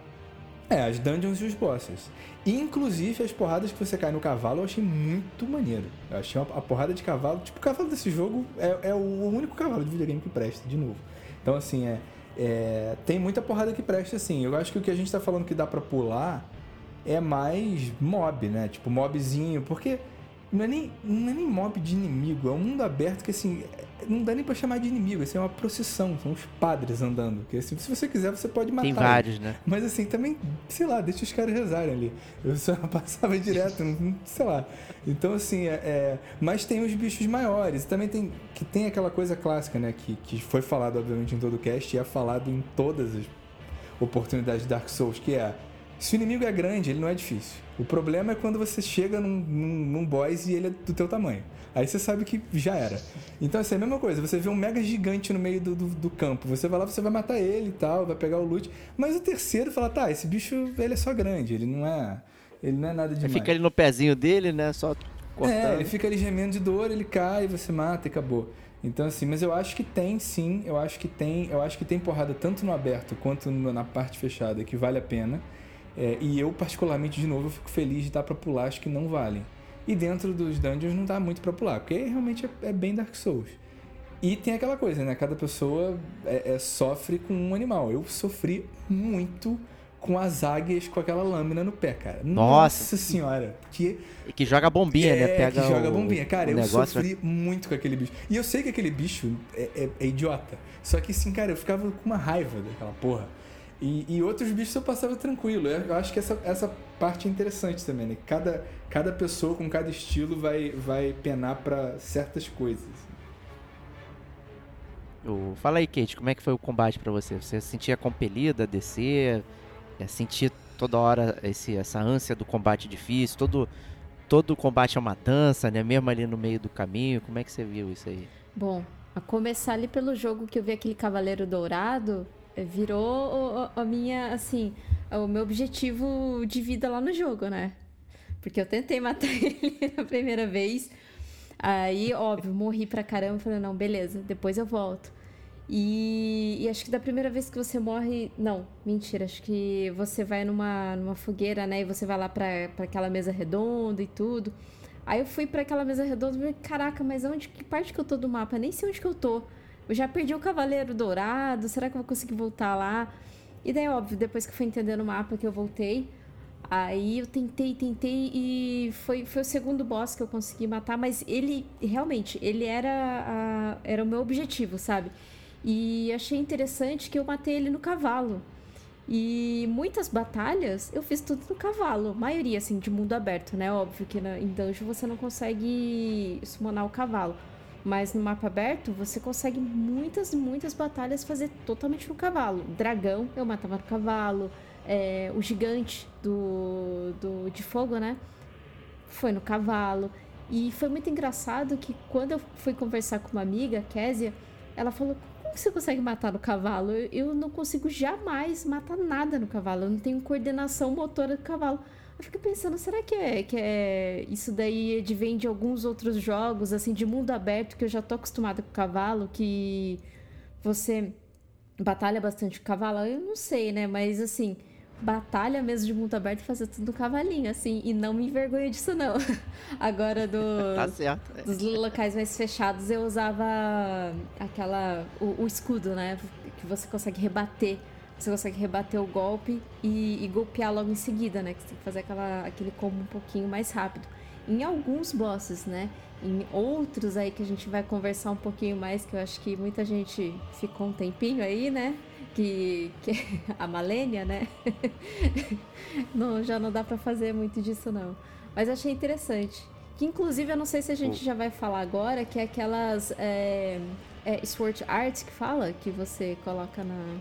é, as dungeons e os bosses. Inclusive, as porradas que você cai no cavalo eu achei muito maneiro. Eu achei uma- a porrada de cavalo, tipo, o cavalo desse jogo é, é o único cavalo de videogame que presta, de novo. Então, assim, é, é, tem muita porrada que presta, assim. Eu acho que o que a gente tá falando que dá pra pular é mais mob, né? Tipo, mobzinho, porque Não é, nem, não é nem mob de inimigo, é um mundo aberto que assim. Não dá nem pra chamar de inimigo, assim, é uma procissão, são os padres andando. Que assim, se você quiser, você pode matar. Tem vários, né? Mas assim, também, sei lá, deixa os caras rezarem ali. Eu só <laughs> passava direto, não- sei lá. Então, assim, é, é- Mas tem os bichos maiores. Também tem. Que tem aquela coisa clássica, né? Que, que foi falado, obviamente, em todo o cast e é falado em todas as oportunidades de Dark Souls, que é. Se o inimigo é grande, ele não é difícil. O problema é quando você chega num, num, num boss e ele é do teu tamanho. Aí você sabe que já era. Então, assim, é a mesma coisa. Você vê um mega gigante no meio do, do, do campo. Você vai lá, você vai matar ele e tal, vai pegar o loot. Mas o terceiro fala, tá, esse bicho, ele é só grande. Ele não é... Ele não é nada demais. fica ali no pezinho dele, né? Só cortando. É, ele fica ali gemendo de dor, ele cai, você mata e acabou. Então assim, mas eu acho que tem sim, eu acho que tem, eu acho que tem porrada tanto no aberto quanto na parte fechada que vale a pena. É, e eu particularmente de novo eu fico feliz de dar pra pular, acho que não valem. E dentro dos dungeons não dá muito pra pular, porque realmente é, é bem Dark Souls. E tem aquela coisa, né? Cada pessoa é- é- sofre com um animal. Eu sofri muito com as águias com aquela lâmina no pé, cara. Nossa. senhora, que E que joga bombinha, né? é, Pega que joga o- bombinha. Cara, eu negócio, sofri muito com aquele bicho. E eu sei que aquele bicho é, é- é idiota. Só que, assim, cara, eu ficava com uma raiva daquela porra. E, e outros bichos eu passava tranquilo. Eu, acho que essa, essa parte é interessante também, né? Cada, cada pessoa com cada estilo vai, vai penar pra certas coisas. O- Fala aí, Kate, como é que foi o combate pra você? Você se sentia compelida a descer? É, sentir toda hora esse, essa ânsia do combate difícil? Todo, todo combate é uma dança, né? Mesmo ali no meio do caminho. Como é que você viu isso aí? Bom, a começar ali pelo jogo que eu vi aquele Cavaleiro Dourado, virou a minha, assim, o meu objetivo de vida lá no jogo, né? Porque eu tentei matar <laughs> ele na primeira vez. Aí, óbvio, morri pra caramba. Falei, não, beleza, depois eu volto. E, e acho que da primeira vez que você morre. Não, mentira. Acho que você vai numa, numa fogueira, né? E você vai lá pra, pra aquela mesa redonda e tudo. Aí eu fui pra aquela mesa redonda e falei, caraca, mas onde, que parte que eu tô do mapa? Nem sei onde que eu tô. Eu já perdi o Cavaleiro Dourado, será que eu vou conseguir voltar lá? E daí, óbvio, depois que eu fui entendendo o mapa que eu voltei, aí eu tentei, tentei e foi, foi o segundo boss que eu consegui matar, mas ele, realmente, ele era, a- era o meu objetivo, sabe? E achei interessante que eu matei ele no cavalo. E muitas batalhas eu fiz tudo no cavalo. Maioria, assim, de mundo aberto, né? Óbvio que na, em dungeon você não consegue summonar o cavalo. Mas no mapa aberto você consegue muitas, muitas batalhas fazer totalmente no cavalo. Dragão eu matava no cavalo. É, o gigante do, do, de fogo, né? Foi no cavalo. E foi muito engraçado que quando eu fui conversar com uma amiga, Késia, ela falou: Como você consegue matar no cavalo? Eu, eu não consigo jamais matar nada no cavalo. Eu não tenho coordenação motora do cavalo. Eu fico pensando, será que é, que é isso daí vem de alguns outros jogos, assim, de mundo aberto, que eu já tô acostumada com cavalo, que você batalha bastante com cavalo? Eu não sei, né? Mas assim, batalha mesmo de mundo aberto fazer tudo no cavalinho, assim, e não me envergonho disso, não. <laughs> Agora do <laughs> Tá certo. dos locais mais fechados eu usava aquela o, o escudo, né? Que você consegue rebater. Você consegue rebater o golpe e, e golpear logo em seguida, né? Que você tem que fazer aquela, aquele combo um pouquinho mais rápido. Em alguns bosses, né? Em outros aí que a gente vai conversar um pouquinho mais, que eu acho que muita gente ficou um tempinho aí, né? Que, que <laughs> a Malênia, né? <laughs> não, já não dá pra fazer muito disso, não. Mas achei interessante. Que inclusive eu não sei se a gente já vai falar agora, que é aquelas é, é, Sword Art que fala, que você coloca na.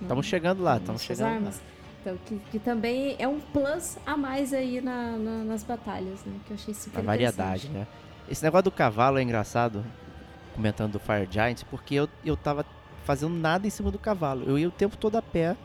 Estamos chegando lá, estamos chegando lá. Então, que, que também é um plus a mais aí na, na- nas batalhas, né? Que eu achei super A variedade, né? Esse negócio do cavalo é engraçado, comentando do Fire Giant, porque eu, eu tava fazendo nada em cima do cavalo. Eu ia o tempo todo a pé.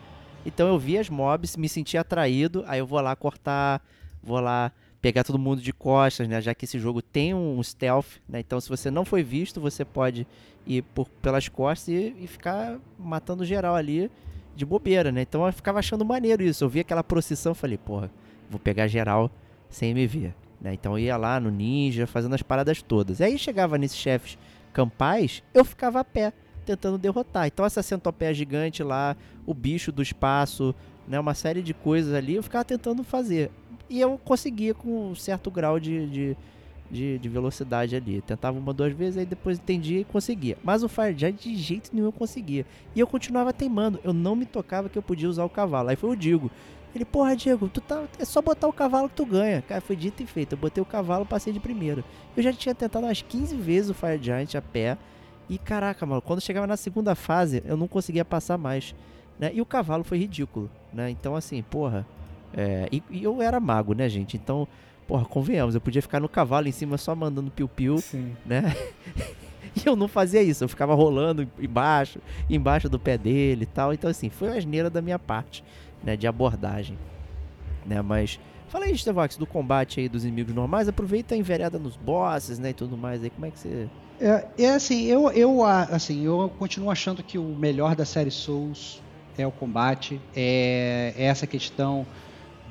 Então eu via as mobs, me sentia atraído, aí eu vou lá cortar, vou lá pegar todo mundo de costas, né? Já que esse jogo tem um stealth, né? Então se você não foi visto, você pode ir por, pelas costas e, e ficar matando geral ali de bobeira, né? Então eu ficava achando maneiro isso. Eu via aquela procissão, falei, porra, vou pegar geral sem me ver. Né? Então eu ia lá no ninja, fazendo as paradas todas. E aí chegava nesses chefes campais, eu ficava a pé, tentando derrotar. Então essa centopeia gigante lá, o bicho do espaço, né? uma série de coisas ali, eu ficava tentando fazer. E eu conseguia com um certo grau de, de, de, de velocidade ali. Tentava uma, duas vezes, aí depois entendia e conseguia. Mas o Fire Giant de jeito nenhum eu conseguia. E eu continuava teimando. Eu não me tocava que eu podia usar o cavalo. Aí foi o Digo. Ele, porra, Diego, tu tá, é só botar o cavalo que tu ganha. Cara, foi dito e feito. Eu botei o cavalo, passei de primeiro. Eu já tinha tentado umas 15 vezes o Fire Giant a pé. E caraca, mano, quando chegava na segunda fase, eu não conseguia passar mais. Né? E o cavalo foi ridículo, né? Então, assim, porra. É, e, e eu era mago, né, gente? Então, porra, convenhamos, eu podia ficar no cavalo em cima só mandando piu-piu, né? <laughs> E eu não fazia isso, eu ficava rolando embaixo, embaixo do pé dele e tal. Então, assim, foi uma asneira da minha parte, né, de abordagem. Né, mas fala aí, Stevox, do combate aí dos inimigos normais, aproveita a envereda nos bosses, né, e tudo mais aí. Como é que você É, é assim, eu, eu, a- assim, eu continuo achando que o melhor da série Souls é o combate, é, é essa questão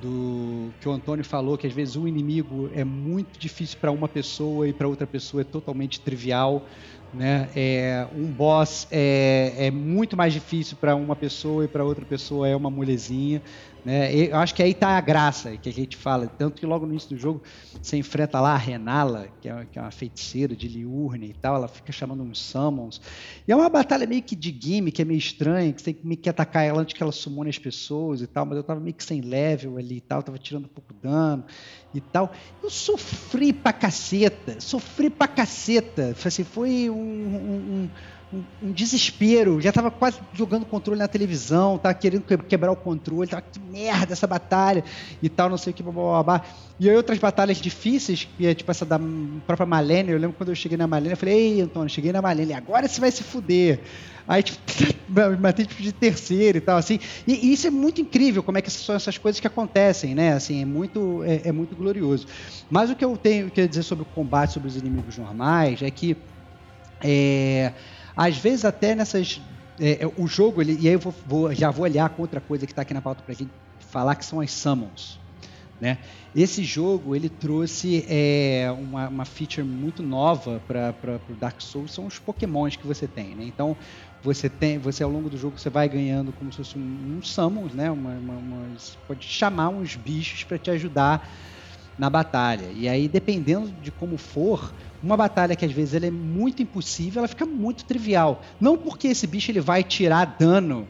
do que o Antônio falou, que às vezes um inimigo é muito difícil para uma pessoa e para outra pessoa é totalmente trivial. Né? É, um boss é, é muito mais difícil para uma pessoa e para outra pessoa é uma molezinha. Né? Eu acho que aí está a graça que a gente fala. Tanto que logo no início do jogo você enfrenta lá a Renala, que é, que é uma feiticeira de Liurne e tal, ela fica chamando uns summons. E é uma batalha meio que de gimmick, é meio estranha, que você tem que meio que atacar ela antes que ela sumone as pessoas e tal, mas eu tava meio que sem level ali e tal, tava tirando pouco dano e tal. Eu sofri pra caceta, sofri pra caceta. Assim, foi um, um- um- um desespero. Já tava quase jogando controle na televisão, tava querendo que- quebrar o controle, tava que merda essa batalha e tal, não sei o que, blá, blá, blá. E aí outras batalhas difíceis, que é tipo essa da própria Malene, eu lembro quando eu cheguei na Malene, eu falei, ei, Antônio, cheguei na Malene, agora você vai se fuder. Aí, tipo, <laughs> matei tipo, de terceiro e tal, assim. E, e isso é muito incrível, como é que são essas coisas que acontecem, né? Assim, é muito, é, é muito glorioso. Mas o que eu tenho que dizer sobre o combate sobre os inimigos normais é que, é, às vezes, até nessas. é, é, o jogo, ele, e aí eu vou, vou- já vou olhar com outra coisa que está aqui na pauta pra gente falar, que são as summons. Né? Esse jogo ele trouxe é, uma, uma feature muito nova para o Dark Souls, são os Pokémons que você tem. Né? Então você tem, você ao longo do jogo você vai ganhando como se fosse um, um summons, né? Uma, uma, umas- pode chamar uns bichos para te ajudar na batalha. E aí dependendo de como for, uma batalha que às vezes ela é muito impossível, ela fica muito trivial. Não porque esse bicho ele vai tirar dano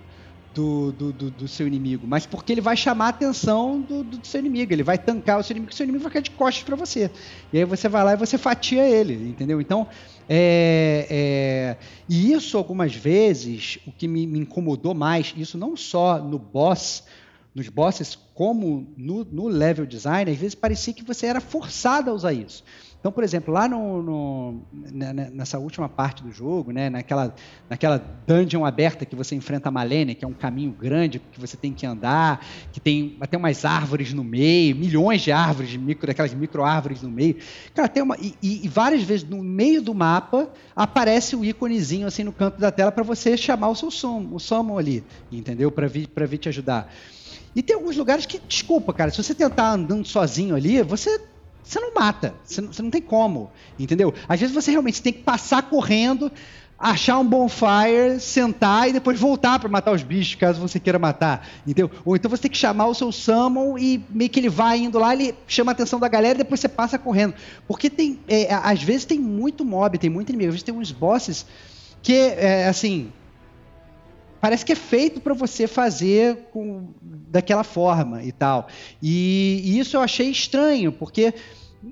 do, do, do- do seu inimigo, mas porque ele vai chamar a atenção do, do seu inimigo, ele vai tancar o seu inimigo, o seu inimigo vai ficar de costas para você. E aí você vai lá e você fatia ele, entendeu? Então, é, é, e isso algumas vezes, o que me, me incomodou mais, isso não só no boss, nos bosses, como no, no level design, às vezes parecia que você era forçado a usar isso. Então, por exemplo, lá no, no- ne- ne- nessa última parte do jogo, né, naquela, naquela dungeon aberta que você enfrenta a Malene, que é um caminho grande que você tem que andar, que tem até umas árvores no meio, milhões de árvores, micro, daquelas micro árvores no meio. Cara, tem uma. E, e- várias vezes no meio do mapa aparece o íconezinho assim no canto da tela para você chamar o seu summon, o summon ali, entendeu? Para vir, vir te ajudar. E tem alguns lugares que, desculpa, cara, se você tentar andando sozinho ali, você, você não mata. Você não, você não tem como, entendeu? Às vezes você realmente tem que passar correndo, achar um bonfire, sentar e depois voltar para matar os bichos, caso você queira matar, entendeu? Ou então você tem que chamar o seu summon e meio que ele vai indo lá, ele chama a atenção da galera e depois você passa correndo. Porque tem, é, às vezes tem muito mob, tem muito inimigo, às vezes tem uns bosses que, é, assim, parece que é feito para você fazer com, daquela forma e tal. E, e isso eu achei estranho, porque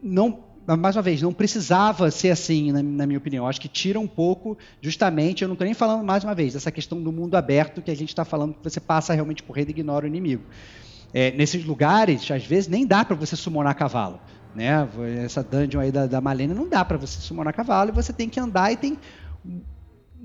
não, mais uma vez, não precisava ser assim, na, na minha opinião. Acho que tira um pouco, justamente, eu não estou nem falando mais uma vez, dessa questão do mundo aberto que a gente está falando, que você passa realmente correndo e ignora o inimigo. É, nesses lugares, às vezes, nem dá para você summonar cavalo. Né? Essa dungeon aí da, da Malene não dá para você summonar cavalo e você tem que andar e tem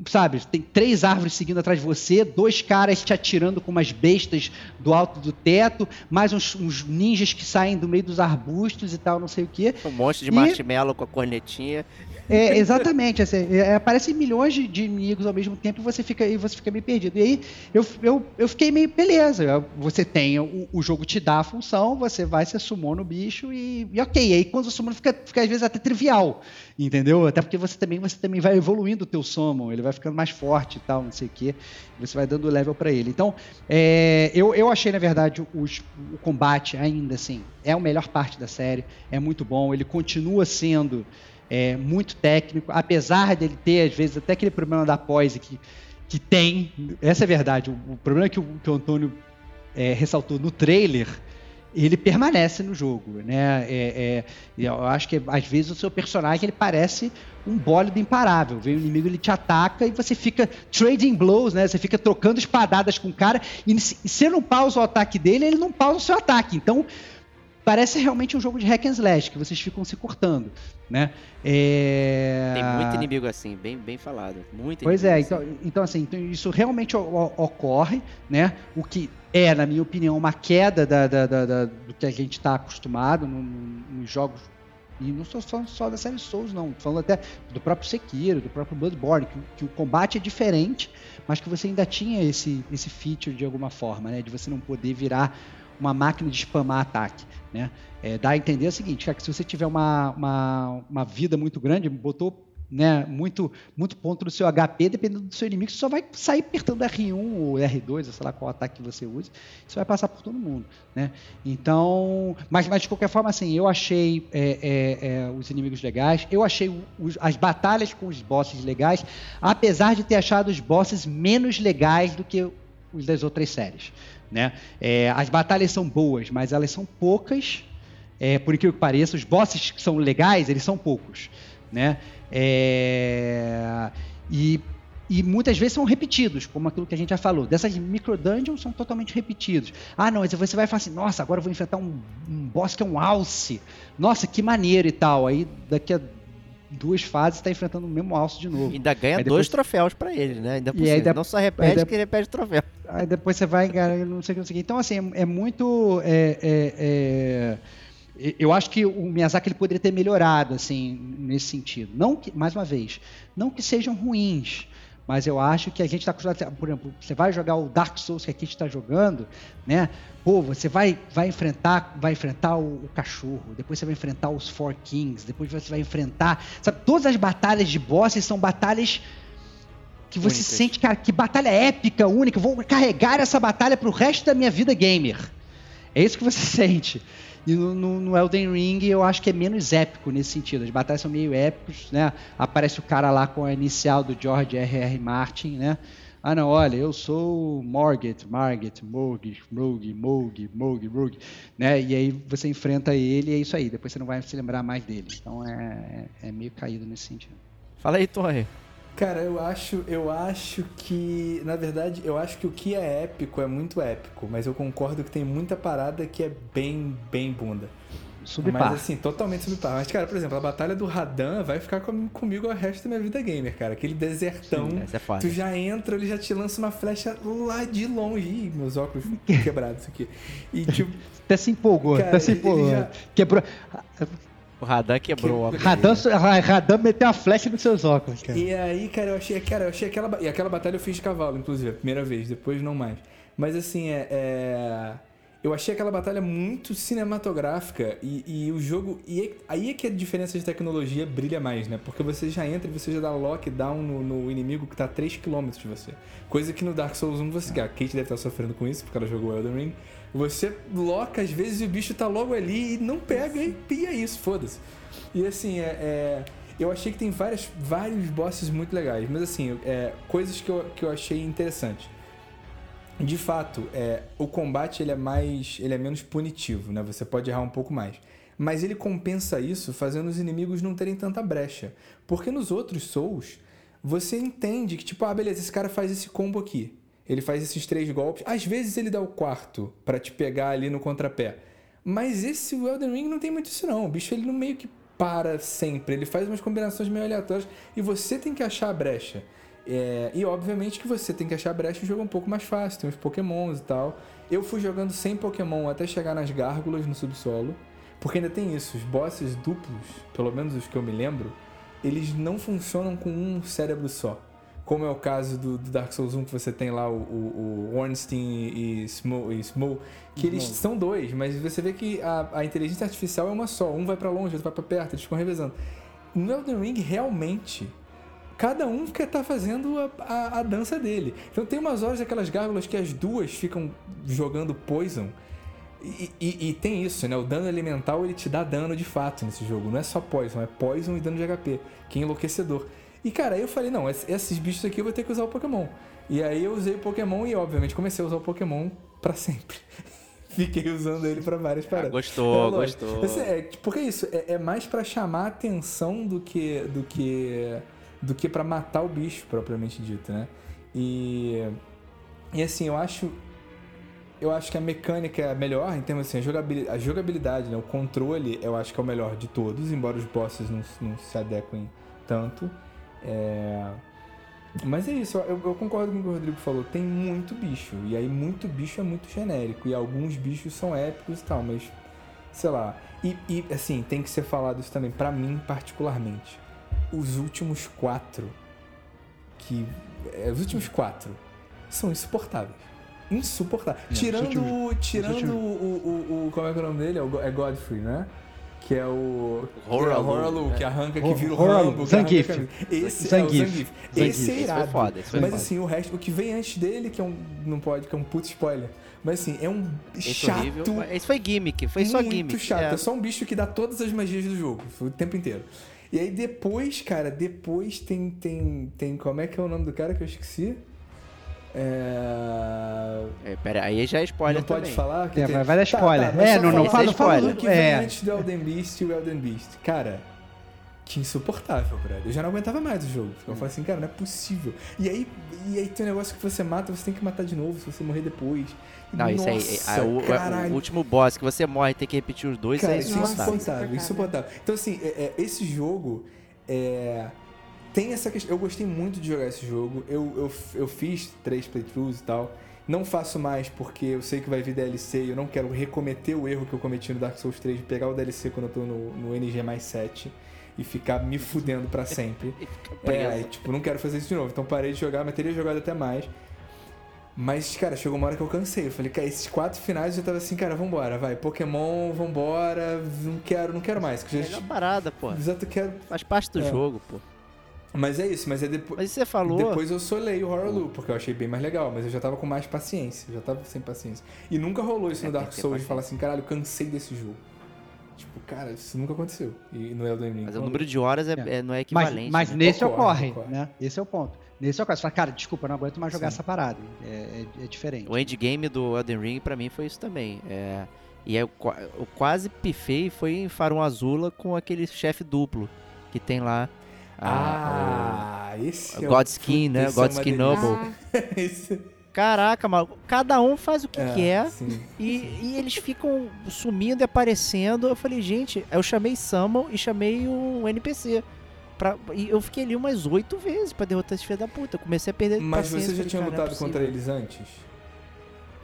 sabe, tem três árvores seguindo atrás de você, dois caras te atirando com umas bestas do alto do teto, mais uns, uns ninjas que saem do meio dos arbustos e tal, não sei o quê. Um monstro de E- marshmallow com a cornetinha. É, exatamente, assim, é, aparecem milhões de, de inimigos ao mesmo tempo e você fica, e você fica meio perdido. E aí eu, eu, eu fiquei meio, beleza, você tem, o, o jogo te dá a função, você vai, você sumou no bicho e, e ok. E aí quando o summon fica, fica às vezes até trivial, entendeu? Até porque você também, você também vai evoluindo o teu summon, ele vai ficando mais forte e tal, não sei o quê. Você vai dando level para ele. Então, é, eu, eu achei, na verdade, os, o combate ainda assim, é a melhor parte da série, é muito bom, ele continua sendo é, muito técnico, apesar dele ter, às vezes, até aquele problema da pose que, que tem, essa é a verdade, o, o problema que o, que o Antônio é, ressaltou no trailer ele permanece no jogo, né? É, é, eu acho que às vezes o seu personagem ele parece um bólido imparável. Vem o inimigo, ele te ataca e você fica trading blows, né? Você fica trocando espadadas com o cara e se você não pausa o ataque dele, ele não pausa o seu ataque. Então parece realmente um jogo de hack and slash que vocês ficam se cortando, né? É... Tem muito inimigo assim, bem, bem falado. Muito pois é, então, assim. então assim, então isso realmente ocorre, né? O que é, na minha opinião, uma queda da, da, da, da do que a gente está acostumado nos jogos. E não estou falando só da série Souls, não. Estou falando até do próprio Sekiro, do próprio Bloodborne, que, que, o combate é diferente, mas que você ainda tinha esse, esse feature de alguma forma, né? De você não poder virar uma máquina de spamar ataque. Né? É, dá a entender o seguinte, que se você tiver uma, uma, uma vida muito grande, botou né, muito, muito ponto no seu HP, dependendo do seu inimigo, você só vai sair apertando R1 ou R2, sei lá qual ataque que você use, você vai passar por todo mundo. Né? Então, mas, mas de qualquer forma, assim, eu achei é, é, é, os inimigos legais, eu achei os, as batalhas com os bosses legais, apesar de ter achado os bosses menos legais do que os das outras séries. Né? É, as batalhas são boas, mas elas são poucas, é, por incrível que pareça, os bosses que são legais, eles são poucos. Né? É, e, e muitas vezes são repetidos, como aquilo que a gente já falou. Dessas micro dungeons são totalmente repetidos. Ah, não, você vai falar assim, nossa, agora eu vou enfrentar um, um boss que é um alce. Nossa, que maneiro e tal. Aí daqui a duas fases está enfrentando o mesmo alce de novo. Ainda ganha depois... dois troféus para ele, né? Ainda por e aí, não só repete, que repete troféu. Aí depois você vai, não sei o que, não sei o que. Então, assim, é, é muito. É, é, é eu acho que o Miyazaki ele poderia ter melhorado assim nesse sentido. Não que, mais uma vez, não que sejam ruins, mas eu acho que a gente está acostumado, por exemplo, você vai jogar o Dark Souls que aqui está jogando, né? Pô, você vai, vai enfrentar, vai enfrentar o, o, cachorro, depois você vai enfrentar os Four Kings, depois você vai enfrentar, sabe? Todas as batalhas de bosses são batalhas que você Únicas. sente, cara, que batalha épica, única. vou carregar essa batalha para o resto da minha vida gamer. É isso que você <laughs> sente. E no, no, no, Elden Ring eu acho que é menos épico nesse sentido. As batalhas são meio épicos, né? Aparece o cara lá com a inicial do George R.R. Martin, né? Ah, não, olha, eu sou Morget, Marget, Morg, Morg, Morg, Morg, Morg, né? E aí você enfrenta ele e é isso aí. Depois você não vai se lembrar mais dele. Então é, é meio caído nesse sentido. Fala aí, Torre. Cara, eu acho, eu acho que, na verdade, eu acho que o que é épico é muito épico, mas eu concordo que tem muita parada que é bem, bem bunda. Subpar. Mas assim, totalmente subpar. Mas, cara, por exemplo, a batalha do Radan vai ficar com, comigo o resto da minha vida gamer, cara. Aquele desertão. Sim, essa é foda. Tu já entra, ele já te lança uma flecha lá de longe. Ih, meus óculos <laughs> quebrados aqui. E tipo. Até se empolgou, cara, até se empolgou. Já... Quebrou. O Radan quebrou que... Radan, Radan meteu a flecha nos seus óculos, cara. E aí, cara, eu achei, cara, eu achei aquela. E aquela batalha eu fiz de cavalo, inclusive, a primeira vez, depois não mais. Mas assim, é. é... Eu achei aquela batalha muito cinematográfica e, e o jogo. E aí é que a diferença de tecnologia brilha mais, né? Porque você já entra e você já dá lockdown no, no inimigo que tá a 3km de você. Coisa que no Dark Souls 1 você. A Kate deve estar sofrendo com isso, porque ela jogou Elden Ring. Você loca, às vezes o bicho tá logo ali e não pega e, e é isso, foda-se. E assim, é, é, eu achei que tem várias, vários bosses muito legais, mas assim, é, coisas que eu, que eu achei interessantes. De fato, é, o combate ele é mais, ele é menos punitivo, né? Você pode errar um pouco mais. Mas ele compensa isso fazendo os inimigos não terem tanta brecha. Porque nos outros Souls, você entende que, tipo, ah, beleza, esse cara faz esse combo aqui. Ele faz esses três golpes. Às vezes ele dá o quarto para te pegar ali no contrapé. Mas esse Elden Ring não tem muito isso não. O bicho ele não meio que para sempre. Ele faz umas combinações meio aleatórias e você tem que achar a brecha. É, e obviamente que você tem que achar a brecha e jogo um pouco mais fácil. Tem uns pokémons e tal. Eu fui jogando sem pokémon até chegar nas gárgulas no subsolo. Porque ainda tem isso. Os bosses duplos, pelo menos os que eu me lembro, eles não funcionam com um cérebro só como é o caso do, do, Dark Souls 1, que você tem lá o, o, o Ornstein e Smo, e Smo que eles são dois, mas você vê que a, a inteligência artificial é uma só. Um vai para longe, outro vai para perto, eles ficam revezando. No Elden Ring, realmente, cada um quer estar fazendo a, a, a dança dele. Então tem umas horas aquelas gárgulas que as duas ficam jogando poison. E, e- e tem isso, né? O dano elemental ele te dá dano de fato nesse jogo. Não é só poison, é poison e dano de HP, que é enlouquecedor. E cara, aí eu falei, não, ess- esses bichos aqui eu vou ter que usar o Pokémon. E aí eu usei o Pokémon e, obviamente, comecei a usar o Pokémon pra sempre. <laughs> Fiquei usando ele pra várias paradas. gostou, lógico. gostou. Assim, é, porque é isso, é, é mais pra chamar atenção do que do que do que para matar o bicho propriamente dito, né? E e assim, eu acho eu acho que a mecânica é a melhor em termos assim, a jogabilidade, a jogabilidade né? o controle, eu acho que é o melhor de todos, embora os bosses não, não se adequem tanto. É, Mas é isso, eu, eu concordo com o que o Rodrigo falou. Tem muito bicho. E aí, muito bicho é muito genérico. E alguns bichos são épicos e tal, mas sei lá. E, e, assim, tem que ser falado isso também, pra mim particularmente. Os últimos quatro. Que. é, os últimos quatro são insuportáveis. Insuportáveis. Tirando últimos- tirando o, o, o- Como é que é o nome dele? É É Godfrey, né? Que é o. Horalu, que é né? que arranca, que vira o Rambo. Zangief. Esse é o Zangief. Esse é Esse foi irado. foda, Mas assim, o resto, o que vem antes dele, que é um. Não pode, que é um puto spoiler. Mas assim, é um Esse chato. horrível. Esse foi gimmick, foi só muito gimmick. chato. É. É. só um bicho que dá todas as magias do jogo, o tempo inteiro. E aí depois, cara, depois tem. tem, tem como é que é o nome do cara que eu esqueci? É. É, pera, aí já é spoiler não pode também. falar? Que É, tem- vai- vai dar Tá, spoiler. tá, mas É, não- não fala- do que vem é. antes do Elden Beast e o Elden Beast. Cara, que insuportável, brother. Eu já não aguentava mais o jogo. Eu falei assim, cara, não é possível. E aí, e aí tem um negócio que você mata, você tem que matar de novo se você morrer depois. Não, isso aí, Nossa, é, o, o- o último boss que você morre e tem que repetir os dois, Cara, é isso é insuportável. insuportável, insuportável. Então, assim, é- é, esse jogo é, tem essa questão. Eu gostei muito de jogar esse jogo. Eu, eu, eu fiz três playthroughs e tal. Não faço mais porque eu sei que vai vir DLC e eu não quero recometer o erro que eu cometi no Dark Souls 3 de pegar o DLC quando eu tô no, no NG mais 7 e ficar me fudendo pra sempre. <laughs> É, tipo, não quero fazer isso de novo. Então parei de jogar, mas teria jogado até mais. Mas, cara, chegou uma hora que eu cansei. Eu falei, cara, esses quatro finais eu já tava assim, cara, vambora, vai. Pokémon, vambora. Não quero, não quero mais. Que eu Melhor já, parada, pô. Exato, quero. Faz parte do É. jogo, pô. Mas é isso, mas é depois. Mas você falou. Depois eu solei o Horror Loop, porque eu achei bem mais legal, mas eu já tava com mais paciência, eu já tava sem paciência. E nunca rolou isso É, no tem Dark Souls de falar assim, caralho, cansei desse jogo. Tipo, cara, isso nunca aconteceu. E no Elden Ring. Mas o número de horas é, É. é- não é Mas, equivalente. mas né? nesse Ocorre, ocorre, ocorre. né? Esse é o ponto. Nesse ocorre. Você fala, cara, desculpa, eu não aguento mais jogar Sim. essa parada. É, é- é diferente. O endgame do Elden Ring pra mim foi isso também. É, e aí eu, eu quase pifei foi em Farum Azula com aquele chefe duplo que tem lá. Ah, esse o é Godskin, né? esse é uma Godskin delícia. Noble. Ah, Esse- o- Caraca, mano. Cada um faz o que é, quer. sim. E, e eles ficam sumindo e aparecendo. Eu falei, gente, eu chamei Summon e chamei um NPC. Pra, e eu fiquei ali umas oito vezes pra derrotar esse filho da puta. Eu comecei a perder Mas você já falei, tinha é lutado contra possível. eles antes?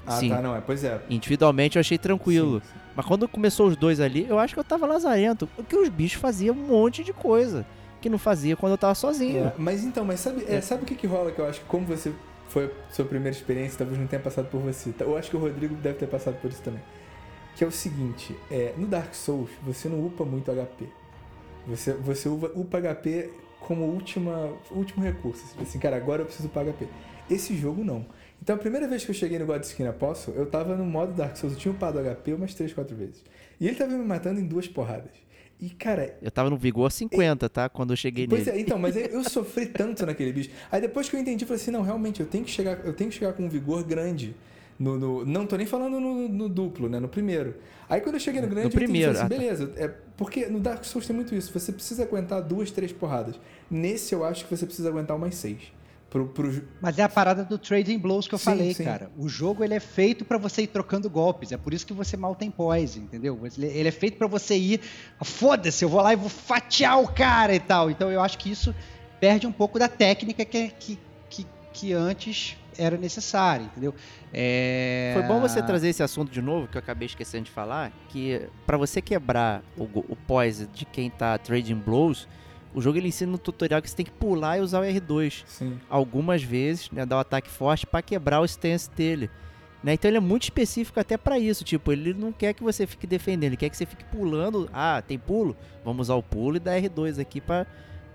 Ah, Sim. tá, não, é. Pois é. Individualmente eu achei tranquilo. Sim, sim. Mas quando começou os dois ali, eu acho que eu tava lazarento. Porque os bichos faziam um monte de coisa que não fazia quando eu tava sozinho. É, mas então, mas sabe, é, sabe o que, que rola que eu acho que como você foi a sua primeira experiência, talvez não tenha passado por você. tá? Eu acho que o Rodrigo deve ter passado por isso também. Que é o seguinte, é, no Dark Souls você não upa muito HP. Você, você upa, HP como última, último recurso. Assim, assim, cara, agora eu preciso upar HP. Esse jogo não. Então a primeira vez que eu cheguei no Godskin Apostle, eu tava no modo Dark Souls, eu tinha upado HP umas 3, 4 vezes. E ele tava me matando em duas porradas. E, cara, Eu tava no vigor 50, tá? Quando eu cheguei Pois nele. é, então, mas eu, sofri tanto naquele bicho. Aí depois que eu entendi, eu falei assim, não, realmente, eu tenho que chegar, eu tenho que chegar com um vigor grande. No, no- não tô nem falando no, no duplo, né? No primeiro. Aí quando eu cheguei no grande, No primeiro, eu entendi, ah, falei assim, beleza. É, porque no Dark Souls tem muito isso. Você precisa aguentar duas, três porradas. Nesse eu acho que você precisa aguentar umas seis. Pro, pro, Mas é a parada do trading blows que eu Sim, falei, sim. cara. O jogo ele é feito pra você ir trocando golpes. É por isso que você mal tem poise, entendeu? Ele, ele é feito pra você ir, foda-se, eu vou lá e vou fatiar o cara e tal. Então eu acho que isso perde um pouco da técnica que, que, que, que antes era necessária, entendeu? É... Foi bom você trazer esse assunto de novo, que eu acabei esquecendo de falar, que pra você quebrar o, o poise de quem tá trading blows, o jogo ele ensina no tutorial que você tem que pular e usar o R2 sim. algumas vezes, né, dar o ataque forte pra quebrar o stance dele. Né? Então ele é muito específico até pra isso, tipo, ele não quer que você fique defendendo, ele quer que você fique pulando. Ah, tem pulo? Vamos usar o pulo e dar R2 aqui pra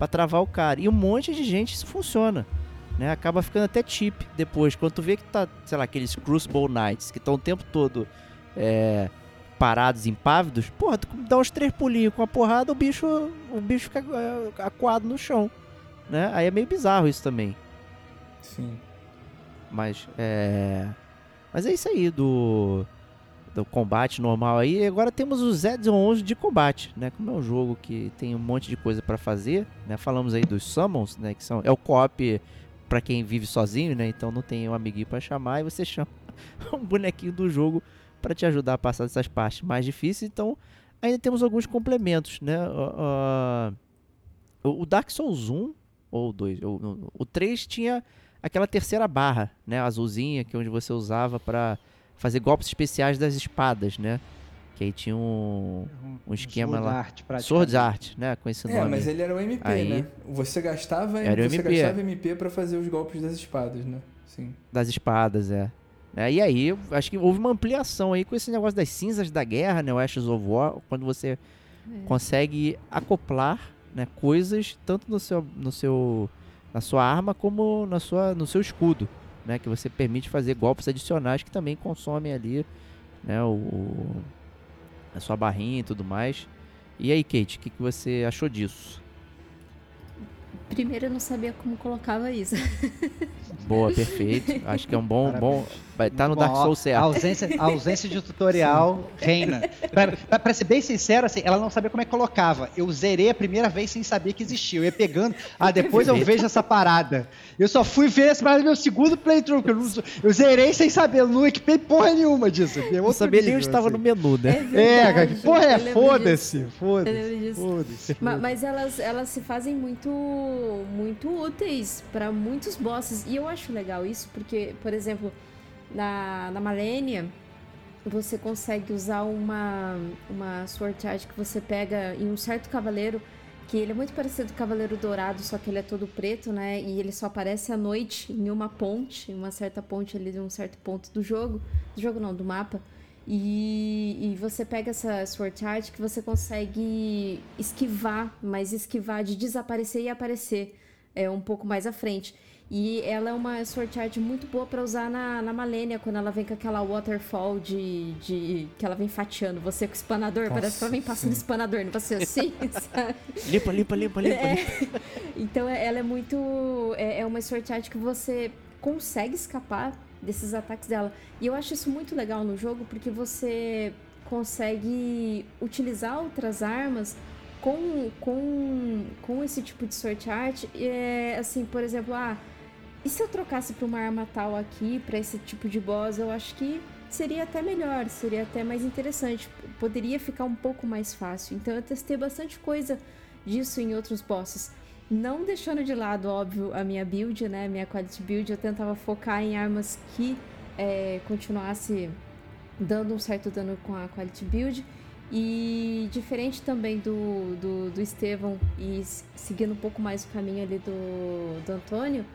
travar o cara. E um monte de gente isso funciona. Né? Acaba ficando até cheap depois. Quando tu vê que tá, sei lá, aqueles Crucible Knights que estão o tempo todo é, parados, impávidos, porra, tu dá uns três pulinhos com a porrada, o bicho, o bicho fica é, acuado no chão. Né? Aí é meio bizarro isso também. Sim. Mas é. Mas é isso aí do. Do combate normal aí. E agora temos os add-ons de combate, né? Como é um jogo que tem um monte de coisa pra fazer, né? Falamos aí dos summons, né? Que são. É o co-op pra quem vive sozinho, né? Então não tem um amiguinho pra chamar e você <laughs> chama um bonequinho do jogo pra te ajudar a passar dessas partes mais difíceis. Então ainda temos alguns complementos, né? Ah, o Dark Souls 1 ou 2, o, o 3 tinha aquela terceira barra, né, azulzinha, que é onde você usava pra fazer golpes especiais das espadas, né? Que aí tinha um, um esquema Sword lá. Art. Sword Art, né, com esse É, nome. mas ele era o MP, Aí- né? Você gastava, Era o você MP. gastava MP pra fazer os golpes das espadas, né? Sim. das espadas, é. É, e aí, eu acho que houve uma ampliação aí com esse negócio das cinzas da guerra, né, o Ashes of War, quando você consegue acoplar, né, coisas tanto no seu, no seu, na sua arma como na sua, no seu escudo, né, que você permite fazer golpes adicionais que também consomem ali, né, o, o- a sua barrinha e tudo mais. E aí, Kate, o que, que você achou disso? Primeiro eu não sabia como colocava isso. Boa, perfeito. Acho que é um bom, bom, vai estar no Bom, Dark Souls A certo. ausência, a ausência de tutorial <laughs> reina. Pra, ser bem sincero, assim, ela não sabia como é que colocava. Eu zerei a primeira vez sem saber que existia. Eu ia pegando. Ah, depois eu vejo essa parada. Eu só fui ver essa parada no meu segundo playthrough. Eu, não- eu zerei sem saber. Eu não equipei porra nenhuma disso. É Não sabia nem onde estava assim. no menu, né? É, cara, que porra eu é? Foda-se. Eu Foda-se. lembro disso. Foda-se. Ma- Mas elas, elas se fazem muito, muito úteis para muitos bosses. E eu acho legal isso, porque, por exemplo, na, na Malenia, você consegue usar uma, uma Sword Art que você pega em um certo cavaleiro, que ele é muito parecido com o Cavaleiro Dourado, só que ele é todo preto, né? E ele só aparece à noite em uma ponte, em uma certa ponte ali de um certo ponto do jogo. Do jogo não, do mapa. E, e você pega essa Sword Art que você consegue esquivar, mas esquivar de desaparecer e aparecer é, um pouco mais à frente. E ela é uma Sword Art muito boa pra usar na, na Malenia, quando ela vem com aquela waterfall de, de. que ela vem fatiando você com o espanador. parece que ela vem passando espanador em você assim, <laughs> <laughs> sabe? Limpa, limpa, limpa, limpa. É. limpa. Então é- ela é muito. É, é uma Sword Art que você consegue escapar desses ataques dela. E eu acho isso muito legal no jogo porque você consegue utilizar outras armas com, com, com esse tipo de Sword Art. É, assim, por exemplo, ah, e se eu trocasse pra uma arma tal aqui, pra esse tipo de boss, eu acho que seria até melhor, seria até mais interessante. Poderia ficar um pouco mais fácil. Então eu testei bastante coisa disso em outros bosses. Não deixando de lado, óbvio, a minha build, né? Minha quality build, eu tentava focar em armas que é, continuasse dando um certo dano com a quality build. E diferente também do, do, do Estevão e seguindo um pouco mais o caminho ali do, do Antônio,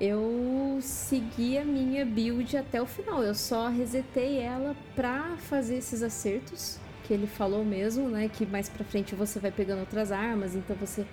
eu segui a minha build até o final. Eu só resetei ela pra fazer esses acertos que ele falou mesmo, né? Que mais pra frente você vai pegando outras armas, então você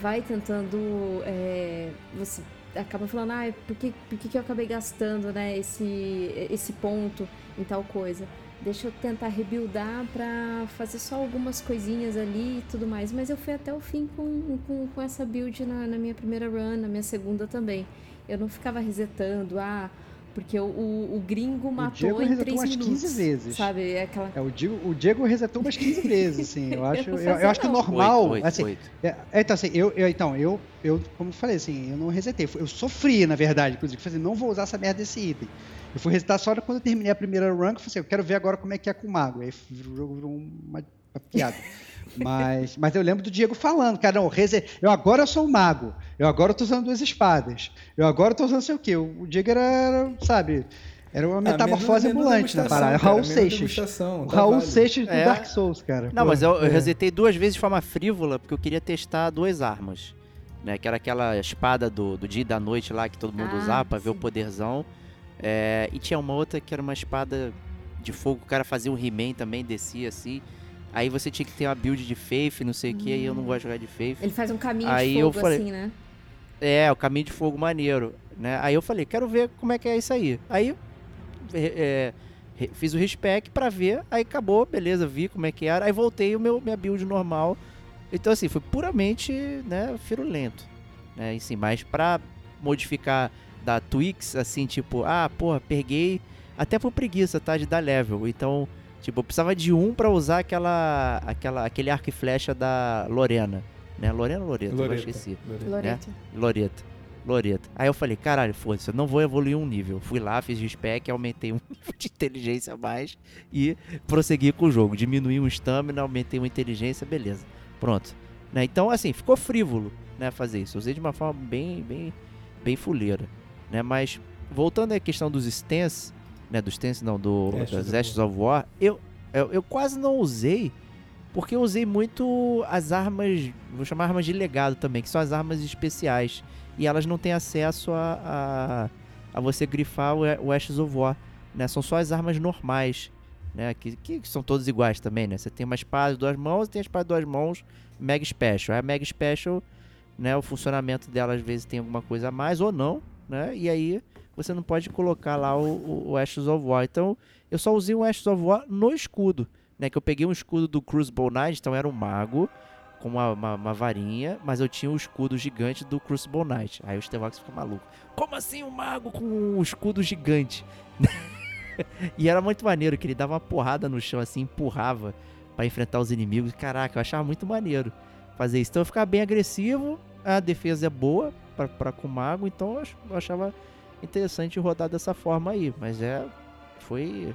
vai tentando. é, você acaba falando, ah, por que, por que, eu acabei gastando né, esse, esse ponto em tal coisa? Deixa eu tentar rebuildar pra fazer só algumas coisinhas ali e tudo mais. Mas eu fui até o fim com, com, com essa build na, na minha primeira run, na minha segunda também. Eu não ficava resetando, ah, porque o, o, o gringo matou Diego em resetou 3 umas 15 minutos. vezes. Sabe? É aquela. É, o, Diego, o Diego resetou umas 15 vezes, assim. Eu <laughs> acho, eu, eu fazia acho que normal. Oito, oito, assim, oito. É, é, então, assim, eu, eu, então, eu, eu, como eu falei, assim, eu não resetei. Eu sofri, na verdade, inclusive. Eu falei assim, não vou usar essa merda desse item. Eu fui resetar só quando eu terminei a primeira run, que eu falei assim, eu quero ver agora como é que é com o mago. Aí o jogo virou uma, uma piada. <laughs> Mas, mas eu lembro do Diego falando, cara, não, eu agora sou um mago, eu agora tô usando duas espadas, eu agora tô usando sei o quê. O Diego era, era, sabe, era uma metamorfose menu ambulante na parada. cara, Raul Seixas. O tá Raul válido. Seixas do É. Dark Souls, cara. Não, Pô, mas eu, eu é. resetei duas vezes de forma frívola, porque eu queria testar duas armas. Né, que era aquela espada do, do dia e da noite lá que todo mundo Ah, usava pra ver o poderzão. É, e tinha uma outra que era uma espada de fogo, o cara fazia um He-Man também, descia assim. Aí você tinha que ter uma build de Faith, não sei o que, e eu não gosto de jogar de Faith. Ele faz um caminho Aí de eu fogo falei- assim, né? É, o caminho de fogo maneiro, né? Aí eu falei, quero ver como é que é isso aí. Aí é, fiz o respec pra ver, aí acabou, beleza, vi como é que era, aí voltei o meu minha build normal. Então assim, foi puramente, né, firulento, né? Assim, mas pra modificar da tweaks assim, tipo, ah, porra, peguei até por preguiça, tá, de dar level. Então, tipo, eu precisava de um pra usar aquela aquela aquele arco e flecha da Lorena, né? Lorena ou Loreto, eu Loreta. esqueci. Loreta. Loreto. Loreta. Loreta. Aí eu falei, caralho, foda-se, eu não vou evoluir um nível. Fui lá, fiz respec, aumentei um <laughs> nível de inteligência a mais e prossegui com o jogo. Diminuí um stamina, aumentei uma inteligência, beleza. Pronto. Né? Então, assim, ficou frívolo, né, fazer isso. Eu usei de uma forma bem, bem, bem fuleira, né? Mas, voltando à questão dos stance, né, dos stance não, do, Ashes das of Ashes of War, eu, eu, eu quase não usei, porque eu usei muito as armas, vou chamar armas de legado também, que são as armas especiais. E elas não têm acesso a, a, a você grifar o, o Ashes of War, né? São só as armas normais, né? Que, que são todas iguais também, né? Você tem uma espada de duas mãos e tem a espada de duas mãos Mega Special. A Mega Special, né? O funcionamento dela às vezes tem alguma coisa a mais ou não, né? E aí você não pode colocar lá o, o, Ashes of War. Então eu só usei o Ashes of War no escudo, né? Que eu peguei um escudo do Crucible Knight, então era um mago com uma, uma, uma varinha, mas eu tinha o escudo gigante do Crucible Knight. Aí o Stevox fica maluco. Como assim um mago com um escudo gigante? <laughs> e era muito maneiro, que ele dava uma porrada no chão assim, empurrava pra enfrentar os inimigos. Caraca, eu achava muito maneiro fazer isso. Então eu ficava bem agressivo, a defesa é boa pra com o mago, então eu ach- eu achava interessante rodar dessa forma aí. Mas é. Foi.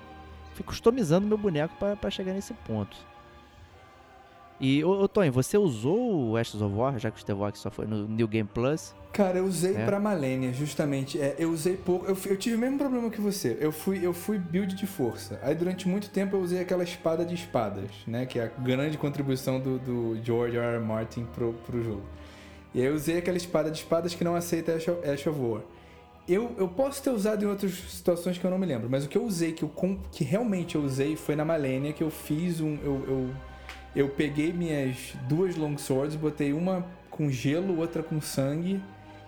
Fui customizando meu boneco pra chegar nesse ponto. E, ô, ô Tony, você usou o Ashes of War, já que o Stevox só foi no New Game Plus? Cara, eu usei É. pra Malenia, justamente. É, eu usei pouco. Eu, eu tive o mesmo problema que você. Eu fui, eu fui build de força. Aí durante muito tempo eu usei aquela espada de espadas, né? Que é a grande contribuição do, do George R. R. Martin pro, pro jogo. E aí eu usei aquela espada de espadas que não aceita Ash of, War. Eu, eu posso ter usado em outras situações que eu não me lembro, mas o que eu usei, que, eu, que realmente eu usei, foi na Malenia, que eu fiz um. Eu, eu, eu peguei minhas duas longswords, botei uma com gelo, outra com sangue,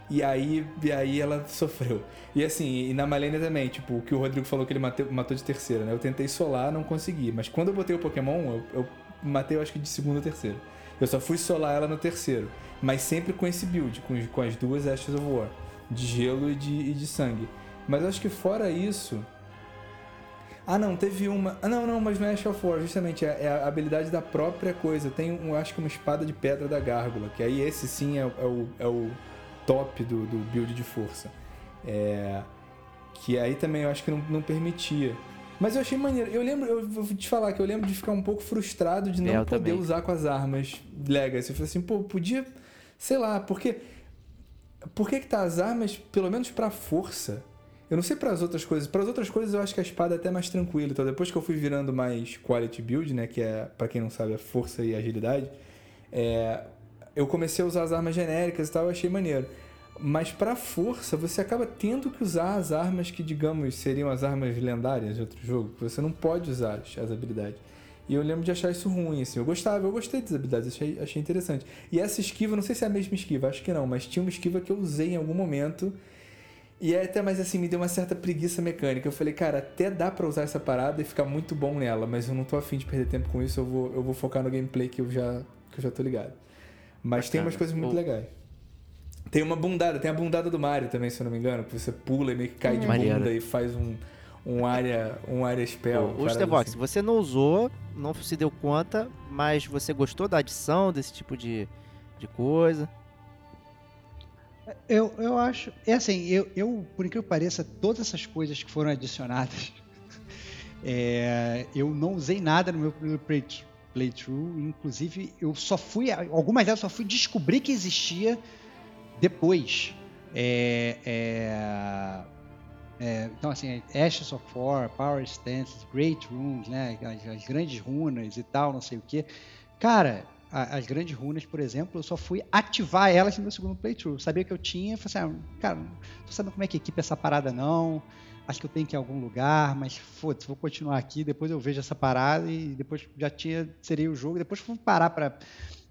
e aí, e aí ela sofreu. E assim, e na Malenia também, tipo, o que o Rodrigo falou que ele mateu- matou de terceira, né? Eu tentei solar, não consegui. Mas quando eu botei o Pokémon, eu, eu matei, eu acho que de segundo ou terceiro. Eu só fui solar ela no terceiro. Mas sempre com esse build, com, com as duas Ashes of War. De gelo e de, e de sangue. Mas eu acho que fora isso... Ah, não, teve uma... Ah, não, não, mas não é Ash of War, justamente. É, é a habilidade da própria coisa. Tem, um, eu acho que uma espada de pedra da gárgula. Que aí esse sim é, é o... É o top do, do build de força. É, que aí também eu acho que não, não permitia. Mas eu achei maneiro. Eu lembro, eu vou te falar que eu lembro de ficar um pouco frustrado de É, não eu poder também. usar com as armas Legacy. Eu falei assim, pô, podia, sei lá, porque por que que tá as armas, pelo menos pra força? Eu não sei para as outras coisas. Para as outras coisas eu acho que a espada é até mais tranquila. Então depois que eu fui virando mais quality build, né, que é para quem não sabe, é força e agilidade, é, eu comecei a usar as armas genéricas e tal, eu achei maneiro. Mas pra força, você acaba tendo que usar as armas que, digamos, seriam as armas lendárias de outro jogo. que Você não pode usar as habilidades. E eu lembro de achar isso ruim, assim. Eu gostava, eu gostei das habilidades, achei, achei interessante. E essa esquiva, não sei se é a mesma esquiva, acho que não, mas tinha uma esquiva que eu usei em algum momento. E é até mais assim, me deu uma certa preguiça mecânica. Eu falei, cara, até dá pra usar essa parada e ficar muito bom nela, mas eu não tô afim de perder tempo com isso, eu vou, eu vou focar no gameplay que eu já, que eu já tô ligado. Mas tem Bacana. umas coisas muito O- legais. Tem uma bundada, tem a bundada do Mario também, se eu não me engano, que você pula e meio que cai de Maneiro. bunda e faz um, um área, um área spell. o parada Stevox, assim. você não usou, não se deu conta, mas você gostou da adição desse tipo de, de coisa? Eu, eu acho. É assim, eu, eu, por incrível que pareça, todas essas coisas que foram adicionadas, <laughs> é, eu não usei nada no meu primeiro play- playthrough. Inclusive, eu só fui. Algumas delas só fui descobrir que existia depois. É, é, é, então, assim, Ashes of War, Power Stances, Great Runes, né? As, as grandes runas e tal, não sei o que. Cara, a- as grandes runas, por exemplo, eu só fui ativar elas no meu segundo playthrough. Sabia que eu tinha, falei assim, ah, cara, não tô sabendo como é que equipa essa parada não. acho que eu tenho que ir a algum lugar, mas foda-se, vou continuar aqui, depois eu vejo essa parada e depois já tinha, seria o jogo, depois vou parar para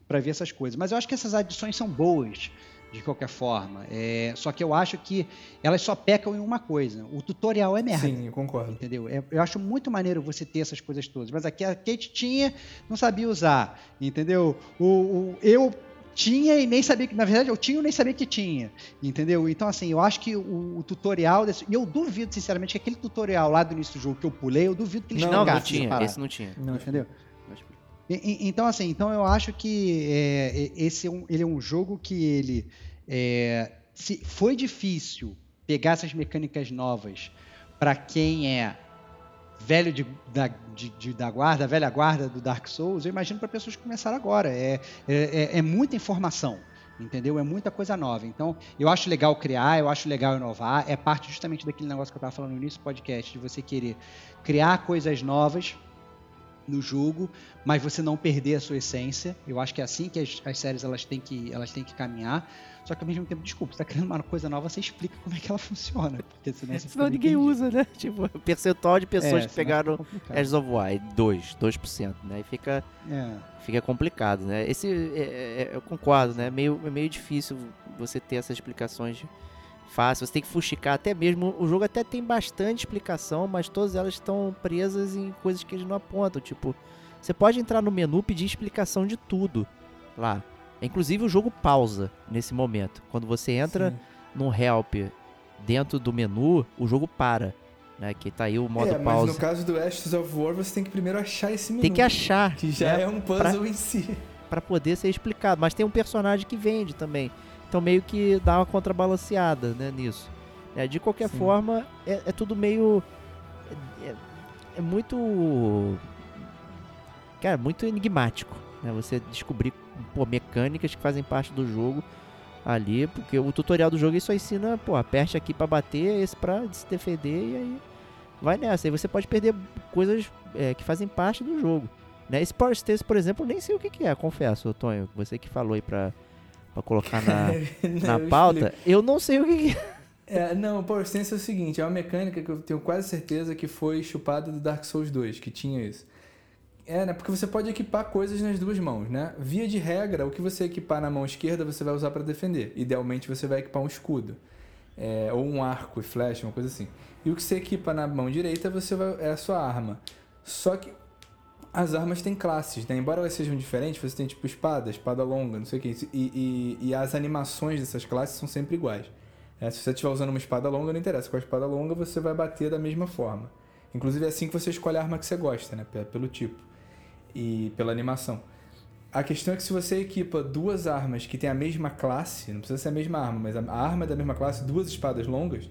para ver essas coisas. Mas eu acho que essas adições são boas de qualquer forma. É, só que eu acho que elas só pecam em uma coisa: o tutorial é merda. Sim, eu concordo. Entendeu? É, eu acho muito maneiro você ter essas coisas todas. Mas aqui a Kate tinha, não sabia usar. Entendeu? O, o, eu tinha e nem sabia que, na verdade, eu tinha e nem sabia que tinha, entendeu? Então, assim, eu acho que o, o tutorial, desse, e eu duvido, sinceramente, que aquele tutorial lá do início do jogo que eu pulei, eu duvido que eles Não, não pegassem tinha. essa Esse não tinha. Não, entendeu? E- e- Então, assim, então eu acho que é, esse é um, ele é um jogo que ele é, se foi difícil pegar essas mecânicas novas para quem é velho de, da, de- de- da guarda, velha guarda do Dark Souls, eu imagino para pessoas que começaram agora. É, é, é- é muita informação. Entendeu? É muita coisa nova. Então, eu acho legal criar, eu acho legal inovar. É parte justamente daquele negócio que eu estava falando no início do podcast, de você querer criar coisas novas no jogo, mas você não perder a sua essência. Eu acho que é assim que as, as séries elas têm que elas têm que caminhar. Só que ao mesmo tempo, desculpa, você tá criando uma coisa nova, você explica como é que ela <laughs> funciona, porque senão você Senão ninguém perdido. usa, né? <laughs> Tipo, percentual de pessoas É, que pegaram. Edge of War, 2, 2%, né? E fica, É. fica complicado, né? Esse, é- é- eu concordo, né? É meio, é meio difícil você ter essas explicações fáceis. Você tem que fuxicar até mesmo. O jogo até tem bastante explicação, mas todas elas estão presas em coisas que eles não apontam. Tipo, você pode entrar no menu e pedir explicação de tudo lá. Inclusive o jogo pausa nesse momento. Quando você entra Sim. no help dentro do menu, o jogo para. Né? Que tá aí o modo é, mas pausa. no caso do Ashes of War, você tem que primeiro achar esse menu. Tem que achar. Que já né? é um puzzle em si. Pra poder ser explicado. Mas tem um personagem que vende também. Então meio que dá uma contrabalanceada né, nisso. É, de qualquer Sim. forma, é, é tudo meio. É, é muito. Cara, muito enigmático. Né? Você descobrir pô, mecânicas que fazem parte do jogo ali. Porque o tutorial do jogo só ensina, pô, aperte aqui pra bater, esse pra se defender e aí vai nessa. Aí você pode perder coisas é, que fazem parte do jogo. Né? Esse Power Stance, por exemplo, eu nem sei o que, que é, confesso, Tonho. Você que falou aí pra, pra colocar na, <laughs> na Eu pauta, explico. eu não sei o que, que é. É, não, Power Stance é o seguinte, é uma mecânica que eu tenho quase certeza que foi chupada do Dark Souls 2, que tinha isso. É, né? Porque você pode equipar coisas nas duas mãos, né? Via de regra, o que você equipar na mão esquerda você vai usar para defender. Idealmente você vai equipar um escudo. É, ou um arco e flecha, uma coisa assim. E o que você equipa na mão direita você vai, é a sua arma. Só que as armas têm classes, né? Embora elas sejam diferentes, você tem tipo espada, espada longa, não sei o que. E, e, e as animações dessas classes são sempre iguais. É, se você estiver usando uma espada longa, não interessa. Com a espada longa você vai bater da mesma forma. Inclusive é assim que você escolhe a arma que você gosta, né? Pe- Pelo tipo e pela animação. A questão é que se você equipa duas armas que têm a mesma classe, não precisa ser a mesma arma, mas a arma é da mesma classe, duas espadas longas,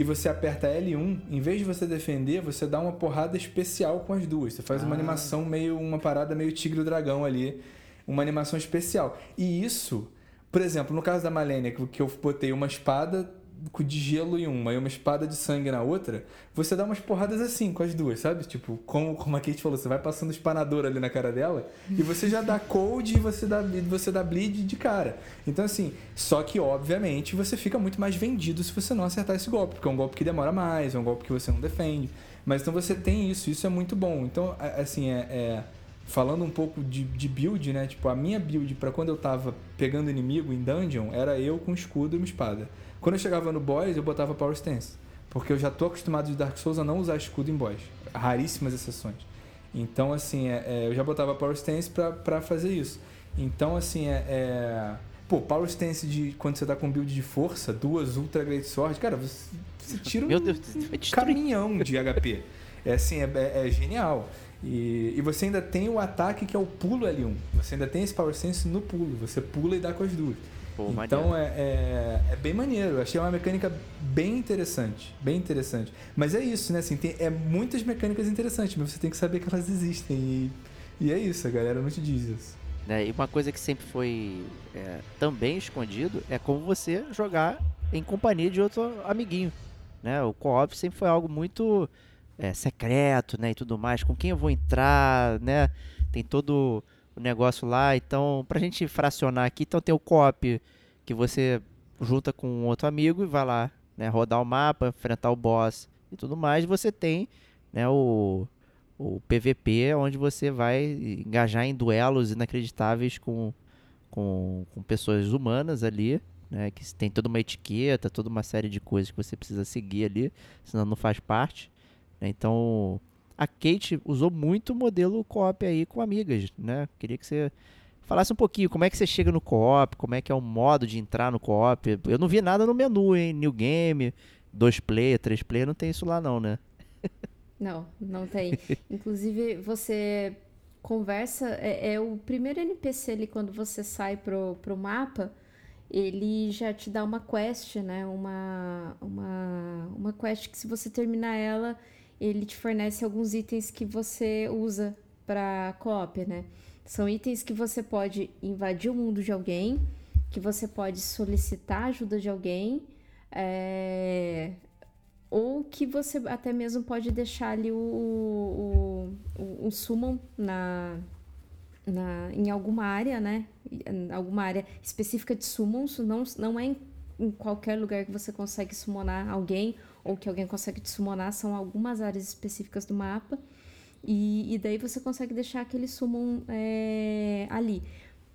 e você aperta L1, em vez de você defender, você dá uma porrada especial com as duas. Você faz uma animação meio, uma parada meio tigre dragão ali, uma animação especial. E isso, por exemplo, no caso da Malenia, que eu botei uma espada com- de gelo em uma e uma espada de sangue na outra, você dá umas porradas assim com as duas, sabe? Tipo, como, como a Kate falou, você vai passando espanador ali na cara dela e você já dá cold e você dá, você dá bleed de cara. Então, assim, só que obviamente você fica muito mais vendido se você não acertar esse golpe, porque é um golpe que demora mais, é um golpe que você não defende. Mas então você tem isso, isso é muito bom. Então, assim, é. é- falando um pouco de, de build, né? Tipo, a minha build pra quando eu tava pegando inimigo em dungeon era eu com escudo e uma espada. Quando eu chegava no boss, eu botava power stance. Porque eu já tô acostumado de Dark Souls a não usar escudo em boss. Raríssimas exceções. Então, assim, é- é, eu já botava power stance pra, pra fazer isso. Então, assim, é, é- Pô, power stance de quando você tá com build de força, duas ultra great sword, cara, você, você tira um Meu Deus, caminhão de HP. É assim, é, é- é genial. E, e você ainda tem o ataque que é o pulo L1. Você ainda tem esse power sense no pulo. Você pula e dá com as duas. Pô, então é, é, é bem maneiro. Eu achei uma mecânica bem interessante. Bem interessante. Mas é isso, né? Assim, tem é muitas mecânicas interessantes, mas você tem que saber que elas existem. E, e é isso, a galera não te diz isso. né? E uma coisa que sempre foi é, também escondido é como você jogar em companhia de outro amiguinho. Né? O co-op sempre foi algo muito é, secreto né? e tudo mais. Com quem eu vou entrar, né? Tem todo o negócio lá. Então, pra gente fracionar aqui, então tem o co-op que você junta com outro amigo e vai lá né? rodar o mapa, enfrentar o boss e tudo mais. Você tem né, o, o PVP, onde você vai engajar em duelos inacreditáveis com, com, com pessoas humanas ali, né, que tem toda uma etiqueta, toda uma série de coisas que você precisa seguir ali, senão não faz parte. né. Então, a Kate usou muito o modelo co-op aí com amigas, né? Queria que você falasse um pouquinho como é que você chega no co-op, como é que é o modo de entrar no co-op. Eu não vi nada no menu, hein? New Game, dois player, três player, não tem isso lá não, né? <laughs> Não, não tem. <laughs> Inclusive, você conversa. É, é o primeiro NPC ali, quando você sai pro, pro mapa, ele já te dá uma quest, né? Uma, uma, uma quest que, se você terminar ela, ele te fornece alguns itens que você usa para co-op, né? São itens que você pode invadir o mundo de alguém, que você pode solicitar ajuda de alguém, é, ou que você até mesmo pode deixar ali o, o, o, o summon na, na, em alguma área, né? Em alguma área específica de summons, não, não é em, em qualquer lugar que você consegue summonar alguém ou que alguém consegue te summonar, são algumas áreas específicas do mapa. E, e daí você consegue deixar aquele summon é, ali.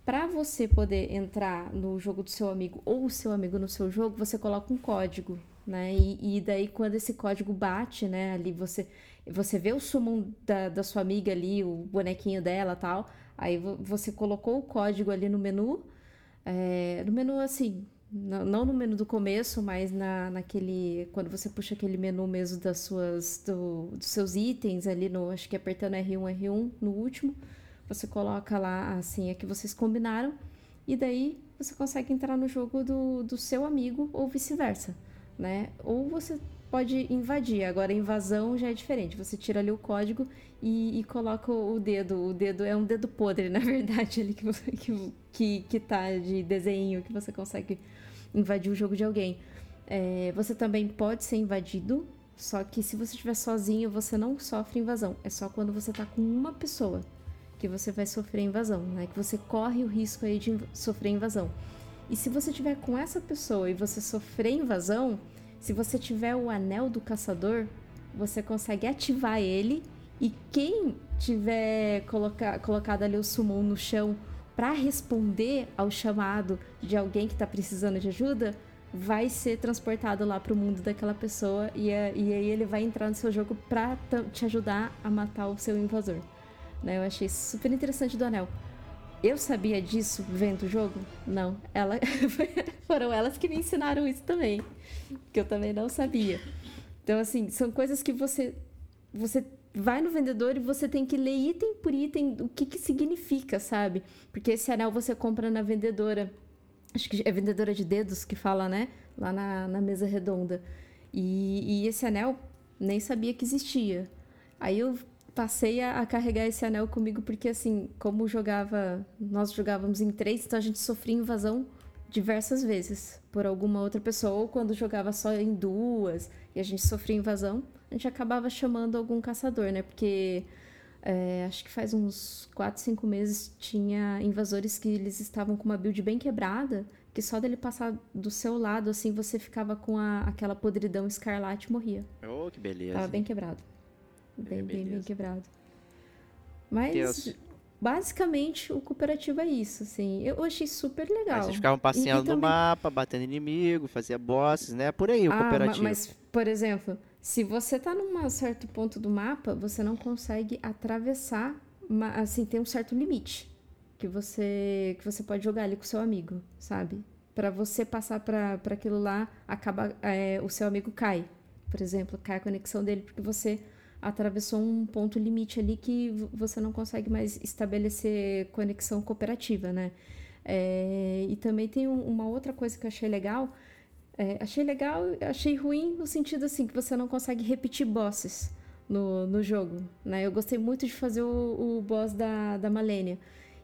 Para você poder entrar no jogo do seu amigo ou o seu amigo no seu jogo, você coloca um código, né? E, e daí quando esse código bate, né? Ali você você vê o summon da, da sua amiga ali, o bonequinho dela tal. Aí vo- você colocou o código ali no menu. é, no menu assim, não, no menu do começo, mas na, naquele. Quando você puxa aquele menu mesmo das suas. Do, dos seus itens ali no. Acho que apertando R1, R1 no último. Você coloca lá a senha que vocês combinaram. E daí você consegue entrar no jogo do, do seu amigo ou vice-versa. Né? Ou você pode invadir. Agora, invasão já é diferente. Você tira ali o código e, e coloca o dedo. O dedo é um dedo podre, <laughs> na verdade, ali que, você, que, que, que tá de desenho, que você consegue invadir o jogo de alguém. É, você também pode ser invadido, só que se você estiver sozinho, você não sofre invasão. É só quando você tá com uma pessoa que você vai sofrer invasão, né? Que você corre o risco aí de sofrer invasão. E se você tiver com essa pessoa e você sofrer invasão, se você tiver o anel do caçador, você consegue ativar ele e quem tiver coloca, colocado ali o summon no chão para responder ao chamado de alguém que está precisando de ajuda, vai ser transportado lá pro mundo daquela pessoa e, é- e aí ele vai entrar no seu jogo pra ta- te ajudar a matar o seu invasor. Né? Eu achei super interessante do anel. Eu sabia disso vendo o jogo? Não. Ela <laughs> foram elas que me ensinaram isso também, que eu também não sabia. Então assim, são coisas que você você vai no vendedor e você tem que ler item por item o que que significa, sabe? Porque esse anel você compra na vendedora acho que é vendedora de dedos que fala, né? Lá na, na mesa redonda. E, e esse anel nem sabia que existia. Aí eu passei a, a carregar esse anel comigo porque assim, como jogava, nós jogávamos em três, então a gente sofria invasão diversas vezes por alguma outra pessoa, ou quando jogava só em duas e a gente sofria invasão, a gente acabava chamando algum caçador, né? Porque é, acho que faz uns 4, 5 meses tinha invasores que eles estavam com uma build bem quebrada, que só dele passar do seu lado, assim, você ficava com a, aquela podridão escarlate e morria. Oh, que beleza. Tava bem quebrado. Bem, bem, bem beleza. quebrado. Mas, Tenso. Basicamente, o cooperativo é isso, assim. Eu achei super legal. Aí vocês ficavam E- e passeando no também- mapa, batendo inimigo, fazia bosses, né? Por aí o Ah, cooperativo. mas, por exemplo, se você tá num certo ponto do mapa, você não consegue atravessar, assim, tem um certo limite que você que você pode jogar ali com o seu amigo, sabe? Pra você passar pra aquilo lá, acaba é, o seu amigo cai, por exemplo, cai a conexão dele porque você atravessou um ponto limite ali que você não consegue mais estabelecer conexão cooperativa, né? É, e também tem um- uma outra coisa que eu achei legal, é, achei legal, achei ruim no sentido assim que você não consegue repetir bosses no, no jogo, né? Eu gostei muito de fazer o, o boss da, da Malenia.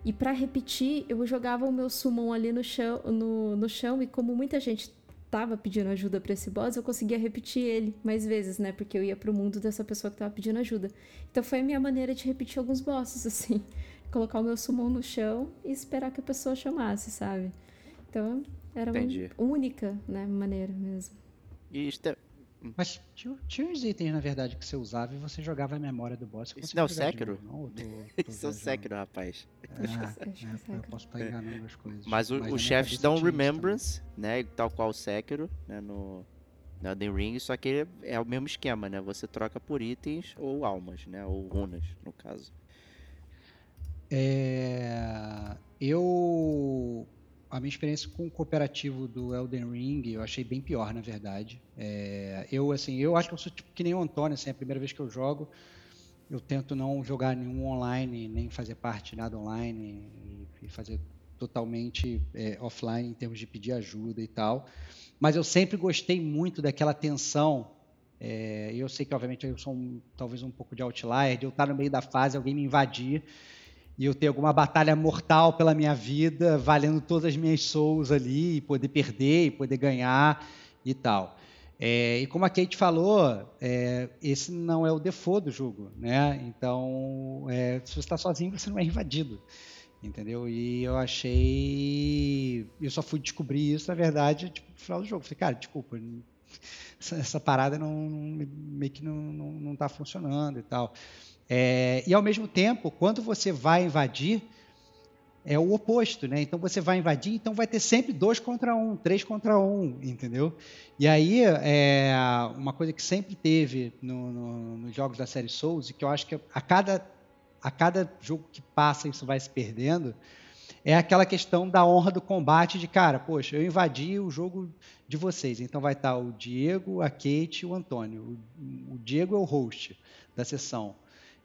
E pra repetir, eu jogava o meu summon ali no chão, no, no chão e como muita gente tava pedindo ajuda pra esse boss, eu conseguia repetir ele mais vezes, né? Porque eu ia pro mundo dessa pessoa que tava pedindo ajuda. Então foi a minha maneira de repetir alguns bosses, <laughs> assim. Colocar o meu summon no chão e esperar que a pessoa chamasse, sabe? Então era Entendi. uma única, né, maneira mesmo. E Mas tinha, tinha uns itens, na verdade, que você usava e você jogava a memória do boss. Isso não é o Sekiro? não? Ou tô- <laughs> tô Isso é o? Sekiro, rapaz. É, que é, é eu posso estar enganando as coisas. Mas o- na os chefes dão. Remembrance, né? Tal qual o Sekiro, né? No, no Elden Ring, só que é o mesmo esquema, né? Você troca por itens ou almas, né? Ou runas, no caso. É, eu a minha experiência com o cooperativo do Elden Ring eu achei bem pior na verdade. É, eu assim eu acho que eu sou tipo que nem o Antônio assim, é a primeira vez que eu jogo eu tento não jogar nenhum online nem fazer parte de nada online e, e fazer totalmente é, offline em termos de pedir ajuda e tal. Mas eu sempre gostei muito daquela tensão é, eu sei que obviamente eu sou um- talvez um pouco de outlier de eu estar no meio da fase alguém me invadir e eu ter alguma batalha mortal pela minha vida, valendo todas as minhas souls ali, e poder perder, e poder ganhar e tal. É, e como a Kate falou, é, esse não é o default do jogo, né? Então, é, se você está sozinho, você não é invadido, entendeu? E eu achei, eu só fui descobrir isso, na verdade, tipo, no final do jogo. Falei, cara, desculpa, <laughs> essa, essa parada não, meio que não, não, não tá funcionando e tal. É, e ao mesmo tempo, quando você vai invadir, é o oposto, né? Então você vai invadir, então vai ter sempre dois contra um, três contra um, entendeu? E aí, é, uma coisa que sempre teve no- no- nos jogos da série Souls, e que eu acho que a cada, a cada jogo que passa isso vai se perdendo, é aquela questão da honra do combate de, cara, poxa, eu invadi o jogo de vocês, então vai estar o Diego, a Kate o Antônio. O, o Diego é o host da sessão.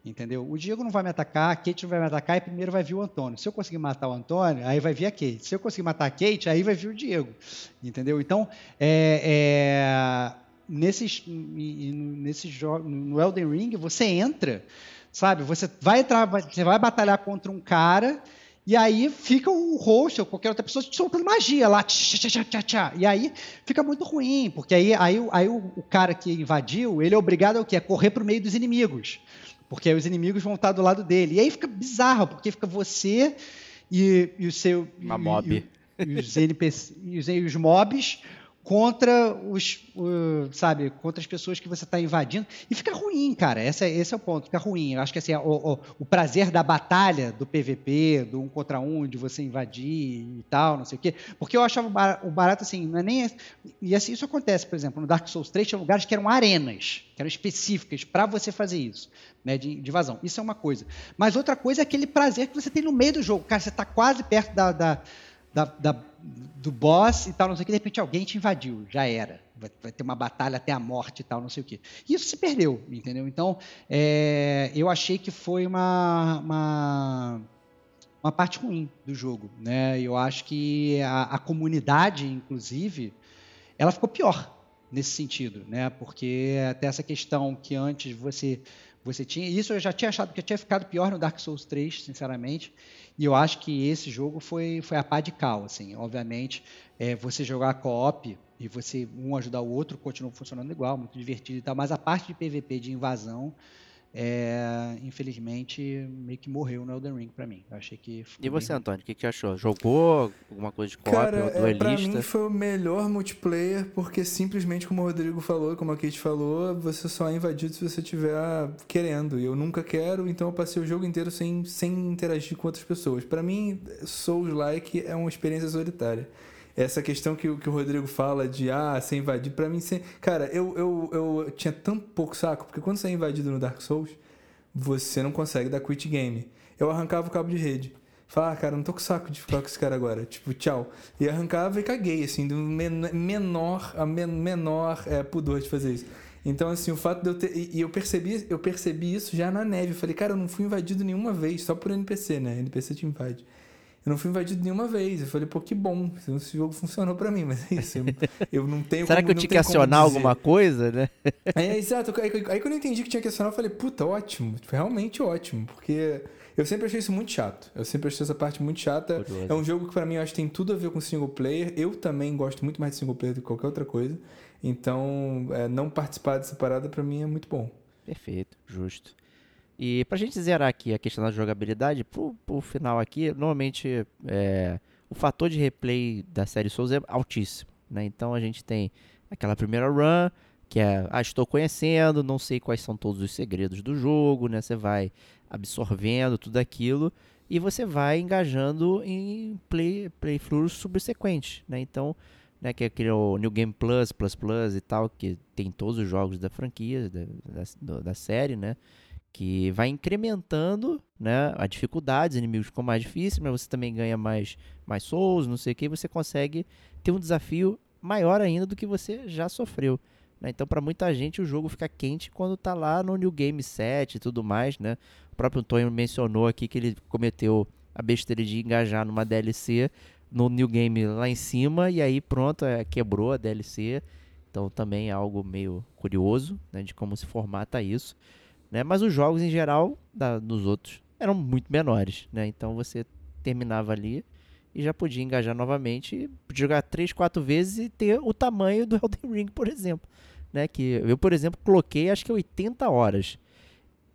Entendeu? O Diego não vai me atacar, a Kate não vai me atacar e primeiro vai vir o Antônio. Se eu conseguir matar o Antônio, aí vai vir a Kate. Se eu conseguir matar a Kate, aí vai vir o Diego. Entendeu? Então, é, é, nesses, nesses jogos, no Elden Ring, você entra, sabe? Você vai entrar, você vai batalhar contra um cara. E aí fica o host ou qualquer outra pessoa soltando magia lá. tchá, tchá, tchá. E aí fica muito ruim, porque aí, aí, aí o, o cara que invadiu, ele é obrigado a, quê? correr para o meio dos inimigos. Porque aí os inimigos vão estar do lado dele. E aí fica bizarro, porque fica você e, e o seu. Uma mob. E, e os NPC, e os, e os mobs contra os, o- sabe, contra as pessoas que você está invadindo. E fica ruim, cara. Esse é, esse é o ponto, fica ruim. Eu acho que assim, o, o- o prazer da batalha, do PVP, do um contra um, de você invadir e tal, não sei o quê. Porque eu achava o barato assim, não é nem. E assim, isso acontece, por exemplo, no Dark Souls 3 tinha lugares que eram arenas, que eram específicas para você fazer isso, né, de, de invasão. Isso é uma coisa. Mas outra coisa é aquele prazer que você tem no meio do jogo. Cara, você está quase perto da, da, da- da- do boss e tal, não sei o que, de repente alguém te invadiu, já era. Vai, vai ter uma batalha até a morte e tal, não sei o que. E isso se perdeu, entendeu? Então, é, eu achei que foi uma, uma, uma parte ruim do jogo, né? Eu acho que a, a comunidade, inclusive, ela ficou pior nesse sentido, né? Porque até essa questão que antes você você tinha, isso eu já tinha achado que tinha ficado pior no Dark Souls 3, sinceramente. E eu acho que esse jogo foi foi a pá de cal, assim. Obviamente, é, você jogar co-op e você um ajudar o outro continua funcionando igual, muito divertido e tal, mas a parte de PVP de invasão é, infelizmente meio que morreu no Elden Ring pra mim. Eu achei que E você, bem- Antônio, o que, que achou? Jogou alguma coisa de cópia, Cara, é, pra duelista? mim foi o melhor multiplayer, porque simplesmente como o Rodrigo falou como a Kate falou, você só é invadido se você estiver querendo. E eu nunca quero, então eu passei o jogo inteiro sem, sem interagir com outras pessoas. Pra mim, Souls-like é uma experiência solitária. Essa questão que, o- que o Rodrigo fala de ah, ser invadido, pra mim, ser... cara, eu, eu, eu tinha tão pouco saco, porque quando você é invadido no Dark Souls, você não consegue dar quit game. Eu arrancava o cabo de rede. Falava, ah, cara, não tô com saco de ficar com esse cara agora. Tipo, tchau. E arrancava e caguei, assim, do men- menor, a men- menor é, pudor de fazer isso. Então, assim, o fato de eu ter. E eu percebi, eu percebi isso já na neve. Eu falei, cara, eu não fui invadido nenhuma vez, só por NPC, né? NPC te invade. Eu não fui invadido nenhuma vez. Eu falei, pô, que bom. Esse jogo funcionou pra mim, <laughs> mas é isso. Eu, eu não tenho Será como- que eu tinha que acionar alguma coisa, né? É, exato. Aí, aí quando eu entendi que tinha que acionar, eu falei, puta, ótimo. Tipo, realmente ótimo. Porque eu sempre achei isso muito chato. Eu sempre achei essa parte muito chata. É um jogo que pra mim eu acho que tem tudo a ver com single player. Eu também gosto muito mais de single player do que qualquer outra coisa. Então, é, não participar dessa parada pra mim é muito bom. Perfeito, justo. E pra gente zerar aqui a questão da jogabilidade, pro, pro final aqui, normalmente é, o fator de replay da série Souls é altíssimo, né? Então a gente tem aquela primeira run, que é, ah, estou conhecendo, não sei quais são todos os segredos do jogo, né? Você vai absorvendo tudo aquilo e você vai engajando em play, playthroughs subsequentes, né? Então, né, que é aquele New Game Plus, Plus Plus e tal, que tem todos os jogos da franquia, da, da, da série, né? Que vai incrementando né, a dificuldade, os inimigos ficam mais difíceis, mas você também ganha mais, mais souls, não sei o que, você consegue ter um desafio maior ainda do que você já sofreu. Né? Então, para muita gente, o jogo fica quente quando está lá no New Game 7 e tudo mais. Né? O próprio Antônio mencionou aqui que ele cometeu a besteira de engajar numa DLC no New Game lá em cima e aí pronto, é, quebrou a DLC. Então também é algo meio curioso né, de como se formata isso. Né? Mas os jogos em geral, da, dos outros, eram muito menores. Né? Então você terminava ali e já podia engajar novamente, podia jogar 3, 4 vezes e ter o tamanho do Elden Ring, por exemplo. Né? Que eu, por exemplo, coloquei acho que 80 horas.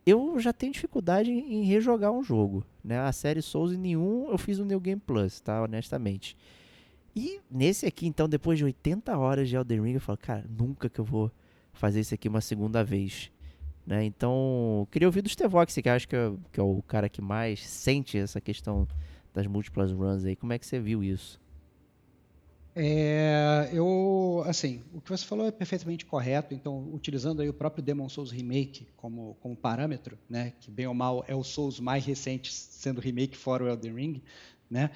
Eu já tenho dificuldade em rejogar um jogo. Né? A série Souls em nenhum eu fiz o New Game Plus, tá? Honestamente. E nesse aqui, então, depois de 80 horas de Elden Ring, eu falo, cara, nunca que eu vou fazer isso aqui uma segunda vez. Né? Então, queria ouvir do Stevox, que acho que é, que é o cara que mais sente essa questão das múltiplas runs aí. Como é que você viu isso? É, eu, assim, o que você falou é perfeitamente correto. Então, utilizando aí o próprio Demon Souls Remake como, como parâmetro, né, que bem ou mal é o Souls mais recente sendo remake fora o Elden Ring, né?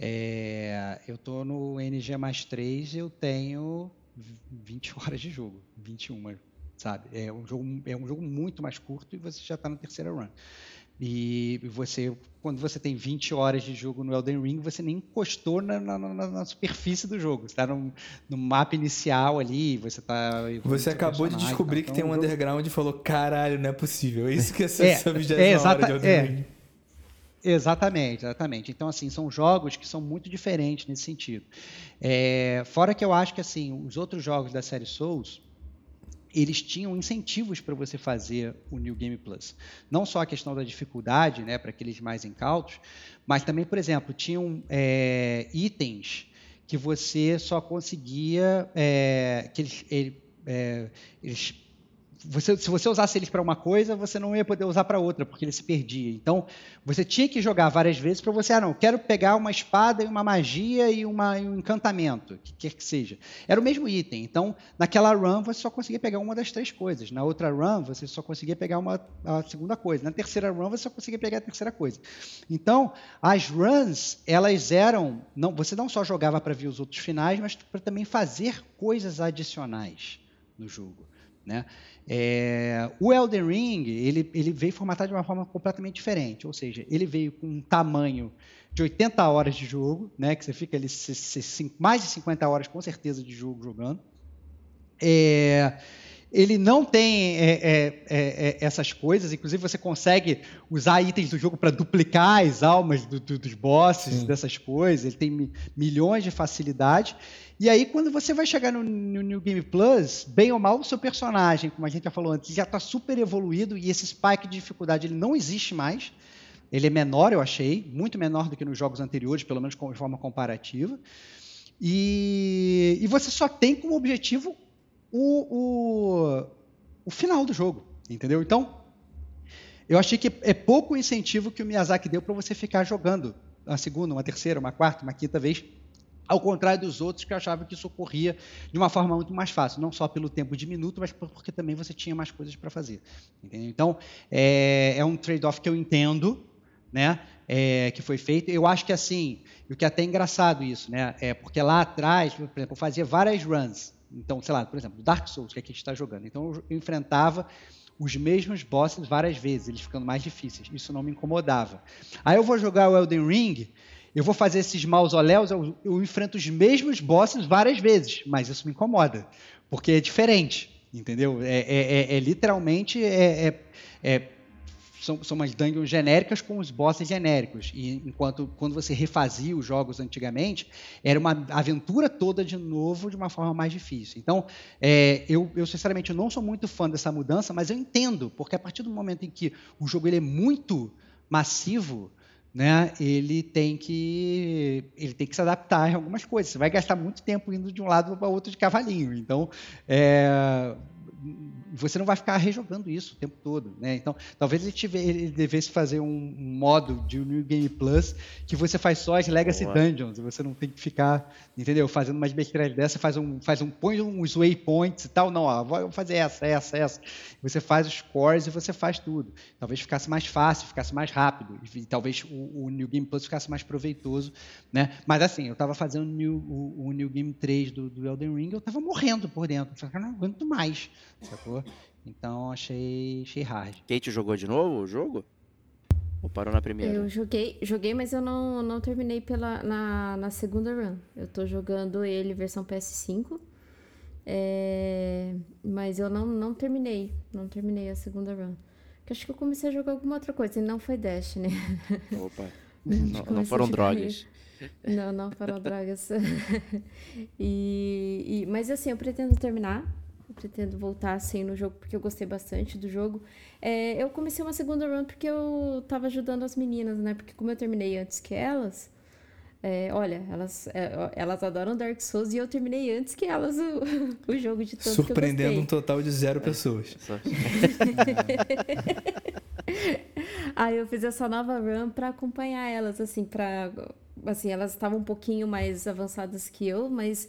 É, eu estou no NG mais 3 eu tenho 20 horas de jogo, 21, sabe? É um jogo, é um jogo muito mais curto e você já está na terceira run. E você, quando você tem 20 horas de jogo no Elden Ring, você nem encostou na, na, na superfície do jogo. Você está no, no, mapa inicial ali, você está. Você acabou de descobrir tá, que tem um underground e falou: caralho, não é possível. É isso que é <laughs> essa é, é, hora de Elden é, Ring. Exatamente, exatamente. Então, assim, são jogos que são muito diferentes nesse sentido. É, fora que eu acho que, assim, os outros jogos da série Souls, eles tinham incentivos para você fazer o New Game Plus. Não só a questão da dificuldade, né, para aqueles mais incautos, mas também, por exemplo, tinham é, itens que você só conseguia, é, que eles, ele, é, eles você, se você usasse eles para uma coisa, você não ia poder usar para outra, porque ele se perdia. Então, você tinha que jogar várias vezes para você, ah, não, quero pegar uma espada e uma magia e, uma, e um encantamento, que quer que seja. Era o mesmo item. Então, naquela run, você só conseguia pegar uma das três coisas. Na outra run, você só conseguia pegar uma, a segunda coisa. Na terceira run, você só conseguia pegar a terceira coisa. Então, as runs, elas eram. Não, você não só jogava para ver os outros finais, mas para também fazer coisas adicionais no jogo. Né? É, o Elden Ring ele, ele veio formatado de uma forma completamente diferente, ou seja, ele veio com um tamanho de 80 horas de jogo, né, que você fica ali mais de 50 horas com certeza de jogo jogando. É, ele não tem é, é, é, é essas coisas, inclusive você consegue usar itens do jogo para duplicar as almas do, do, dos bosses, Sim. dessas coisas, ele tem milhões de facilidade. E aí, quando você vai chegar no, no, New Game Plus, bem ou mal, o seu personagem, como a gente já falou antes, já está super evoluído e esse spike de dificuldade ele não existe mais. Ele é menor, eu achei, muito menor do que nos jogos anteriores, pelo menos de forma comparativa. E, e você só tem como objetivo o, o, o final do jogo, entendeu? Então, eu achei que é pouco incentivo que o Miyazaki deu para você ficar jogando uma segunda, uma terceira, uma quarta, uma quinta vez ao contrário dos outros que achavam que isso ocorria de uma forma muito mais fácil, não só pelo tempo de minuto, mas porque também você tinha mais coisas para fazer. Entendeu? Então, é, é um trade-off que eu entendo, né, é, que foi feito. Eu acho que assim, o que é até engraçado isso, né, é porque lá atrás, por exemplo, eu fazia várias runs. Então, sei lá, por exemplo, Dark Souls, que, é que a gente está jogando. Então, eu enfrentava os mesmos bosses várias vezes, eles ficando mais difíceis. Isso não me incomodava. Aí eu vou jogar o Elden Ring, eu vou fazer esses mausoléus, eu, eu enfrento os mesmos bosses várias vezes, mas isso me incomoda, porque é diferente, entendeu? É, é, é, é literalmente é, é, é, são, são umas dungeons genéricas com os bosses genéricos. E enquanto quando você refazia os jogos antigamente, era uma aventura toda de novo de uma forma mais difícil. Então, é, eu, eu sinceramente não sou muito fã dessa mudança, mas eu entendo, porque a partir do momento em que o jogo ele é muito massivo, né, ele tem que ele tem que se adaptar a algumas coisas. Você vai gastar muito tempo indo de um lado para outro de cavalinho. Então, é, você não vai ficar rejogando isso o tempo todo, né? Então, talvez ele, tiver, ele devesse fazer um, modo de New Game Plus que você faz só as Legacy Boa. Dungeons, você não tem que ficar, entendeu? Fazendo mais besteira dessa, faz um, faz um, põe uns waypoints e tal, não, ó, vou fazer essa, essa, essa. Você faz os cores e você faz tudo. Talvez ficasse mais fácil, ficasse mais rápido, e talvez o, o New Game Plus ficasse mais proveitoso, né? Mas assim, eu estava fazendo o New, o, o New Game 3 do, do Elden Ring, eu estava morrendo por dentro, eu não aguento mais, sacou? Então achei, achei hard. Kate jogou de novo o jogo? Ou parou na primeira? Eu joguei, joguei mas eu não, não terminei pela, na, na segunda run. Eu tô jogando ele versão PS5. É, mas eu não, não terminei. Não terminei a segunda run. Porque acho que eu comecei a jogar alguma outra coisa. E não foi Dash, né? Opa. <laughs> não, não foram drogas. Não, não foram drogas. <laughs> e, e, mas assim, eu pretendo terminar pretendo voltar assim no jogo porque eu gostei bastante do jogo. É, eu comecei uma segunda run porque eu tava ajudando as meninas, né? Porque como eu terminei antes que elas, é, olha, elas, é, elas adoram Dark Souls e eu terminei antes que elas o, <laughs> o jogo de tanto Surpreendendo um total de zero pessoas. <laughs> Aí eu fiz essa nova run para acompanhar elas, assim, para assim, elas estavam um pouquinho mais avançadas que eu, mas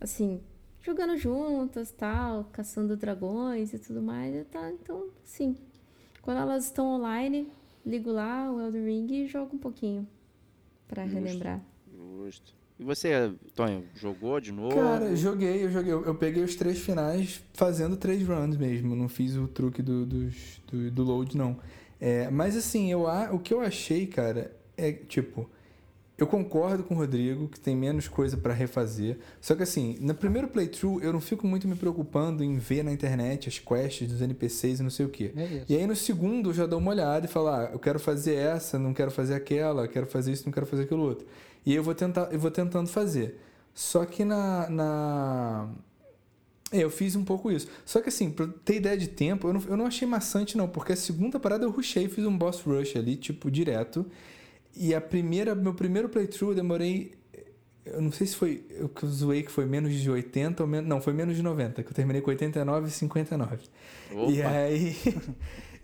assim, jogando juntas, tal, caçando dragões e tudo mais. Tá, então, sim. Quando elas estão online, ligo lá o Elden Ring e jogo um pouquinho para relembrar. Justo. E você, Tonho, jogou de novo? Cara, joguei, eu joguei. Eu peguei os três finais fazendo três runs mesmo. Não fiz o truque do, do, do, do load, não. É, mas assim, eu, o que eu achei, cara, é tipo eu concordo com o Rodrigo que tem menos coisa para refazer. Só que assim, no primeiro playthrough eu não fico muito me preocupando em ver na internet as quests dos NPCs e não sei o quê. É e aí no segundo eu já dou uma olhada e falo, ah, eu quero fazer essa, não quero fazer aquela, quero fazer isso, não quero fazer aquilo outro. E eu vou tentar, eu vou tentando fazer. Só que na, na... É, eu fiz um pouco isso. Só que assim, pra ter ideia de tempo, eu não, eu não achei maçante não, porque a segunda parada eu rushei, fiz um boss rush ali, tipo, direto. E a primeira, meu primeiro playthrough eu demorei. Eu não sei se foi. Eu zoei que foi menos de 80 ou menos. Não, foi menos de 90, que eu terminei com 89 e 59. Opa. <laughs> E aí.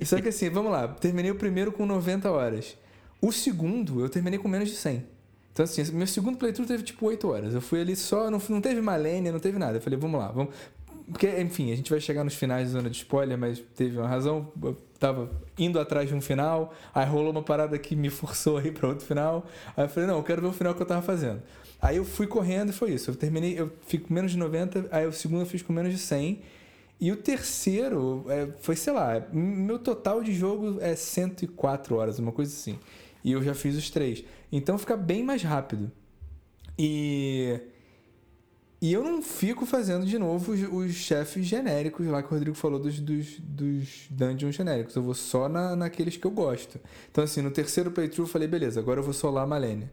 Só que assim, vamos lá. Terminei o primeiro com 90 horas. O segundo, eu terminei com menos de 100. Então, assim, meu segundo playthrough teve tipo 8 horas. Eu fui ali só, não, não teve malênia, não teve nada. Eu falei, vamos lá, vamos. Porque, enfim, a gente vai chegar nos finais da zona de spoiler, mas teve uma razão. Eu tava indo atrás de um final, aí rolou uma parada que me forçou aí para outro final. Aí eu falei, não, eu quero ver o final que eu tava fazendo. Aí eu fui correndo e foi isso. Eu terminei, eu fico com menos de 90, aí o segundo eu fiz com menos de 100. E o terceiro é, foi, sei lá, meu total de jogo é 104 horas, uma coisa assim. E eu já fiz os três. Então fica bem mais rápido. E e eu não fico fazendo de novo os, os chefes genéricos lá que o Rodrigo falou dos, dos, dos dungeons genéricos. Eu vou só na, naqueles que eu gosto. Então, assim, no terceiro playthrough eu falei, beleza, agora eu vou solar a Malenia.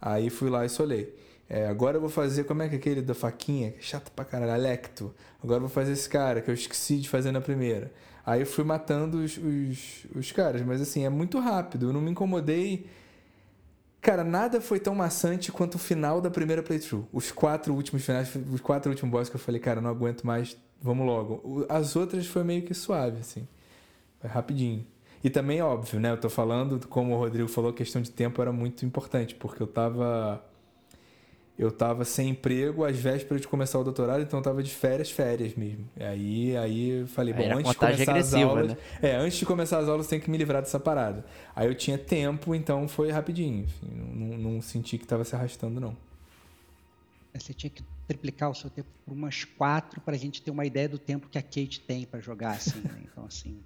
Aí fui lá e solei. É, agora eu vou fazer, como é que é aquele da faquinha? É chato pra caralho, Alecto. Agora eu vou fazer esse cara, que eu esqueci de fazer na primeira. Aí eu fui matando os, os, os caras. Mas assim, é muito rápido. Eu não me incomodei Cara, nada foi tão maçante quanto o final da primeira playthrough. Os quatro últimos finais, os quatro últimos bosses que eu falei, cara, não aguento mais, vamos logo. As outras foi meio que suave, assim. Foi rapidinho. E também, óbvio, né? Eu tô falando, como o Rodrigo falou, a questão de tempo era muito importante, porque eu tava eu estava sem emprego às vésperas de começar o doutorado, então eu estava de férias, férias mesmo. E aí, aí eu falei, bom, antes de começar as aulas, né? é, antes de começar as aulas tem que me livrar dessa parada. Aí eu tinha tempo, então foi rapidinho. Enfim, não, não senti que estava se arrastando não. Você tinha que triplicar o seu tempo por umas quatro para a gente ter uma ideia do tempo que a Kate tem para jogar assim. Né? Então assim,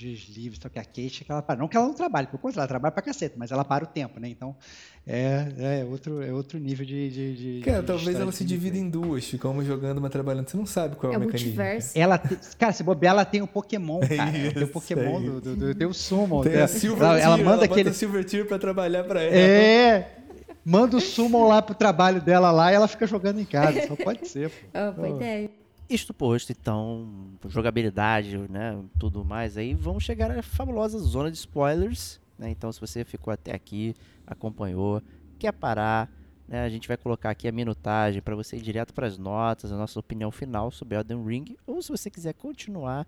dias livres, só que a Kate, que ela para. Não que ela não trabalhe, por conta ela trabalha para caceta, mas ela para o tempo, né? Então, é, é, outro, é outro nível de. de, de cara, de talvez ela se divida em duas, fica uma jogando, uma trabalhando. Você não sabe qual é, é o mecanismo. Multiverso. Ela, cara, se bobear, ela tem o Pokémon, <laughs> cara. É isso, tem o Pokémon é do, do, do, Tem o Summon. Tem a Silver ela, ela manda ela aquele. Silver Tier pra trabalhar pra ela. É! Manda o Summon lá pro trabalho dela lá e ela fica jogando em casa. Só pode ser. Pô. Oh, boa ideia. Isto posto, então, jogabilidade, né, tudo mais aí, vamos chegar à fabulosa zona de spoilers, né? Então, se você ficou até aqui, acompanhou, quer parar, né, a gente vai colocar aqui a minutagem para você ir direto para as notas, a nossa opinião final sobre Elden Ring, ou se você quiser continuar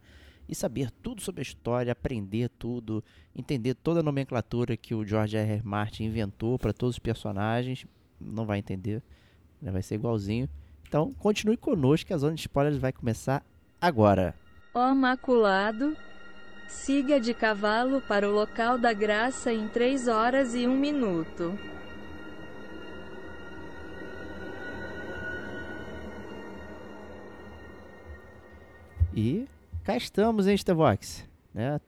e saber tudo sobre a história, aprender tudo, entender toda a nomenclatura que o George R. R. Martin inventou para todos os personagens, não vai entender, né, vai ser igualzinho. Então, continue conosco que a zona de spoilers vai começar agora. Ó Maculado, siga de cavalo para o local da graça em 3 horas e 1 minuto. E cá estamos, hein, Stevox? Né?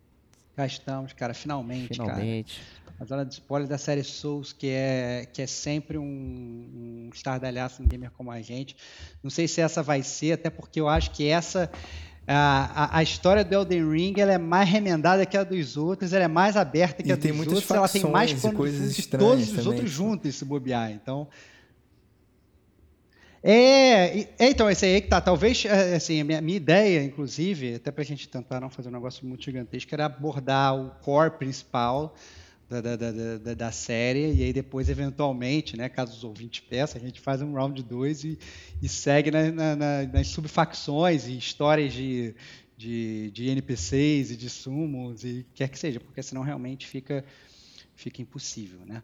Cá estamos, cara, finalmente, Finalmente. cara. A zona de spoiler da série Souls, que é, que é sempre um, um estardalhaço no gamer como a gente. Não sei se essa vai ser, até porque eu acho que essa a, a, a, história do Elden Ring ela é mais remendada que a dos outros, ela é mais aberta que E a tem dos muitas outros, ela tem mais coisas que estranhas todos os também, outros tipo. juntos se bobear. Então, é, é, então, esse aí que tá. Talvez, é, assim, a minha, minha ideia, inclusive, até pra gente tentar não fazer um negócio muito gigantesco, era abordar o core principal da, da, da, da, série, e aí depois, eventualmente, né, caso os ouvintes peçam, a gente faz um round 2 e, e segue na- na- na- nas subfacções e histórias de, de, de NPCs e de summons e quer que seja, porque senão realmente fica, fica impossível, né?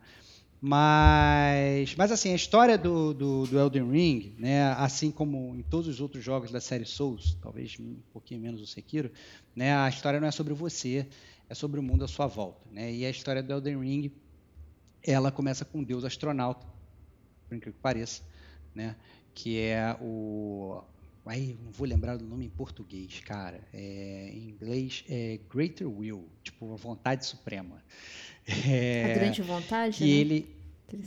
Mas, mas assim, a história do, do, do Elden Ring, né, assim como em todos os outros jogos da série Souls, talvez um pouquinho menos o Sekiro, né, a história não é sobre você, é sobre o mundo à sua volta. Né? E a história do Elden Ring, ela começa com um deus astronauta, por incrível que pareça, né, que é o... Aí, não vou lembrar do nome em português, cara. É, em inglês é Greater Will, tipo a vontade suprema. É, A grande vontade, que né? ele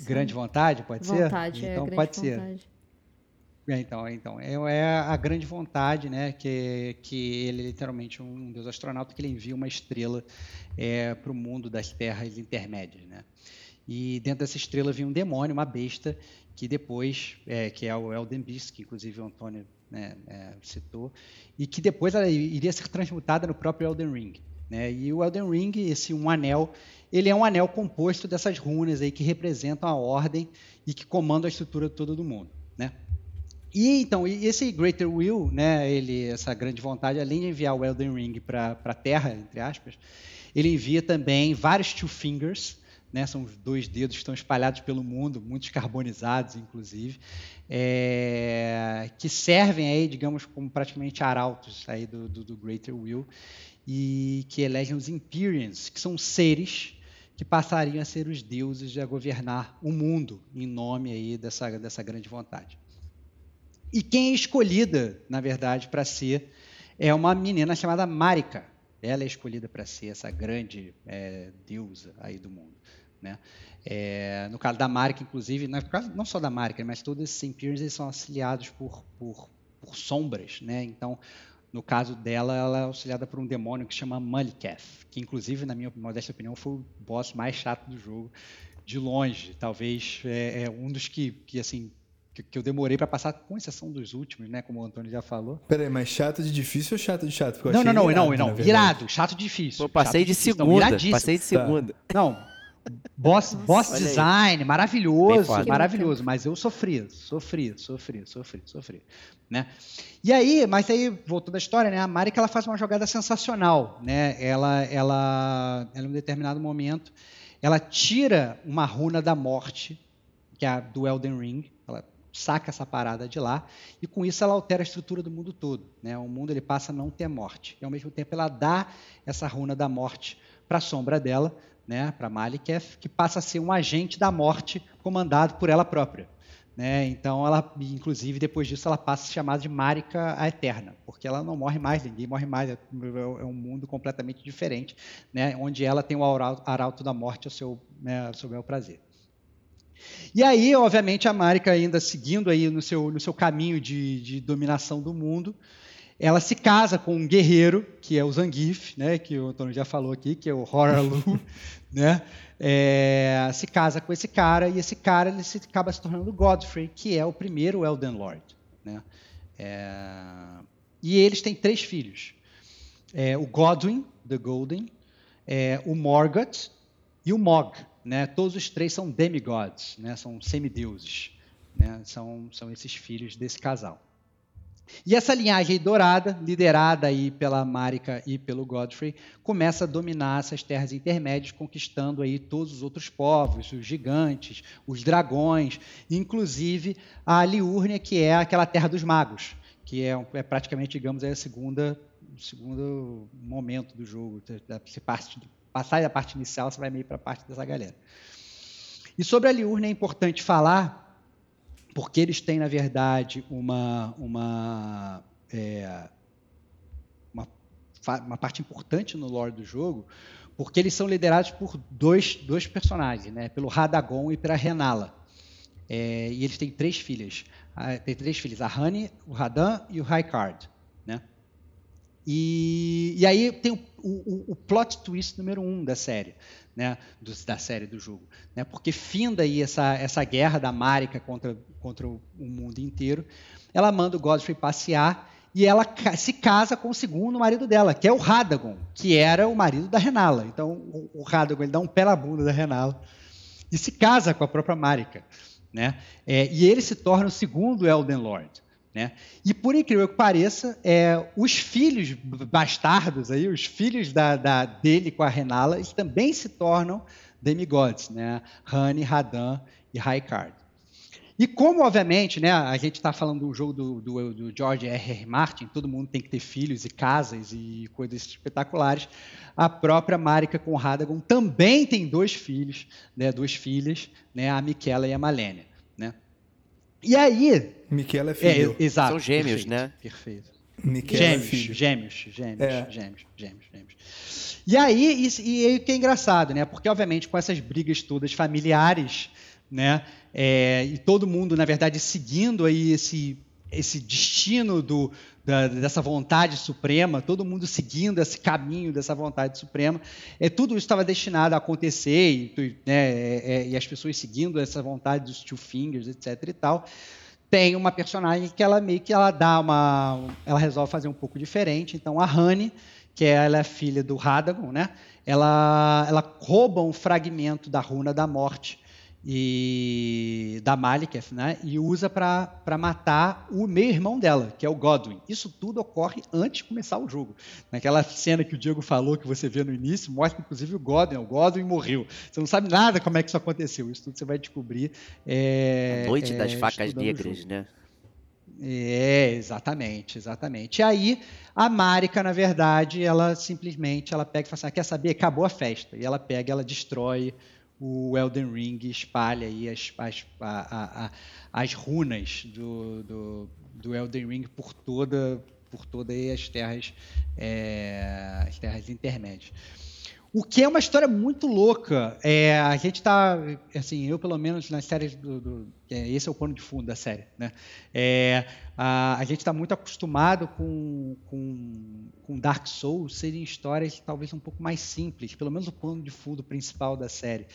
grande vontade pode ser vontade, é, então grande pode ser vontade. É, então então é, é a grande vontade né que que ele é literalmente um deus astronauta que ele envia uma estrela é, para o mundo das terras intermédias né e dentro dessa estrela vinha um demônio uma besta que depois é, que é o Elden Beast que inclusive o Antônio né, é, citou e que depois ela iria ser transmutada no próprio Elden Ring né? E o Elden Ring, esse um anel, ele é um anel composto dessas runas aí que representam a ordem e que comandam a estrutura toda do mundo? E então, e esse Greater Will, né, ele, essa grande vontade, além de enviar o Elden Ring para a Terra, entre aspas, ele envia também vários Two Fingers, né, são os dois dedos que estão espalhados pelo mundo, muitos carbonizados, inclusive, é, que servem aí, digamos, como praticamente arautos aí do, do, do Greater Will e que elegem os Empyreans, que são seres que passariam a ser os deuses a governar o mundo em nome aí dessa, dessa grande vontade. E quem é escolhida, na verdade, para ser é uma menina chamada Marika. Ela é escolhida para ser essa grande é, deusa aí do mundo. Né? É, no caso da Marika, inclusive, não, só da Marika, mas todos esses Empyreans são auxiliados por, por, por sombras. Né? Então, no caso dela, ela é auxiliada por um demônio que chama Maliketh, que inclusive, na minha modesta opinião, foi o boss mais chato do jogo, de longe. Talvez é, é um dos que, que assim, que, que eu demorei para passar, com exceção dos últimos, né? Como o Antônio já falou. Peraí, mas chato de difícil ou chato de chato? Porque Não, não, não, irado, não, não. Irado, chato difícil. Pô, passei chato de difícil, não, segunda. iradíssimo. passei de segunda. Não, boss, boss Olha design, maravilhoso, maravilhoso, mas eu sofri, sofri, sofri, sofri, sofri, né? E aí, mas aí, voltando à história, né, a Marika, ela faz uma jogada sensacional, né? Ela, ela, ela, em um determinado momento, ela tira uma runa da morte, que é a do Elden Ring, saca essa parada de lá, e com isso ela altera a estrutura do mundo todo, né? O mundo ele passa a não ter morte, e ao mesmo tempo ela dá essa runa da morte para a sombra dela, né, para Maliketh, que passa a ser um agente da morte comandado por ela própria. Né? Então, ela, inclusive, depois disso, ela passa a se chamar de Marika a Eterna, porque ela não morre mais, ninguém morre mais, é é um mundo completamente diferente, né? onde ela tem o arauto da morte ao seu, né, ao seu bel prazer. E aí, obviamente, a Marika ainda seguindo aí no seu, no seu caminho de, de dominação do mundo, ela se casa com um guerreiro, que é o Zangief, né, que o Antônio já falou aqui, que é o Horalu, <laughs> né, é, se casa com esse cara, e esse cara ele se, acaba se tornando Godfrey, que é o primeiro Elden Lord. Né, é, e eles têm três filhos, é, o Godwin, the Golden, é, o Morgoth e o Mog. Né, todos os três são demigods, né, são semideuses. Né? São, são esses filhos desse casal. E essa linhagem dourada, liderada aí pela Marika e pelo Godfrey, começa a dominar essas terras intermédias, conquistando aí todos os outros povos, os gigantes, os dragões, inclusive a Liurnia, que é aquela terra dos magos, que é, é praticamente, digamos, é a segunda, segundo momento do jogo. Você parte, passar da parte inicial, você vai meio para a parte dessa galera. E sobre a Liurnia é importante falar porque eles têm, na verdade, uma, uma, é, uma, uma, parte importante no lore do jogo, porque eles são liderados por dois, dois personagens, né? pelo Radagon e pela Renala. É, e eles têm três filhas. Tem três filhos, a Honey, o Radan e o Raikard. Né? E, e aí tem o, o, o plot twist número um da série né, do, da série do jogo. Né, porque finda aí essa, essa guerra da Marika contra, contra o, mundo inteiro. Ela manda o Godfrey passear e ela se casa com o segundo marido dela, que é o Radagon, que era o marido da Renala. Então, o, o Radagon ele dá um pé na bunda da Renala e se casa com a própria Marika. Né? É, e ele se torna o segundo Elden Lord. Né? E por incrível que pareça, é, os filhos bastardos, aí, os filhos da, da, dele com a Renala, eles também se tornam demigods, né? Hani, Radan e Raikard. E como, obviamente, né, a gente está falando do jogo do, do, do, George R. R. Martin, todo mundo tem que ter filhos e casas e coisas espetaculares, a própria Marika com Radagon também tem dois filhos, né, duas filhas, né, a Miquela e a Malenia. Né? E aí. Miquela é filho. É, exato. São gêmeos, perfeito, né? Perfeito. Miquela gêmeos, é filho. gêmeos, gêmeos, é. gêmeos, gêmeos, gêmeos. E aí, e, e aí que é engraçado, né? Porque, obviamente, com essas brigas todas familiares, né? É, e todo mundo, na verdade, seguindo aí esse, esse destino do, da, dessa vontade suprema, todo mundo seguindo esse caminho dessa vontade suprema. É, tudo isso estava destinado a acontecer, e, né, é, é, e as pessoas seguindo essa vontade dos Two Fingers, etc. e tal. Tem uma personagem que ela meio que ela dá uma. Ela resolve fazer um pouco diferente. Então a Honey, que é, ela é filha do Radagon, né? ela, ela rouba um fragmento da runa da morte e da Maliketh, né? E usa para matar o meio-irmão dela, que é o Godwin. Isso tudo ocorre antes de começar o jogo. Naquela cena que o Diego falou, que você vê no início, mostra inclusive o Godwin. O Godwin morreu. Você não sabe nada como é que isso aconteceu. Isso tudo você vai descobrir. É, a noite é, das facas negras, né? É, exatamente, exatamente. E aí, a Marika, na verdade, ela simplesmente ela pega e fala assim, ah, quer saber? Acabou a festa. E ela pega, ela destrói o Elden Ring espalha aí as, as, a, a, as runas do, do, do, Elden Ring por toda por todas as terras é, as terras intermédias. O que é uma história muito louca. É, a gente está, assim, eu pelo menos nas séries do, do é, esse é o pano de fundo da série, né? É, a, a, gente está muito acostumado com, com, com, Dark Souls serem histórias talvez um pouco mais simples, pelo menos o pano de fundo principal da série.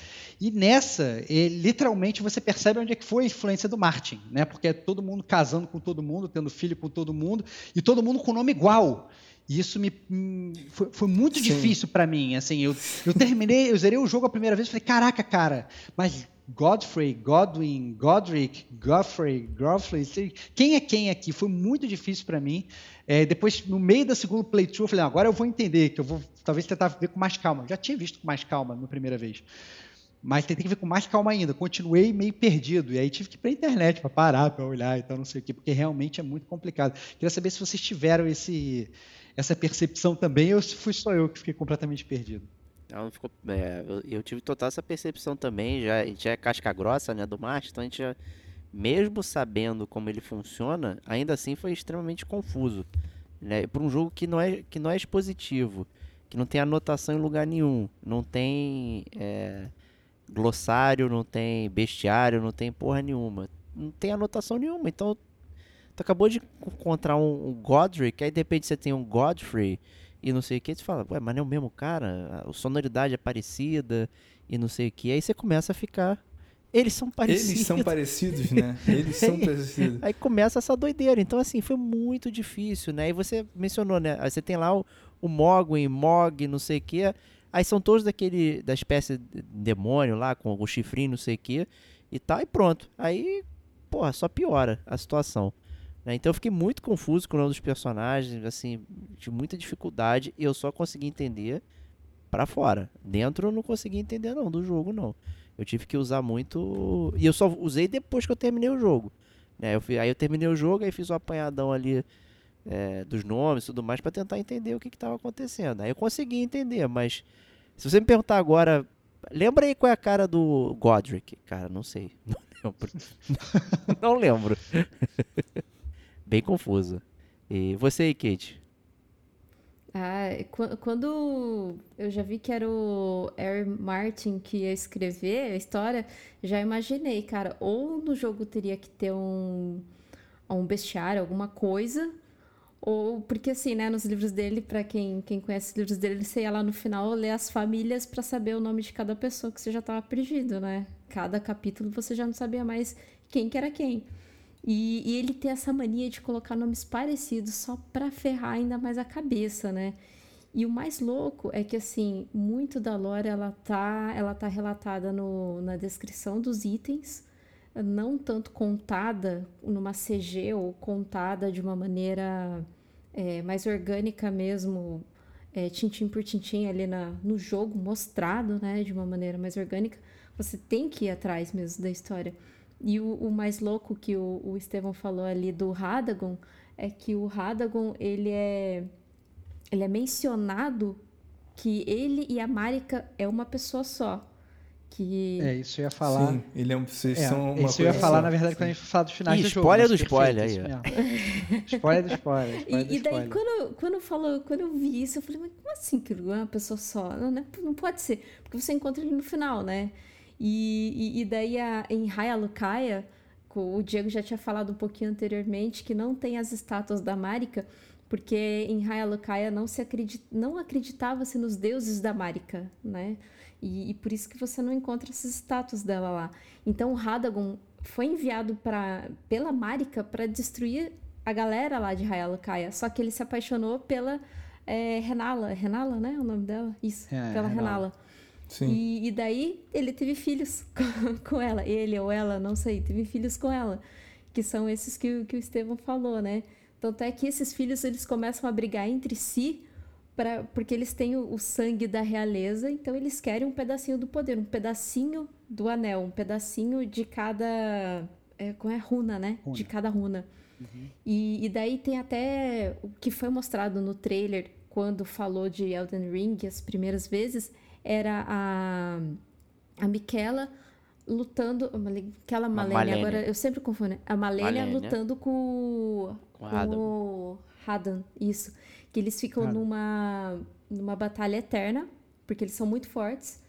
E nessa, é, literalmente você percebe onde é que foi a influência do Martin, né? Porque é todo mundo casando com todo mundo, tendo filho com todo mundo e todo mundo com nome igual. E isso me hum, foi, foi muito Sim. difícil para mim. Assim, eu, eu terminei, eu zerei o jogo a primeira vez e falei, caraca, cara, mas Godfrey, Godwin, Godric, Godfrey, Godfrey, quem é quem aqui? Foi muito difícil para mim. É, depois, no meio da segunda playthrough, eu falei, agora eu vou entender, que eu vou talvez tentar ver com mais calma. Já tinha visto com mais calma na primeira vez. Mas tentei ver com mais calma ainda. Continuei meio perdido. E aí tive que ir para a internet para parar, para olhar e tal, não sei o quê, porque realmente é muito complicado. Queria saber se vocês tiveram esse, essa percepção também, ou se fui só eu que fiquei completamente perdido. Não, ficou, é, eu, tive total essa percepção também, já, gente é casca grossa né, do Marte, então a gente já, mesmo sabendo como ele funciona, ainda assim foi extremamente confuso. Né, Para um jogo que não, é, que não é expositivo, que não tem anotação em lugar nenhum, não tem é, glossário, não tem bestiário, não tem porra nenhuma. Não tem anotação nenhuma, então Tu acabou de encontrar um, um Godric, aí de repente você tem um Godfrey e não sei o que, você fala, ué, mas não é o mesmo cara? A sonoridade é parecida e não sei o que. Aí você começa a ficar. Eles são parecidos. Eles são parecidos, né? <laughs> Eles são parecidos. Aí começa essa doideira. Então, assim, foi muito difícil, né? E você mencionou, né? Aí você tem lá o, o Mogwin, Mog, não sei o que. Aí são todos daquele, da espécie de demônio lá, com o chifrinho, não sei o que. E tal, e pronto. Aí porra, só piora a situação. Né? Então eu fiquei muito confuso com o nome dos personagens, assim, de muita dificuldade, e eu só consegui entender pra fora. Dentro eu não consegui entender não, do jogo não. Eu tive que usar muito. E eu só usei depois que eu terminei o jogo. né? Eu fi- aí eu terminei o jogo, aí fiz o apanhadão ali é, dos nomes e tudo mais pra tentar entender o que estava acontecendo. Aí eu consegui entender, mas se você me perguntar agora, lembra aí qual é a cara do Godric? Cara, não sei. <laughs> Não lembro. <laughs> não lembro. Bem confuso. E você aí, Kate? Ah, qu- quando eu já vi que era o R. Martin que ia escrever a história, já imaginei, cara, ou no jogo teria que ter um, um bestiário, alguma coisa, ou porque assim, né, nos livros dele, pra quem, quem conhece os livros dele, você ia lá no final ler as famílias pra saber o nome de cada pessoa que você já tava perdido, né? Cada capítulo você já não sabia mais quem que era quem. E, e ele tem essa mania de colocar nomes parecidos só pra ferrar ainda mais a cabeça, né? E o mais louco é que, assim, muito da lore, ela tá, ela tá relatada no, na descrição dos itens, não tanto contada numa CG ou contada de uma maneira é, mais orgânica mesmo, é, tintim por tintim ali na, no jogo, mostrado, né? De uma maneira mais orgânica. Você tem que ir atrás mesmo da história. E o, o mais louco que o, o Estevão falou ali do Radagon é que o Radagon, ele é, ele é mencionado que ele e a Marika é uma pessoa só. Que É, isso eu ia falar. Sim, ele é um, vocês É, são uma isso eu ia falar, só. na verdade, Sim. quando a gente falar dos finais Ih, do spoiler do spoiler aí, mesmo. spoiler do spoiler. <laughs> spoiler do E, e daí, spoiler. quando, quando, falou, quando eu vi isso, eu falei, mas como assim que ele é uma pessoa só? Não, né? não pode ser, porque você encontra ele no final, né? E, e, e daí, a, em Raya Lucaia, co- o Diego já tinha falado um pouquinho anteriormente que não tem as estátuas da Marika, porque em Raya Lucaia não, se acredit, não acreditava-se nos deuses da Marika, né? E, e por isso que você não encontra essas estátuas dela lá. Então, o Radagon foi enviado pra, pela Marika para destruir a galera lá de Raya Lucaia. Só que ele se apaixonou pela é, Renala. Renala, né? O nome dela? Isso, É, pela Renala. Renala. Sim. E, e daí ele teve filhos <laughs> com, com ela. Ele ou ela, não sei, teve filhos com ela. Que são esses que, que o Estevão falou, né? Tanto é que esses filhos eles começam a brigar entre si pra, porque eles têm o, o sangue da realeza, então eles querem um pedacinho do poder, um pedacinho do anel, um pedacinho de cada. É, como é runa, né? Runa. De cada runa. E, e daí tem até o que foi mostrado no trailer quando falou de Elden Ring as primeiras vezes, era a, a Miquela lutando. Aquela Malenia, Malenia. agora eu sempre confundo. né? A Malenia, Malenia. lutando com, o- Com o Radan. o Radan, isso. Que eles ficam numa, numa batalha eterna, porque eles são muito fortes.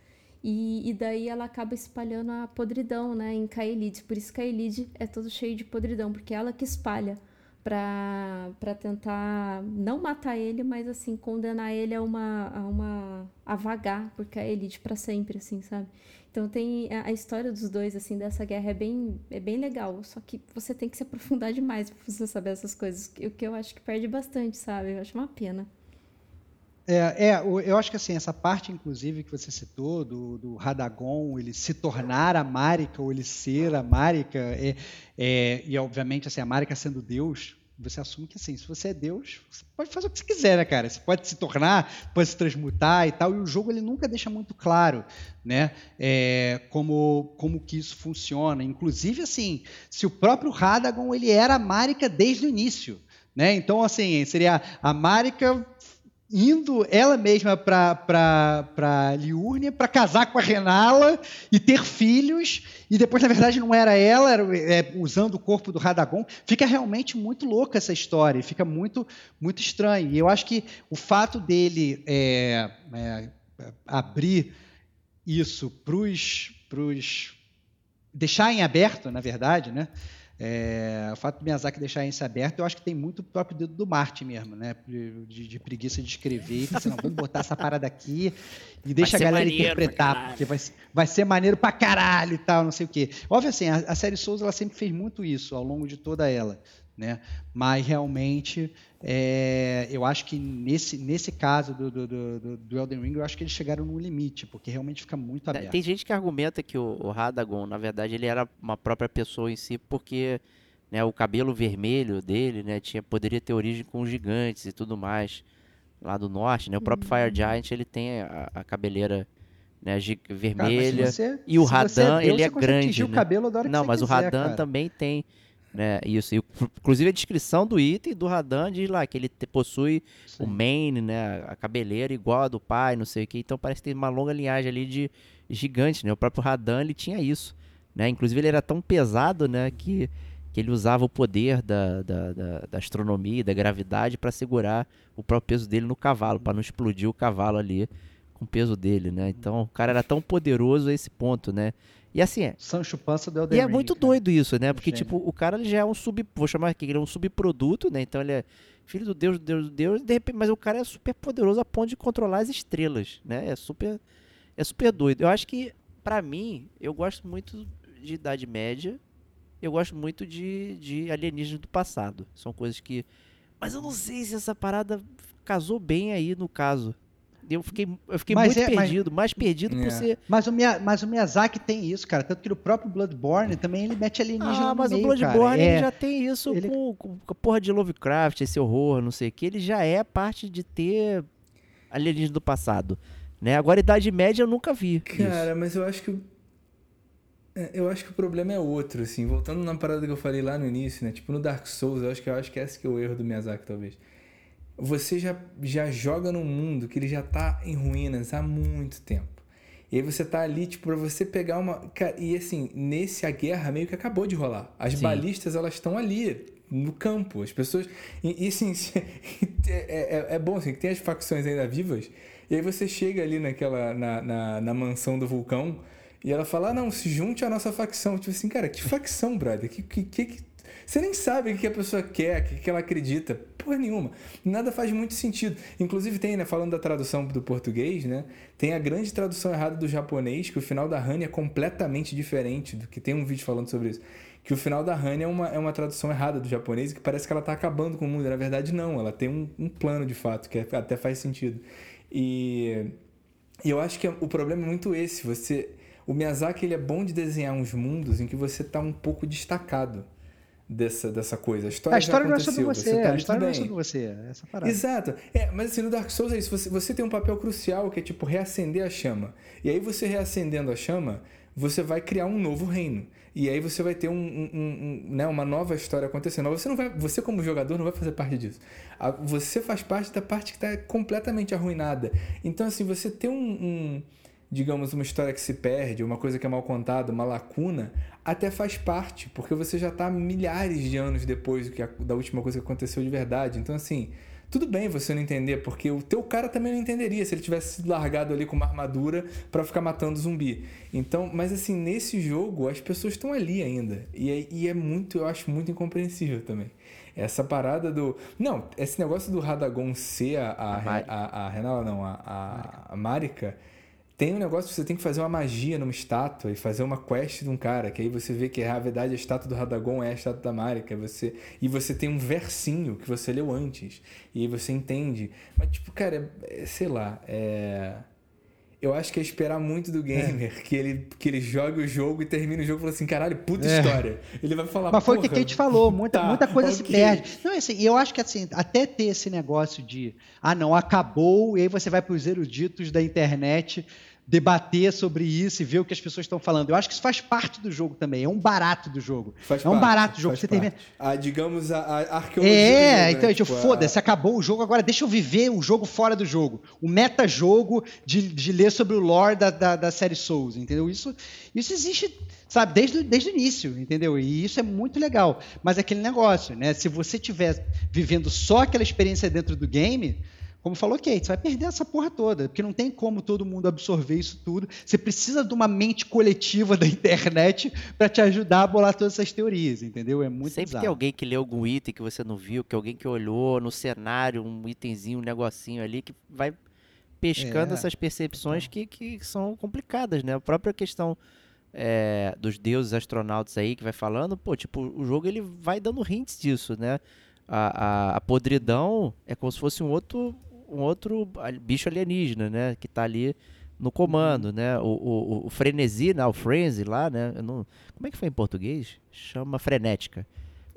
E, e daí ela acaba espalhando a podridão, né, em Kaelid. Por isso Kaelid é todo cheio de podridão, porque é ela que espalha pra tentar não matar ele, mas assim, condenar ele a uma. a, uma, a vagar por Kaelid pra sempre, assim, sabe? Então tem a, a história dos dois, assim, dessa guerra é bem, é bem legal. Só que você tem que se aprofundar demais pra você saber essas coisas. O que eu acho que perde bastante, sabe? Eu acho uma pena. É, é, eu acho que assim, essa parte, inclusive, que você citou, do, do Radagon, ele se tornar a Marika, ou ele ser a Marika, é, é, e obviamente assim, a Marika sendo Deus, você assume que assim, se você é Deus, você pode fazer o que você quiser, né, cara? Você pode se tornar, pode se transmutar e tal, e o jogo ele nunca deixa muito claro, né, é, como, como que isso funciona. Inclusive, assim, se o próprio Radagon, ele era a Marika desde o início, né? Então, assim, seria a Marika indo ela mesma para Liurnia para casar com a Renala e ter filhos, e depois, na verdade, não era ela, era é, usando o corpo do Radagon. Fica realmente muito louca essa história, fica muito, muito estranho. E eu acho que o fato dele é, é, abrir isso para os. deixar em aberto, na verdade, né? É, o fato do Miyazaki deixar isso aberto, eu acho que tem muito o próprio dedo do Martin mesmo, né? De, de preguiça de escrever falar assim, não, vamos botar essa parada aqui e deixa a galera interpretar, porque vai, ser- vai ser maneiro pra caralho e tal, não sei o quê. Óbvio assim, a, a série Souls ela sempre fez muito isso ao longo de toda ela. né? Mas realmente, é, eu acho que nesse, nesse caso do, do, do, do, Elden Ring, eu acho que eles chegaram no limite, porque realmente fica muito É, aberto. Tem gente que argumenta que o, o Radagon, na verdade, ele era uma própria pessoa em si, porque né, o cabelo vermelho dele né, tinha, poderia ter origem com os gigantes e tudo mais lá do norte. Né? O próprio Fire Giant ele tem a, a cabeleira né, gi- Cara, vermelha. você- e o é Radan, Deus, ele é grande, tingir o né? cabelo da hora Não, mas o quiser, Radan cara. também tem né, isso. E, o- inclusive a descrição do item do Radan diz lá que ele te- possui o Sim. mane, né, a cabeleira igual a do pai, não sei o que. Então parece que tem uma longa linhagem ali de gigantes, né? O próprio Radan, ele tinha isso, né? Inclusive ele era tão pesado, né, que, que ele usava o poder da, da, da, da astronomia, e da gravidade para segurar o próprio peso dele no cavalo, para não explodir o cavalo ali com o peso dele, né? Então o cara era tão poderoso a esse ponto, né? E assim, é, Sancho Panza do Elden e é Ring, muito cara. doido isso, né? Porque, Gênio. tipo, o cara ele já é um sub. Vou chamar aqui, ele é um subproduto, né? Então ele é filho do Deus, do Deus, do Deus, de repente, mas o cara é super poderoso a ponto de controlar as estrelas, né? É super. É super doido. Eu acho que, pra mim, eu gosto muito de Idade Média. Eu gosto muito de, de alienígenas do passado. São coisas que. Mas eu não sei se essa parada casou bem aí no caso. Eu fiquei, eu fiquei Mas muito é- mas- perdido, mais perdido por É. ser. Mas o, Mia- mas o Miyazaki tem isso, cara. Tanto que no próprio Bloodborne também ele mete alienígena Ah, no mas meio, o Bloodborne É, já tem isso ele- com, com a porra de Lovecraft, esse horror, não sei o que. Ele já é parte de ter alienígena do passado. Né? Agora, Idade Média eu nunca vi. Cara, mas eu acho que. o- é, Eu acho que o problema é outro, assim. Voltando na parada que eu falei lá no início, né? Tipo, no Dark Souls, eu acho que eu acho que esse que é o erro do Miyazaki, talvez. Você já, já joga num mundo que ele já tá em ruínas há muito tempo. E aí você tá ali, tipo, pra você pegar uma. E assim, nesse a guerra meio que acabou de rolar. As Sim. balistas, elas estão ali, no campo. As pessoas. E, e, assim, <laughs> é, é, é bom assim, que tem as facções ainda vivas. E aí você chega ali naquela. na, na, na mansão do vulcão. E ela fala: ah, não, se junte à nossa facção. Tipo assim, cara, que facção, brother? Que, que, que- Você nem sabe o que a pessoa quer, o que ela acredita. Porra nenhuma. Nada faz muito sentido. Inclusive tem, né, falando da tradução do português, né? Tem a grande tradução errada do japonês, que o final da Han é completamente diferente do que tem um vídeo falando sobre isso. Que o final da Han é uma, é uma tradução errada do japonês, que parece que ela tá acabando com o mundo. Na verdade, não. Ela tem um, um plano de fato, que é- até faz sentido. E e eu acho que o problema é muito esse. Você, o Miyazaki ele é bom de desenhar uns mundos em que você tá um pouco destacado dessa, dessa coisa. A história, A história não é sobre você, tá a história não é sobre você. é Essa parada. Exato. É, mas assim, no Dark Souls é isso. Você, você tem um papel crucial que é tipo reacender a chama. E aí você reacendendo a chama, você vai criar um novo reino. E aí você vai ter um, um- um- né, uma nova história acontecendo. Mas Você não vai, você como jogador não vai fazer parte disso. Você faz parte da parte que está completamente arruinada. Então assim, você tem um, digamos, uma história que se perde, uma coisa que é mal contada, uma lacuna, até faz parte, porque você já está milhares de anos depois do que a- da última coisa que aconteceu de verdade. Então assim, tudo bem você não entender, porque o teu cara também não entenderia se ele tivesse sido largado ali com uma armadura pra ficar matando zumbi. Então, mas assim, nesse jogo as pessoas estão ali ainda. E é, e é muito, eu acho muito incompreensível também. Essa parada do. Não, esse negócio do Radagon ser a, a, A a, a Renala, não, a, a, a Marika. Tem um negócio que você tem que fazer uma magia numa estátua e fazer uma quest de um cara, que aí você vê que na verdade a estátua do Radagon é a estátua da Marika. Você, e você tem um versinho que você leu antes. E aí você entende. Mas, tipo, cara, é- é- sei lá, é. Eu acho que é esperar muito do gamer que, ele, que ele jogue o jogo e termine o jogo e fala assim: caralho, puta É. história. Ele vai falar Mas foi o que a "Porra, Kate falou, muita, tá, muita coisa se ok." perde. Não, assim, e eu acho que assim, até ter esse negócio de, ah não, acabou, e aí você vai para os eruditos da internet debater sobre isso e ver o que as pessoas estão falando. Eu acho que isso faz parte do jogo também, é um barato do jogo. Faz é um parte, barato do jogo. Você termina... parte. A, digamos, a, a arqueologia. É, jogo, né? então, tipo, a- foda-se, acabou o jogo, agora deixa eu viver o jogo fora do jogo. O meta-jogo de, de ler sobre o lore da, da, da série Souls, entendeu? Isso, isso existe, sabe, desde, desde o início, entendeu? E isso é muito legal. Mas é aquele negócio, né? Se você estiver vivendo só aquela experiência dentro do game, como falou Kate, você vai perder essa porra toda, porque não tem como todo mundo absorver isso tudo. Você precisa de uma mente coletiva da internet para te ajudar a bolar todas essas teorias, entendeu? É muito Sempre bizarro. tem alguém que leu algum item que você não viu, que alguém que olhou no cenário, um itemzinho, um negocinho ali, que vai pescando É. essas percepções que, que são complicadas, né? A própria questão é, dos deuses astronautas aí que vai falando, pô, tipo, o jogo ele vai dando hints disso, né? A, a, a podridão é como se fosse um outro, um outro bicho alienígena, né? Que tá ali no comando, né? O, o, o frenesi, né? o frenzy lá, né? Não, como é que foi em português? Chama frenética.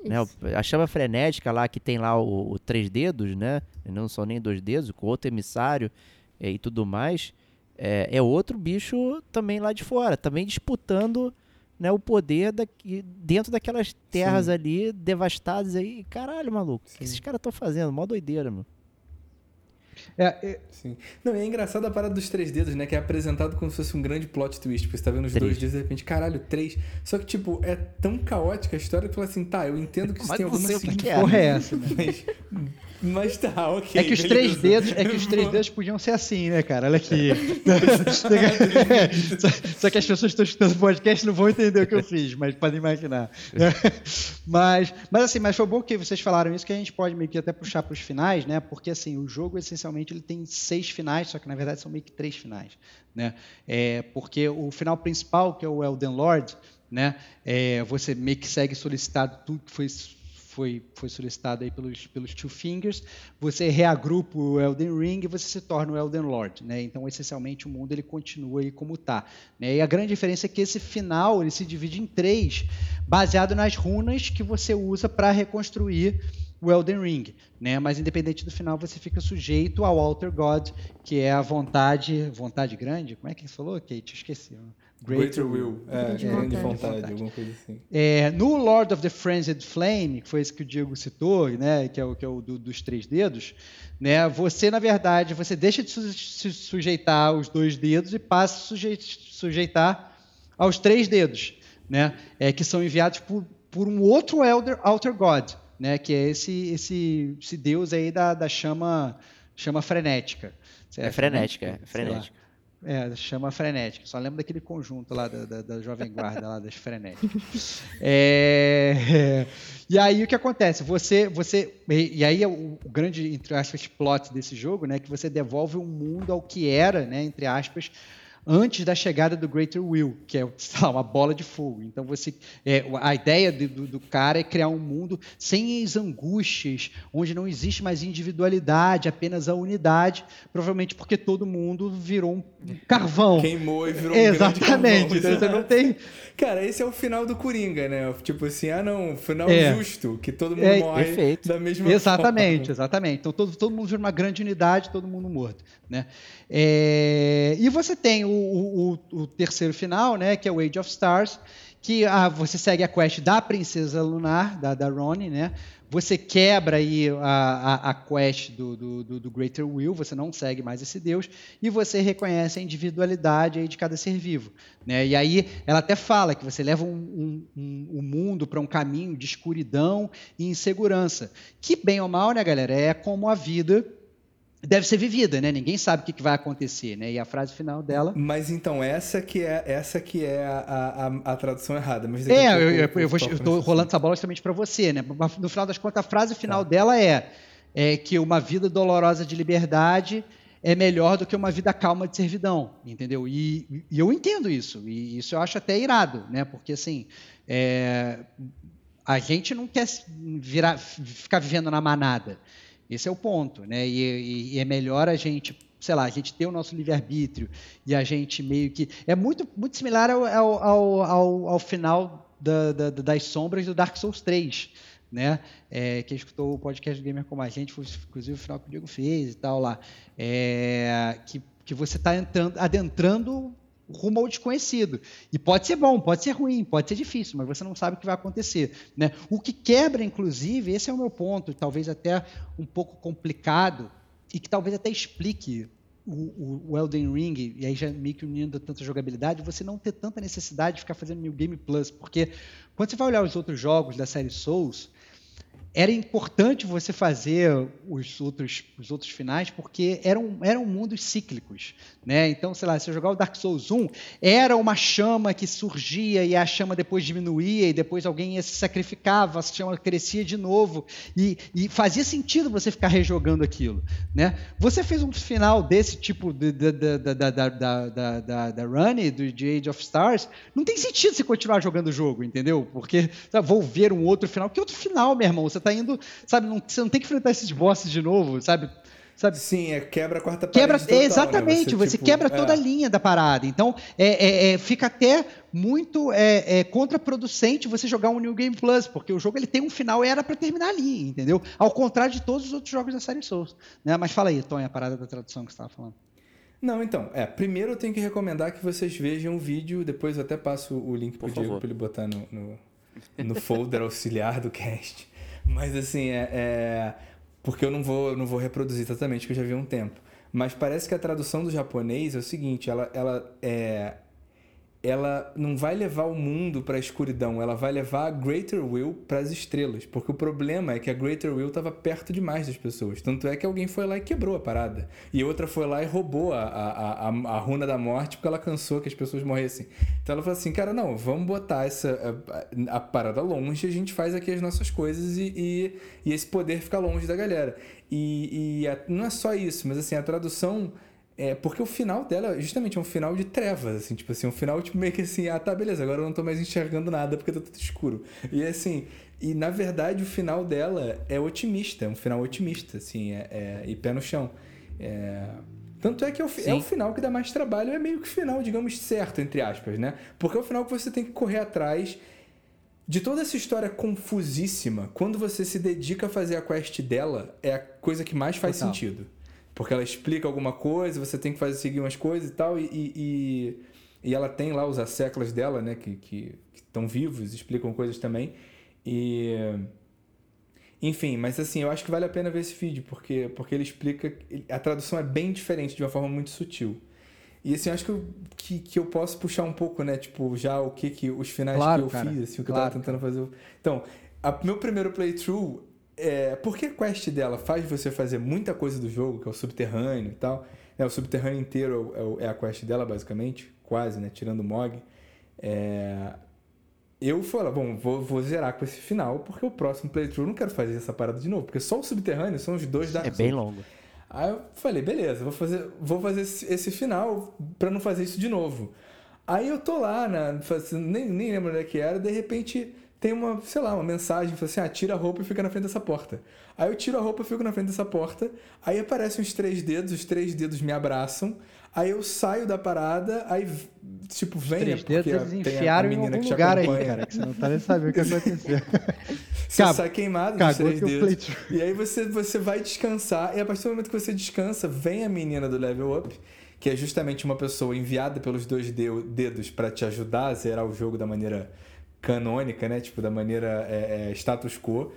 Né? A chama frenética lá, que tem lá o, o três dedos, né? Não são nem dois dedos, com outro emissário é, e tudo mais. É, é, outro bicho também lá de fora, também disputando né, o poder daqui, dentro daquelas terras Sim. ali devastadas aí. Caralho, maluco, o que esses caras estão fazendo? Mó doideira, mano. É, é... Sim. Não, é engraçado a parada dos três dedos, né? Que é apresentado como se fosse um grande plot twist. Porque você tá vendo os três. dois dedos e de repente, caralho, três. Só que, tipo, é tão caótica a história que fala assim, tá, eu entendo que isso Mas tem alguma significação. Porra é essa, né? Mas mas tá, ok. É que os três dedos, é que os três <laughs> dedos podiam ser assim, né, cara? Olha aqui. <laughs> só, que as pessoas que estão escutando o podcast não vão entender o que eu fiz, mas podem imaginar. <laughs> mas, mas assim, mas foi bom que vocês falaram isso, que a gente pode meio que até puxar para os finais, né? Porque assim, o jogo essencialmente ele tem seis finais, só que na verdade são meio que três finais, né? É, porque o final principal, que é o Elden Lord, né? É, você meio que segue solicitado tudo que foi foi, foi solicitado aí pelos, pelos Two Fingers, você reagrupa o Elden Ring e você se torna o Elden Lord. Né? Então, essencialmente, o mundo ele continua aí como está. Né? E a grande diferença é que esse final ele se divide em três, baseado nas runas que você usa para reconstruir o Elden Ring, né? Mas independente do final, você fica sujeito ao Alter God, que é a vontade, vontade grande. Como é que você falou, Kate? Esqueci. Greater, Will. É, grande vontade, vontade, alguma coisa assim. É, no Lord of the Frenzied Flame, que foi esse que o Diego citou, né, que é o, que é o do, dos três dedos, né, você, na verdade, você deixa de se sujeitar aos dois dedos e passa a sujeitar aos três dedos, né, é, que são enviados por, por um outro Elder, Alter God, né, que é esse, esse, esse deus aí da, da chama, chama frenética. É frenética, é frenética. É, chama Frenética. Só lembro daquele conjunto lá da, da, da Jovem Guarda, lá das Frenéticas. É, <laughs> é, e aí o que acontece? Você, você e aí o, o grande, entre aspas, plot desse jogo, né, que você devolve o mundo ao que era, né, entre aspas, antes da chegada do Greater Will, que é lá, uma bola de fogo. Então você, é, a ideia do, do, cara é criar um mundo sem as angústias, onde não existe mais individualidade, apenas a unidade, provavelmente porque todo mundo virou um carvão. Queimou e virou Exatamente. um Então você não tem. <laughs> Cara, esse é o final do Coringa, né? Tipo assim, ah não, final é. justo, que todo mundo é, morre perfeito. da mesma exatamente, forma. <laughs> Exatamente, Então todo, todo mundo vira uma grande unidade, todo mundo morto, né? É, e você tem o, o, o, terceiro final, né, que é o Age of Stars, que ah, você segue a quest da princesa lunar, da, da né? Você quebra aí a, a, a quest do, do, do, Greater Will, você não segue mais esse deus, e você reconhece a individualidade aí de cada ser vivo. Né? E aí ela até fala que você leva o um, um, um, um, mundo para um caminho de escuridão e insegurança. Que, bem ou mal, né, galera, é como a vida deve ser vivida, né? Ninguém sabe o que, vai acontecer, né? E a frase final dela. Mas então essa que é essa que é a, a, a tradução errada. Mas é, eu, eu, eu, vou, eu tô rolando essa bola justamente para você, né? No final das contas, a frase final tá. dela é, é que uma vida dolorosa de liberdade é melhor do que uma vida calma de servidão, entendeu? E, e eu entendo isso, e isso eu acho até irado, né? Porque assim, é, a gente não quer virar, ficar vivendo na manada. Esse é o ponto, né? E, e, e é melhor a gente sei lá, a gente ter o nosso livre-arbítrio e a gente meio que. É muito, muito similar ao, ao, ao, ao final da, da, das sombras do Dark Souls 3. Né? É, quem escutou o podcast do Gamer como a gente, foi inclusive o final que o Diego fez e tal lá. É, que, que você está adentrando rumo ao desconhecido. E pode ser bom, pode ser ruim, pode ser difícil, mas você não sabe o que vai acontecer. Né? O que quebra, inclusive, esse é o meu ponto, talvez até um pouco complicado, e que talvez até explique o, o, Elden Ring, e aí já meio que unindo tanta jogabilidade, você não ter tanta necessidade de ficar fazendo New Game Plus, porque quando você vai olhar os outros jogos da série Souls, era importante você fazer os outros, os outros finais porque eram, eram mundos cíclicos. Né? Então, sei lá, se eu jogar o Dark Souls 1, era uma chama que surgia e a chama depois diminuía e depois alguém se sacrificava, a chama crescia de novo e, e fazia sentido você ficar rejogando aquilo. Né? Você fez um final desse tipo da, da, da, da, da, da, da Run, do de Age of Stars, não tem sentido você continuar jogando o jogo, entendeu? Porque sabe, vou ver um outro final. Que outro final, meu irmão? Você tá indo, sabe, não, você não tem que enfrentar esses bosses de novo, sabe? Sabe? Sim, é quebra a quarta quebra, parede. Total, exatamente, né? você, você, tipo, quebra é. toda a linha da parada. Então, é, é, é, fica até muito é, é, contraproducente você jogar um New Game Plus, porque o jogo ele tem um final e era para terminar ali, entendeu? Ao contrário de todos os outros jogos da série Souls. Né? Mas fala aí, Tony, a parada da tradução que você estava falando. Não, então, é, primeiro eu tenho que recomendar que vocês vejam o vídeo, depois eu até passo o link pro Por Diego favor. pra ele botar no, no, no folder auxiliar do cast. Mas assim, é, é- porque eu não vou, não vou reproduzir totalmente, que eu já vi há um tempo. Mas parece que a tradução do japonês é o seguinte, ela, ela é ela não vai levar o mundo para a escuridão, ela vai levar a Greater Will para as estrelas. Porque o problema é que a Greater Will estava perto demais das pessoas. Tanto é que alguém foi lá e quebrou a parada. E outra foi lá e roubou a, a, a, a runa da morte porque ela cansou que as pessoas morressem. Então ela falou assim: cara, não, vamos botar essa, a, a parada longe, a gente faz aqui as nossas coisas e, e, e esse poder fica longe da galera. E, e não é só isso, mas assim, a tradução. É, porque o final dela, justamente, é um final de trevas, assim, tipo assim, um final, tipo, meio que assim, ah, tá, beleza, agora eu não tô mais enxergando nada porque tá tudo escuro. E assim, e na verdade o final dela é otimista, é um final otimista, assim, é, é- e pé no chão. É, Tanto é que é o, é o final que dá mais trabalho, é meio que o final, digamos, certo, entre aspas, né? Porque é o final que você tem que correr atrás de toda essa história confusíssima, quando você se dedica a fazer a quest dela, é a coisa que mais faz Total. sentido. Porque ela explica alguma coisa, você tem que fazer seguir umas coisas e tal, e, e, e- ela tem lá os asseclas dela, né, que estão vivos, explicam coisas também. E. Enfim, mas assim, eu acho que vale a pena ver esse vídeo, porque, porque ele explica. A tradução é bem diferente, de uma forma muito sutil. E assim, eu acho que eu, que, que eu posso puxar um pouco, né? Tipo, já o que que. Os finais Claro, que eu cara. fiz, assim, o que eu Claro, tava tentando fazer. Então, a- meu primeiro playthrough. É, porque a quest dela faz você fazer muita coisa do jogo, que é o subterrâneo e tal. É, o subterrâneo inteiro é, é a quest dela, basicamente. Quase, né? Tirando o Mog. É, eu falei, bom, vou, vou zerar com esse final, porque o próximo playthrough eu não quero fazer essa parada de novo, porque só o subterrâneo são os dois Dark É bem longo. Aí eu falei, beleza, vou fazer, vou fazer esse, final pra não fazer isso de novo. Aí eu tô lá, né, nem, nem lembro onde é que era, de repente tem uma, sei lá, uma mensagem, fala assim, ah, tira a roupa e fica na frente dessa porta. Aí eu tiro a roupa e fico na frente dessa porta, aí aparecem os três dedos, os três dedos me abraçam, aí eu saio da parada, aí, tipo, vem, né, Três dedos eles enfiaram em algum lugar aí, cara, que você não tá nem sabendo o que aconteceu. <laughs> Você Cabo- sai queimado dos três dedos. E aí você, você vai descansar, e a partir do momento que você descansa, vem a menina do level up, que é justamente uma pessoa enviada pelos dois dedos para te ajudar a zerar o jogo da maneira canônica, né? Tipo, da maneira é, é, status quo.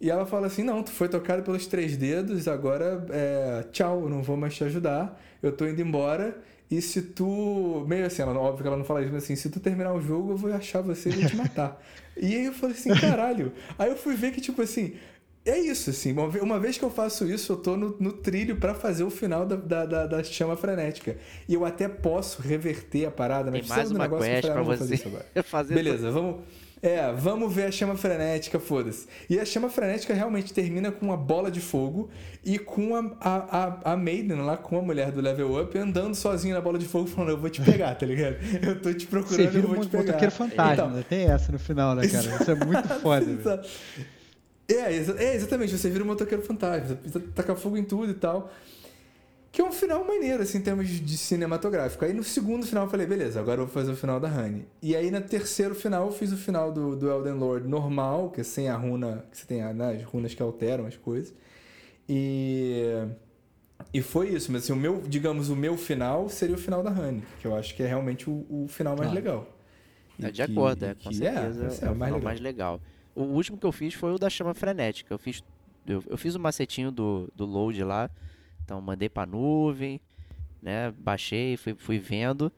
E ela fala assim: não, tu foi tocado pelos três dedos, agora é, tchau, eu não vou mais te ajudar, eu tô indo embora. E se tu. Meio assim, ela, óbvio que ela não fala isso, mas assim, se tu terminar o jogo, eu vou achar você e vou te matar. <laughs> e aí eu falei assim, caralho. Aí eu fui ver que, tipo assim, é isso, assim. Uma ve- uma vez que eu faço isso, eu tô no, no trilho pra fazer o final da, da, da- da chama frenética. E eu até posso reverter a parada, mas Tem mais uma negócio, quest pra fazer você isso agora. <laughs> fazer. Beleza, vamos. É, vamos ver a chama frenética, foda-se. E a chama frenética realmente termina com uma bola de fogo e com a, a, a, a Maiden lá, com a mulher do level up, andando sozinha na bola de fogo, falando: Eu vou te pegar, tá ligado? <laughs> Eu tô te procurando e vira eu vou um te pegar. motoqueiro fantasma, Então, né? Tem essa no final, né, cara? Isso é muito <laughs> foda. É, é, exatamente, você vira um motoqueiro fantasma, você precisa tacar fogo em tudo e tal. Que é um final maneiro, assim, em termos de cinematográfico. Aí no segundo final eu falei, beleza, agora eu vou fazer o final da Honey. E aí no terceiro final eu fiz o final do, do Elden Lord normal, que é sem a runa, que você tem né, as runas que alteram as coisas. E. E foi isso, mas assim, o meu, digamos, o meu final seria o final da Honey, que eu acho que é realmente o, o final mais legal. É de acordo, é, com que certeza. esse É, é o mais final legal. mais legal. O último que eu fiz foi o da chama frenética. Eu fiz, eu, eu fiz o macetinho do, do load lá. Então mandei pra nuvem, né? Baixei, fui, fui vendo.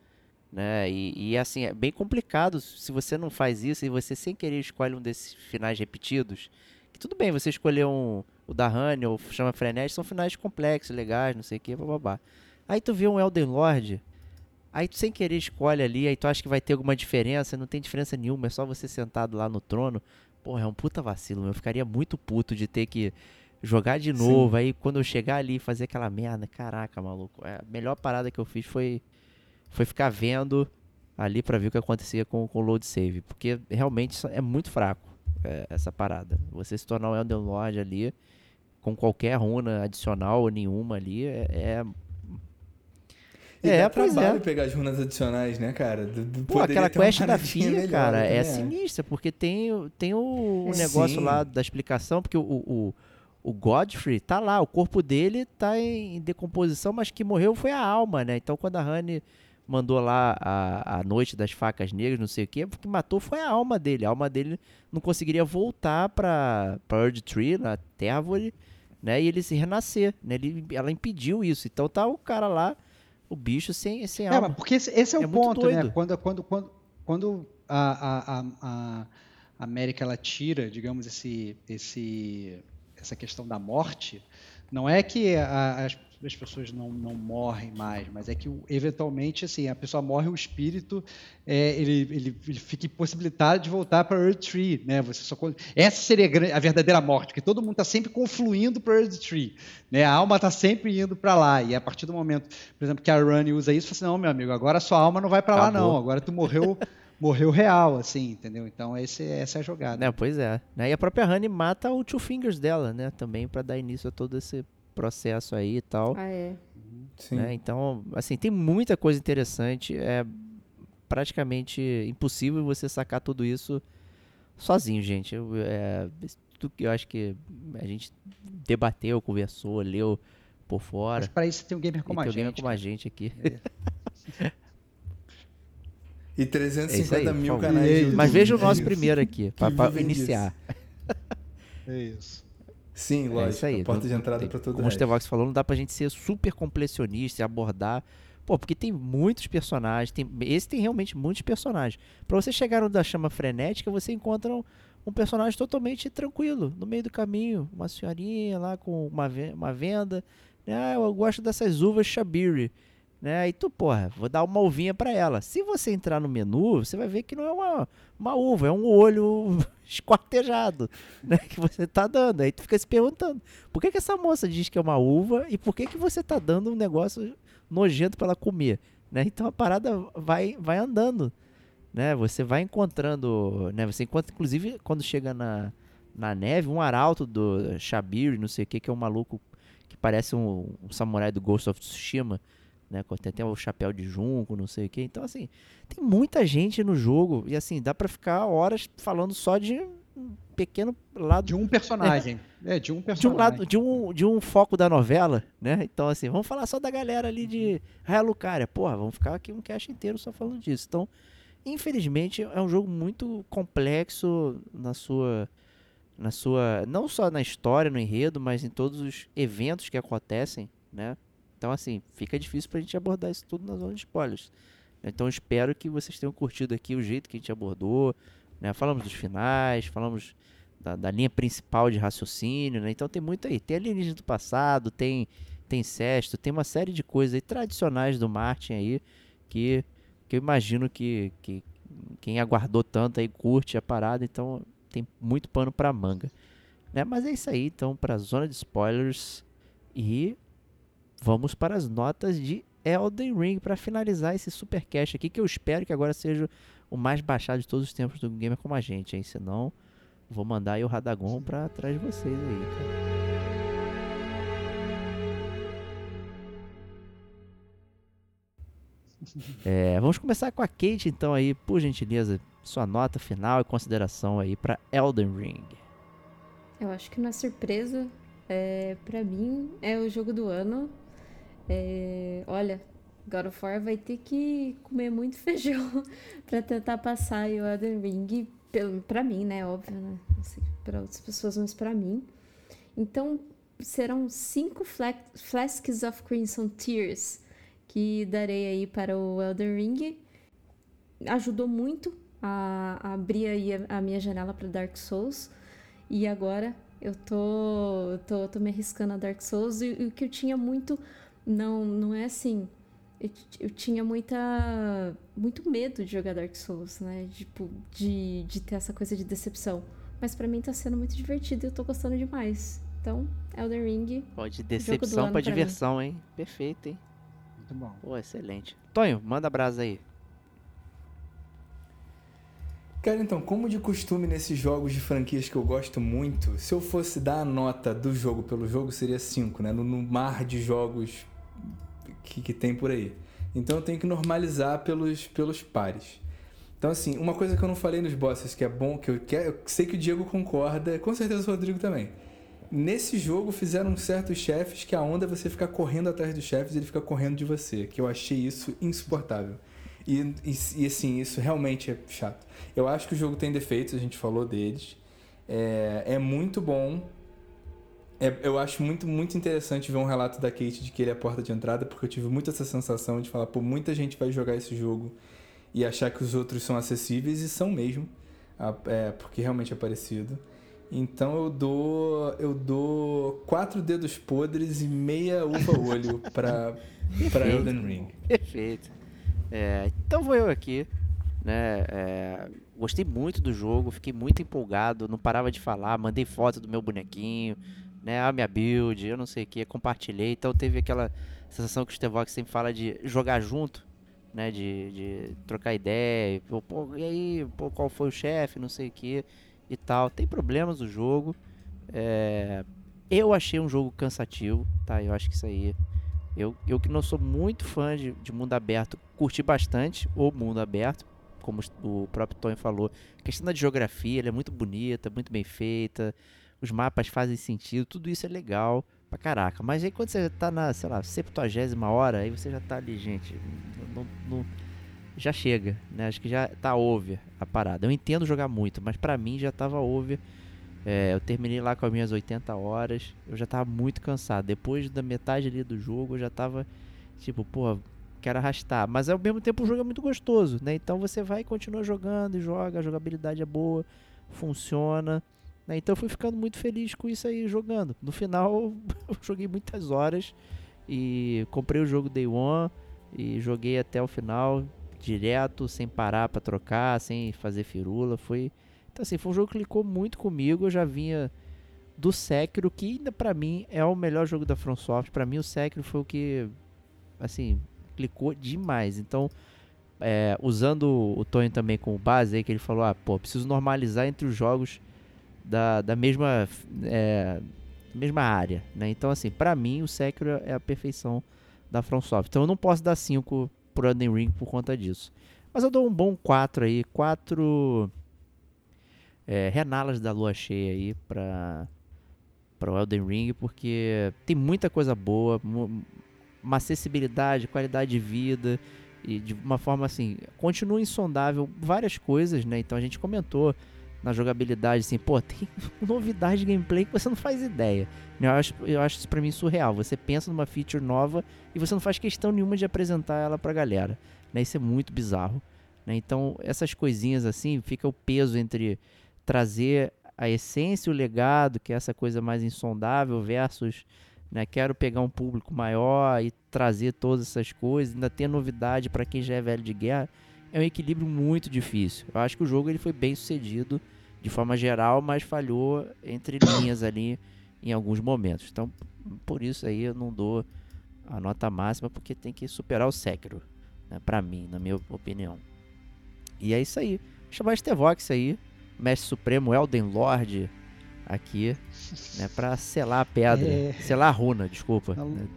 Né? E, e assim, é bem complicado se você não faz isso e você sem querer escolhe um desses finais repetidos, Que tudo bem, você escolher um, o da Honey ou Chama Frenética, são finais complexos, legais, não sei o que, babá. Aí tu vê um Elden Lord, aí tu sem querer escolhe ali, aí tu acha que vai ter alguma diferença, não tem diferença nenhuma, é só você sentado lá no trono. Porra, é um puta vacilo, eu ficaria muito puto de ter que jogar de novo, Sim. aí quando eu chegar ali e fazer aquela merda, caraca, maluco. É, a melhor parada que eu fiz foi, foi ficar vendo ali para ver o que acontecia com, com o load save, porque realmente é muito fraco é, essa parada. Você se tornar um Elden Lord ali com qualquer runa adicional ou nenhuma ali é, é e é, dá trabalho é. pegar as runas adicionais, né, cara? Pô, aquela quest da FIA, cara, é, é sinistra, porque tem, tem o, o negócio Sim. lá da explicação, porque o, o, o, Godfrey tá lá, o corpo dele tá em decomposição, mas que morreu foi a alma, né? Então quando a Honey mandou lá a, a noite das facas negras, não sei o que, o que matou foi a alma dele. A alma dele não conseguiria voltar pra, pra Earth Tree, na Térvore, né? E ele se renascer, né? Ele, ela impediu isso. Então tá o cara lá o bicho sem, sem é, alma. porque esse, esse é, é o ponto, né? Quando, quando, quando, quando a, a, a, a América ela tira, digamos, esse, esse, essa questão da morte, não é que a, as as pessoas não, não morrem mais, mas é que eventualmente assim a pessoa morre, o espírito é, ele, ele, ele fica impossibilitado de voltar para Earth Tree, né? Você só essa seria a verdadeira morte, que todo mundo está sempre confluindo para Earth Tree, né? A alma está sempre indo para lá e a partir do momento, por exemplo, que a Run usa isso, você assim, não, meu amigo, agora a sua alma não vai para lá não, agora tu morreu morreu real, assim, entendeu? Então esse, essa é a jogada. É, pois é. Né? E a própria Honey mata o Two Fingers dela, né? Também para dar início a todo esse processo aí e tal. Ah, é. Sim. Né? Então, assim, tem muita coisa interessante. É praticamente impossível você sacar tudo isso sozinho, gente. Eu, é, eu acho que a gente debateu, conversou, leu por fora. Mas para isso tem um gamer como a gente. Tem um gamer como a gente aqui. É. <laughs> e 350 é aí, mil canais. Mas veja o nosso primeiro aqui, <laughs> para iniciar. É isso. Sim, é lógico. É isso aí. A porta de entrada para todo Como o Stevox falou, não dá pra gente ser super completionista e abordar. Pô, porque tem muitos personagens. Tem, esse tem realmente muitos personagens. Para você chegar no da chama frenética, você encontra um, um, personagem totalmente tranquilo, no meio do caminho. Uma senhorinha lá com uma, uma venda. Ah, eu gosto dessas uvas Shabiri né? Aí tu, porra, vou dar uma uvinha para ela. Se você entrar no menu, você vai ver que não é uma, uma uva, é um olho <laughs> esquartejado, né? Que você tá dando. Aí tu fica se perguntando, por que, que essa moça diz que é uma uva e por que, que você tá dando um negócio nojento para ela comer, né? Então a parada vai, vai andando, né? Você vai encontrando, né? Você encontra, inclusive, quando chega na, na neve, um arauto do Shabir, não sei o que, que é um maluco que parece um, um samurai do Ghost of Tsushima, né? Tem até o chapéu de junco, não sei o que. Então, assim, tem muita gente no jogo e, assim, dá para ficar horas falando só de um pequeno lado. De um personagem. É, é de um personagem. De um, lado, de, um, de um foco da novela, né? Então, assim, vamos falar só da galera ali de Raia Lucaria. Porra, vamos ficar aqui um cast inteiro só falando disso. Então, infelizmente, é um jogo muito complexo na sua. Na sua. Não só na história, no enredo, mas em todos os eventos que acontecem, né? Então, assim, fica difícil pra gente abordar isso tudo na zona de spoilers. Então, espero que vocês tenham curtido aqui o jeito que a gente abordou. Né? Falamos dos finais, falamos da, da linha principal de raciocínio. Né? Então, tem muito aí. Tem alienígena do passado, tem, tem incesto, tem uma série de coisas aí tradicionais do Martin aí que, que eu imagino que, que quem aguardou tanto aí curte a parada. Então, tem muito pano pra manga. Né? Mas é isso aí, então, pra zona de spoilers. E vamos para as notas de Elden Ring para finalizar esse super cash aqui que eu espero que agora seja o mais baixado de todos os tempos do gamer como a gente, hein? Senão vou mandar aí o Radagon para trás de vocês aí, cara. É, vamos começar com a Kate então aí, por gentileza, sua nota final e consideração aí para Elden Ring. Eu acho que não é surpresa, é, para mim é o jogo do ano. É, olha, God of War vai ter que comer muito <laughs> feijão para tentar passar o Elden Ring, para mim, né? Óbvio, né? Para outras pessoas, mas para mim. Então, serão cinco Flasks of Crimson Tears que darei aí para o Elden Ring. Ajudou muito a, a abrir aí a, a minha janela para Dark Souls. E agora eu tô, tô, tô me arriscando a Dark Souls e o que eu tinha muito. Não, não é assim. Eu, eu, tinha muita muito medo de jogar Dark Souls, né? Tipo, de, de ter essa coisa de decepção. Mas para mim tá sendo muito divertido e eu tô gostando demais. Então, Elden Ring. Pode decepção pra diversão, hein? Perfeito, hein? Muito bom. Pô, excelente. Tonho, manda brasa aí. Cara, então, como de costume nesses jogos de franquias que eu gosto muito, se eu fosse dar a nota do jogo pelo jogo, seria 5, né? No, no, mar de jogos que, que tem por aí. Então eu tenho que normalizar pelos, pelos pares. Então, assim, uma coisa que eu não falei nos bosses que é bom, que eu, que eu sei que o Diego concorda, com certeza o Rodrigo também. Nesse jogo fizeram certos chefes que a onda é você ficar correndo atrás dos chefes e ele fica correndo de você, que eu achei isso insuportável. E, e, e, assim, isso realmente é chato. Eu acho que o jogo tem defeitos, a gente falou deles. É, é muito bom. É, eu acho muito, muito interessante ver um relato da Kate de que ele é a porta de entrada, porque eu tive muito essa sensação de falar, pô, muita gente vai jogar esse jogo e achar que os outros são acessíveis, e são mesmo, é, porque realmente é parecido. Então eu dou eu dou quatro dedos podres e meia uva olho <laughs> para para Elden Ring. Perfeito. É, então vou eu aqui. Né, é, gostei muito do jogo, fiquei muito empolgado, não parava de falar, mandei foto do meu bonequinho, né, a minha build, eu não sei o que, compartilhei, então teve aquela sensação que o Stevox sempre fala de jogar junto, né, de, de trocar ideia, pô, e aí, pô, qual foi o chefe, não sei o que e tal. Tem problemas o jogo, é, eu achei um jogo cansativo, tá, eu acho que isso aí eu, eu que não sou muito fã de, de mundo aberto, curti bastante o mundo aberto, como o próprio Tony falou. A questão da geografia, ela é muito bonita, muito bem feita, os mapas fazem sentido, tudo isso é legal pra caraca. Mas aí quando você tá na, sei lá, 70 hora, aí você já tá ali, gente, não, não, já chega, né? Acho que já tá over a parada. Eu entendo jogar muito, mas para mim já tava over é, eu terminei lá com as minhas 80 horas. Eu já tava muito cansado. Depois da metade ali do jogo, eu já tava tipo, pô, quero arrastar. Mas ao mesmo tempo o jogo é muito gostoso, né? Então você vai e continua jogando e joga, a jogabilidade é boa, funciona. Né? Então eu fui ficando muito feliz com isso aí jogando. No final <laughs> eu joguei muitas horas e comprei o jogo Day One e joguei até o final direto, sem parar para trocar, sem fazer firula. Foi então, assim, foi um jogo que clicou muito comigo. Eu já vinha do Sekiro, que ainda para mim é o melhor jogo da From Software. Para mim, o Sekiro foi o que, assim, clicou demais. Então, é, usando o Tony também como base, aí, que ele falou: ah, pô, preciso normalizar entre os jogos da, da mesma, é, mesma área. Né? Então, assim, para mim, o Sekiro é a perfeição da From. Então, eu não posso dar 5 pro Elden Ring por conta disso. Mas eu dou um bom 4 aí. 4 é, renalas da lua cheia aí para para o Elden Ring, porque tem muita coisa boa, uma acessibilidade, qualidade de vida e de uma forma assim, continua insondável várias coisas, né? Então a gente comentou na jogabilidade assim, pô, tem <laughs> novidade de gameplay que você não faz ideia. Eu acho, eu acho isso para mim surreal. Você pensa numa feature nova e você não faz questão nenhuma de apresentar ela pra galera, né? Isso é muito bizarro, né? Então, essas coisinhas assim, fica o peso entre trazer a essência, o legado, que é essa coisa mais insondável, versus né, quero pegar um público maior e trazer todas essas coisas, ainda ter novidade para quem já é velho de guerra, é um equilíbrio muito difícil. Eu acho que o jogo ele foi bem sucedido de forma geral, mas falhou entre <coughs> linhas ali em alguns momentos. Então, por isso aí eu não dou a nota máxima, porque tem que superar o Sekiro, né, para mim, na minha opinião. E é isso aí. Chamar Estevox aí, Mestre Supremo Elden Lord aqui, né, para selar a pedra, é... selar a runa, desculpa. Não,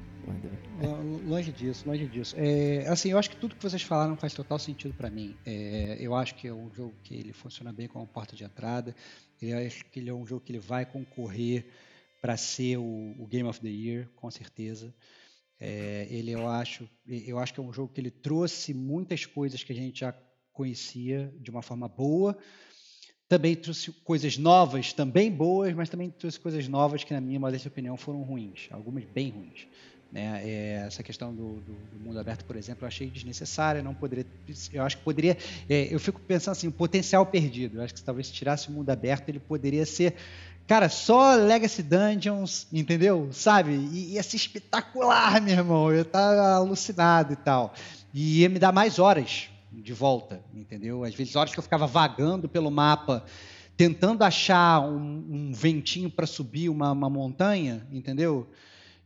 longe disso, longe disso. É, assim, eu acho que tudo que vocês falaram faz total sentido para mim. É, eu acho que é um jogo que ele funciona bem como porta de entrada. Eu acho que ele é um jogo que ele vai concorrer para ser o, o, Game of the Year, com certeza. É, ele, eu acho, eu acho que é um jogo que ele trouxe muitas coisas que a gente já conhecia de uma forma boa também trouxe coisas novas, também boas, mas também trouxe coisas novas que, na minha modesta opinião, foram ruins, algumas bem ruins. Né? É, essa questão do, do, do, mundo aberto, por exemplo, eu achei desnecessária, não poderia, eu acho que poderia, é, eu fico pensando assim, o potencial perdido, eu acho que talvez se tirasse o mundo aberto, ele poderia ser Cara, só Legacy Dungeons, entendeu? Sabe? E ia ser espetacular, meu irmão. Eu tava alucinado e tal. E ia me dar mais horas de volta, entendeu? Às vezes, horas que eu ficava vagando pelo mapa, tentando achar um, um ventinho para subir uma, uma, montanha, entendeu?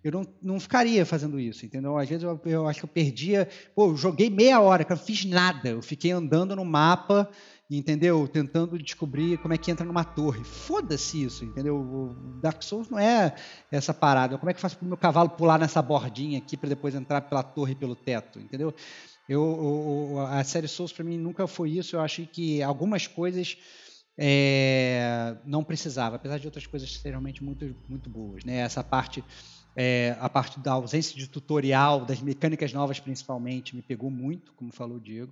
Eu não, não ficaria fazendo isso, entendeu? Às vezes eu, eu acho que eu perdia. Pô, eu joguei meia hora, eu não fiz nada. Eu fiquei andando no mapa entendeu? Tentando descobrir como é que entra numa torre. Foda-se isso, entendeu? O Dark Souls não é essa parada. Como é que eu faço para o meu cavalo pular nessa bordinha aqui para depois entrar pela torre e pelo teto, entendeu? Eu, a série Souls para mim nunca foi isso. Eu achei que algumas coisas é, não precisava, apesar de outras coisas serem realmente muito, muito boas, né? Essa parte é, a parte da ausência de tutorial, das mecânicas novas principalmente, me pegou muito, como falou o Diego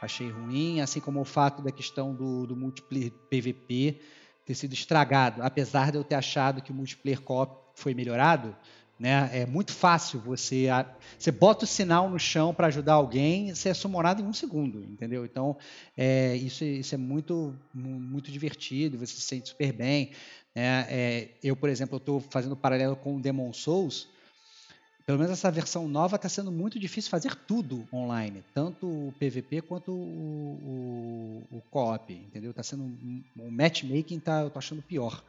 achei ruim, assim como o fato da questão do, do multiplayer PVP ter sido estragado, apesar de eu ter achado que o multiplayer co-op foi melhorado, né? É muito fácil você você bota o sinal no chão para ajudar alguém, você é summonado em um segundo, entendeu? Então é, isso, isso é muito muito divertido, você se sente super bem. Né? É, eu, por exemplo, estou fazendo paralelo com o Demon Souls pelo menos essa versão nova está sendo muito difícil fazer tudo online, tanto o PVP quanto o, o, o co-op, entendeu? Tá sendo o matchmaking tá, eu tô achando pior,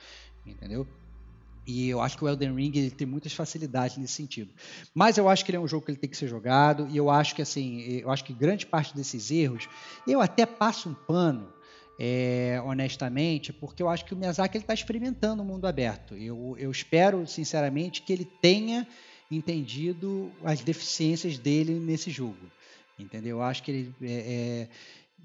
entendeu? E eu acho que o Elden Ring ele tem muitas facilidades nesse sentido. Mas eu acho que ele é um jogo que ele tem que ser jogado e eu acho que assim, eu acho que grande parte desses erros, eu até passo um pano é, honestamente, porque eu acho que o Miyazaki está experimentando o mundo aberto. Eu, eu espero, sinceramente, que ele tenha entendido as deficiências dele nesse jogo. Entendeu? Eu acho que ele. É, é,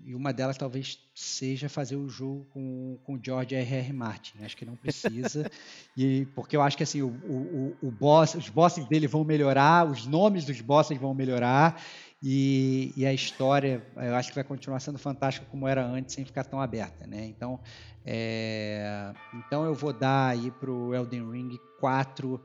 e uma delas talvez seja fazer o jogo com, com George R.R. Martin. Acho que não precisa. <laughs> e porque eu acho que assim, o, o, o boss, os bosses dele vão melhorar, os nomes dos bosses vão melhorar. E, e, a história, eu acho que vai continuar sendo fantástica como era antes, sem ficar tão aberta, né? Então, é, então eu vou dar aí para o Elden Ring 4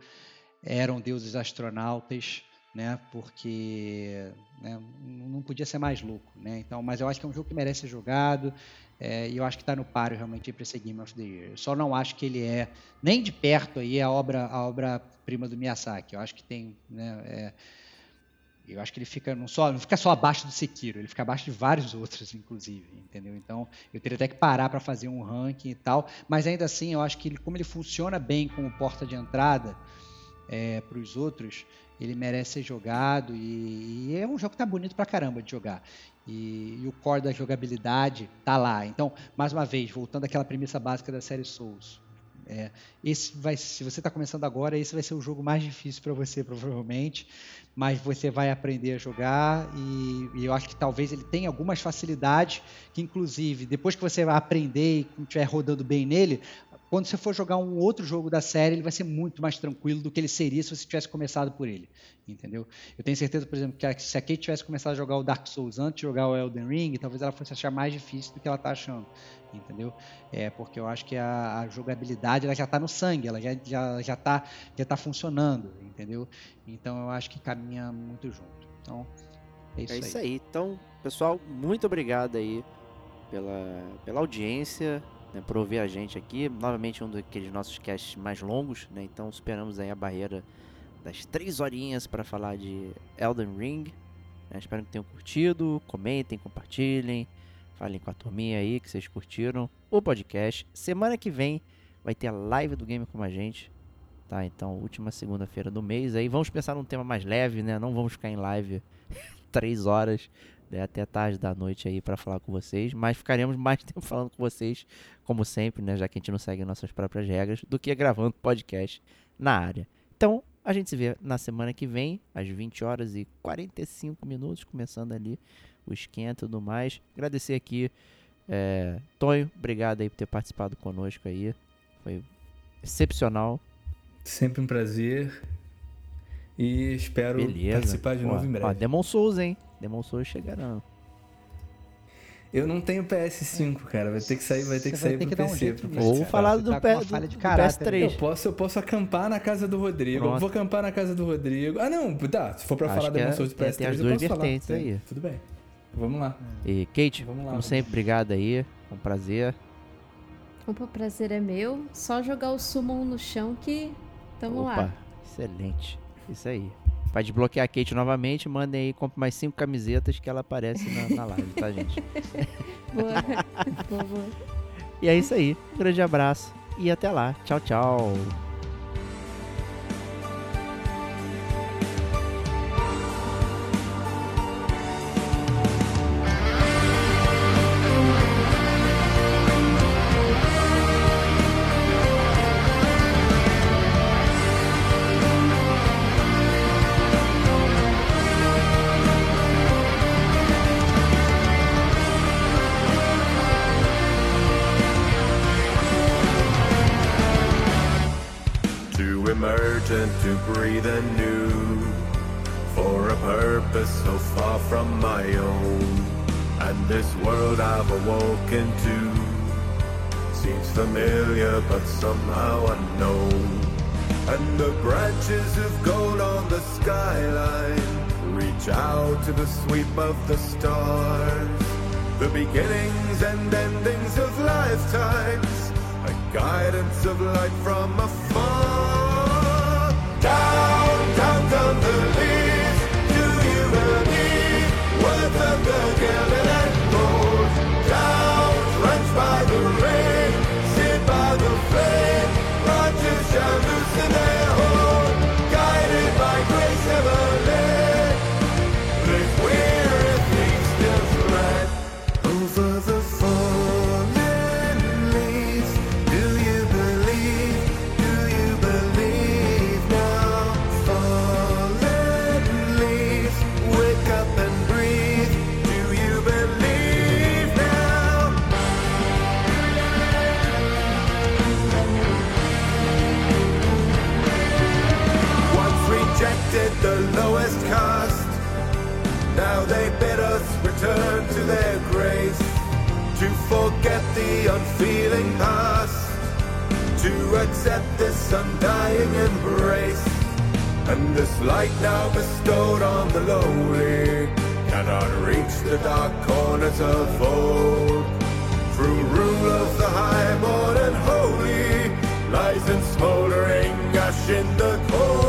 eram deuses astronautas, né? Porque né, não podia ser mais louco, né? Então, mas eu acho que é um jogo que merece ser jogado é, e eu acho que está no páreo realmente para ser Game of the Year. Eu só não acho que ele é nem de perto aí a obra a obra prima do Miyazaki. Eu acho que tem, né? É, eu acho que ele fica não só não fica só abaixo do Sekiro, ele fica abaixo de vários outros, inclusive, entendeu? Então eu teria até que parar para fazer um ranking e tal, mas ainda assim eu acho que ele, como ele funciona bem como porta de entrada, é, para os outros, ele merece ser jogado e, e, é um jogo que tá bonito pra caramba de jogar. E, e, o core da jogabilidade tá lá. Então, mais uma vez, voltando àquela premissa básica da série Souls. É, esse vai, se você está começando agora, esse vai ser o jogo mais difícil para você, provavelmente, mas você vai aprender a jogar e, e, eu acho que talvez ele tenha algumas facilidades que, inclusive, depois que você aprender e estiver rodando bem nele, quando você for jogar um outro jogo da série, ele vai ser muito mais tranquilo do que ele seria se você tivesse começado por ele, entendeu? Eu tenho certeza, por exemplo, que se a Kate tivesse começado a jogar o Dark Souls antes de jogar o Elden Ring, talvez ela fosse achar mais difícil do que ela está achando, entendeu? É porque eu acho que a, a jogabilidade ela já está no sangue, ela já já já está já tá funcionando, entendeu? Então eu acho que caminha muito junto. Então é isso, é isso aí. aí. Então, pessoal, muito obrigado aí pela pela audiência né, por ouvir a gente aqui. Novamente um daqueles nossos casts mais longos, né? Então esperamos aí a barreira das três horinhas para falar de Elden Ring. Né? Espero que tenham curtido, comentem, compartilhem, falem com a turminha aí que vocês curtiram o podcast. Semana que vem vai ter a live do Game com a gente. Tá, então, última segunda-feira do mês. Aí vamos pensar num tema mais leve, né? Não vamos ficar em live <laughs> três horas né, até tarde da noite aí para falar com vocês, mas ficaremos <laughs> mais tempo falando com vocês, como sempre, né, já que a gente não segue nossas próprias regras, do que gravando podcast na área. Então, a gente se vê na semana que vem, às 20 horas e 45 minutos, começando ali o esquenta e tudo mais. Agradecer aqui, é, Tonho, obrigado aí por ter participado conosco aí, foi excepcional. Sempre um prazer. E espero Beleza. participar de novo em breve. Ó, Demon Souls, hein? Demon Souls chegarão. Eu não tenho PS5, cara. Vai ter que sair, vai ter que sair ter pro que PC. Um pro Ou falar do, tá do, do PS3. Eu posso, eu posso acampar na casa do Rodrigo. Eu vou acampar na casa do Rodrigo. Ah, não, tá. Se for pra Acho falar Demon é- Souls do PS3, é, tem as duas eu posso vertentes falar. Aí. Tudo bem. Vamos lá. E Kate, lá, como sempre, obrigado aí. Um prazer. Opa, o prazer é meu. Só jogar o Summon no chão que tamo Opa, lá. Excelente. Isso aí. Pra desbloquear a Kate novamente, mandem aí, compre mais cinco camisetas que ela aparece na, na live, tá, gente? <laughs> boa. boa, <laughs> boa. E é isso aí. Um grande abraço e até lá. Tchau, tchau. somehow unknown. And the branches of gold on the skyline reach out to the sweep of the stars. The beginnings and endings of lifetimes, a guidance of light from afar. this undying embrace. And this light now bestowed on the lowly Cannot reach the dark corners of old. Through rule of the high, born and holy Lies in smoldering ash in the cold.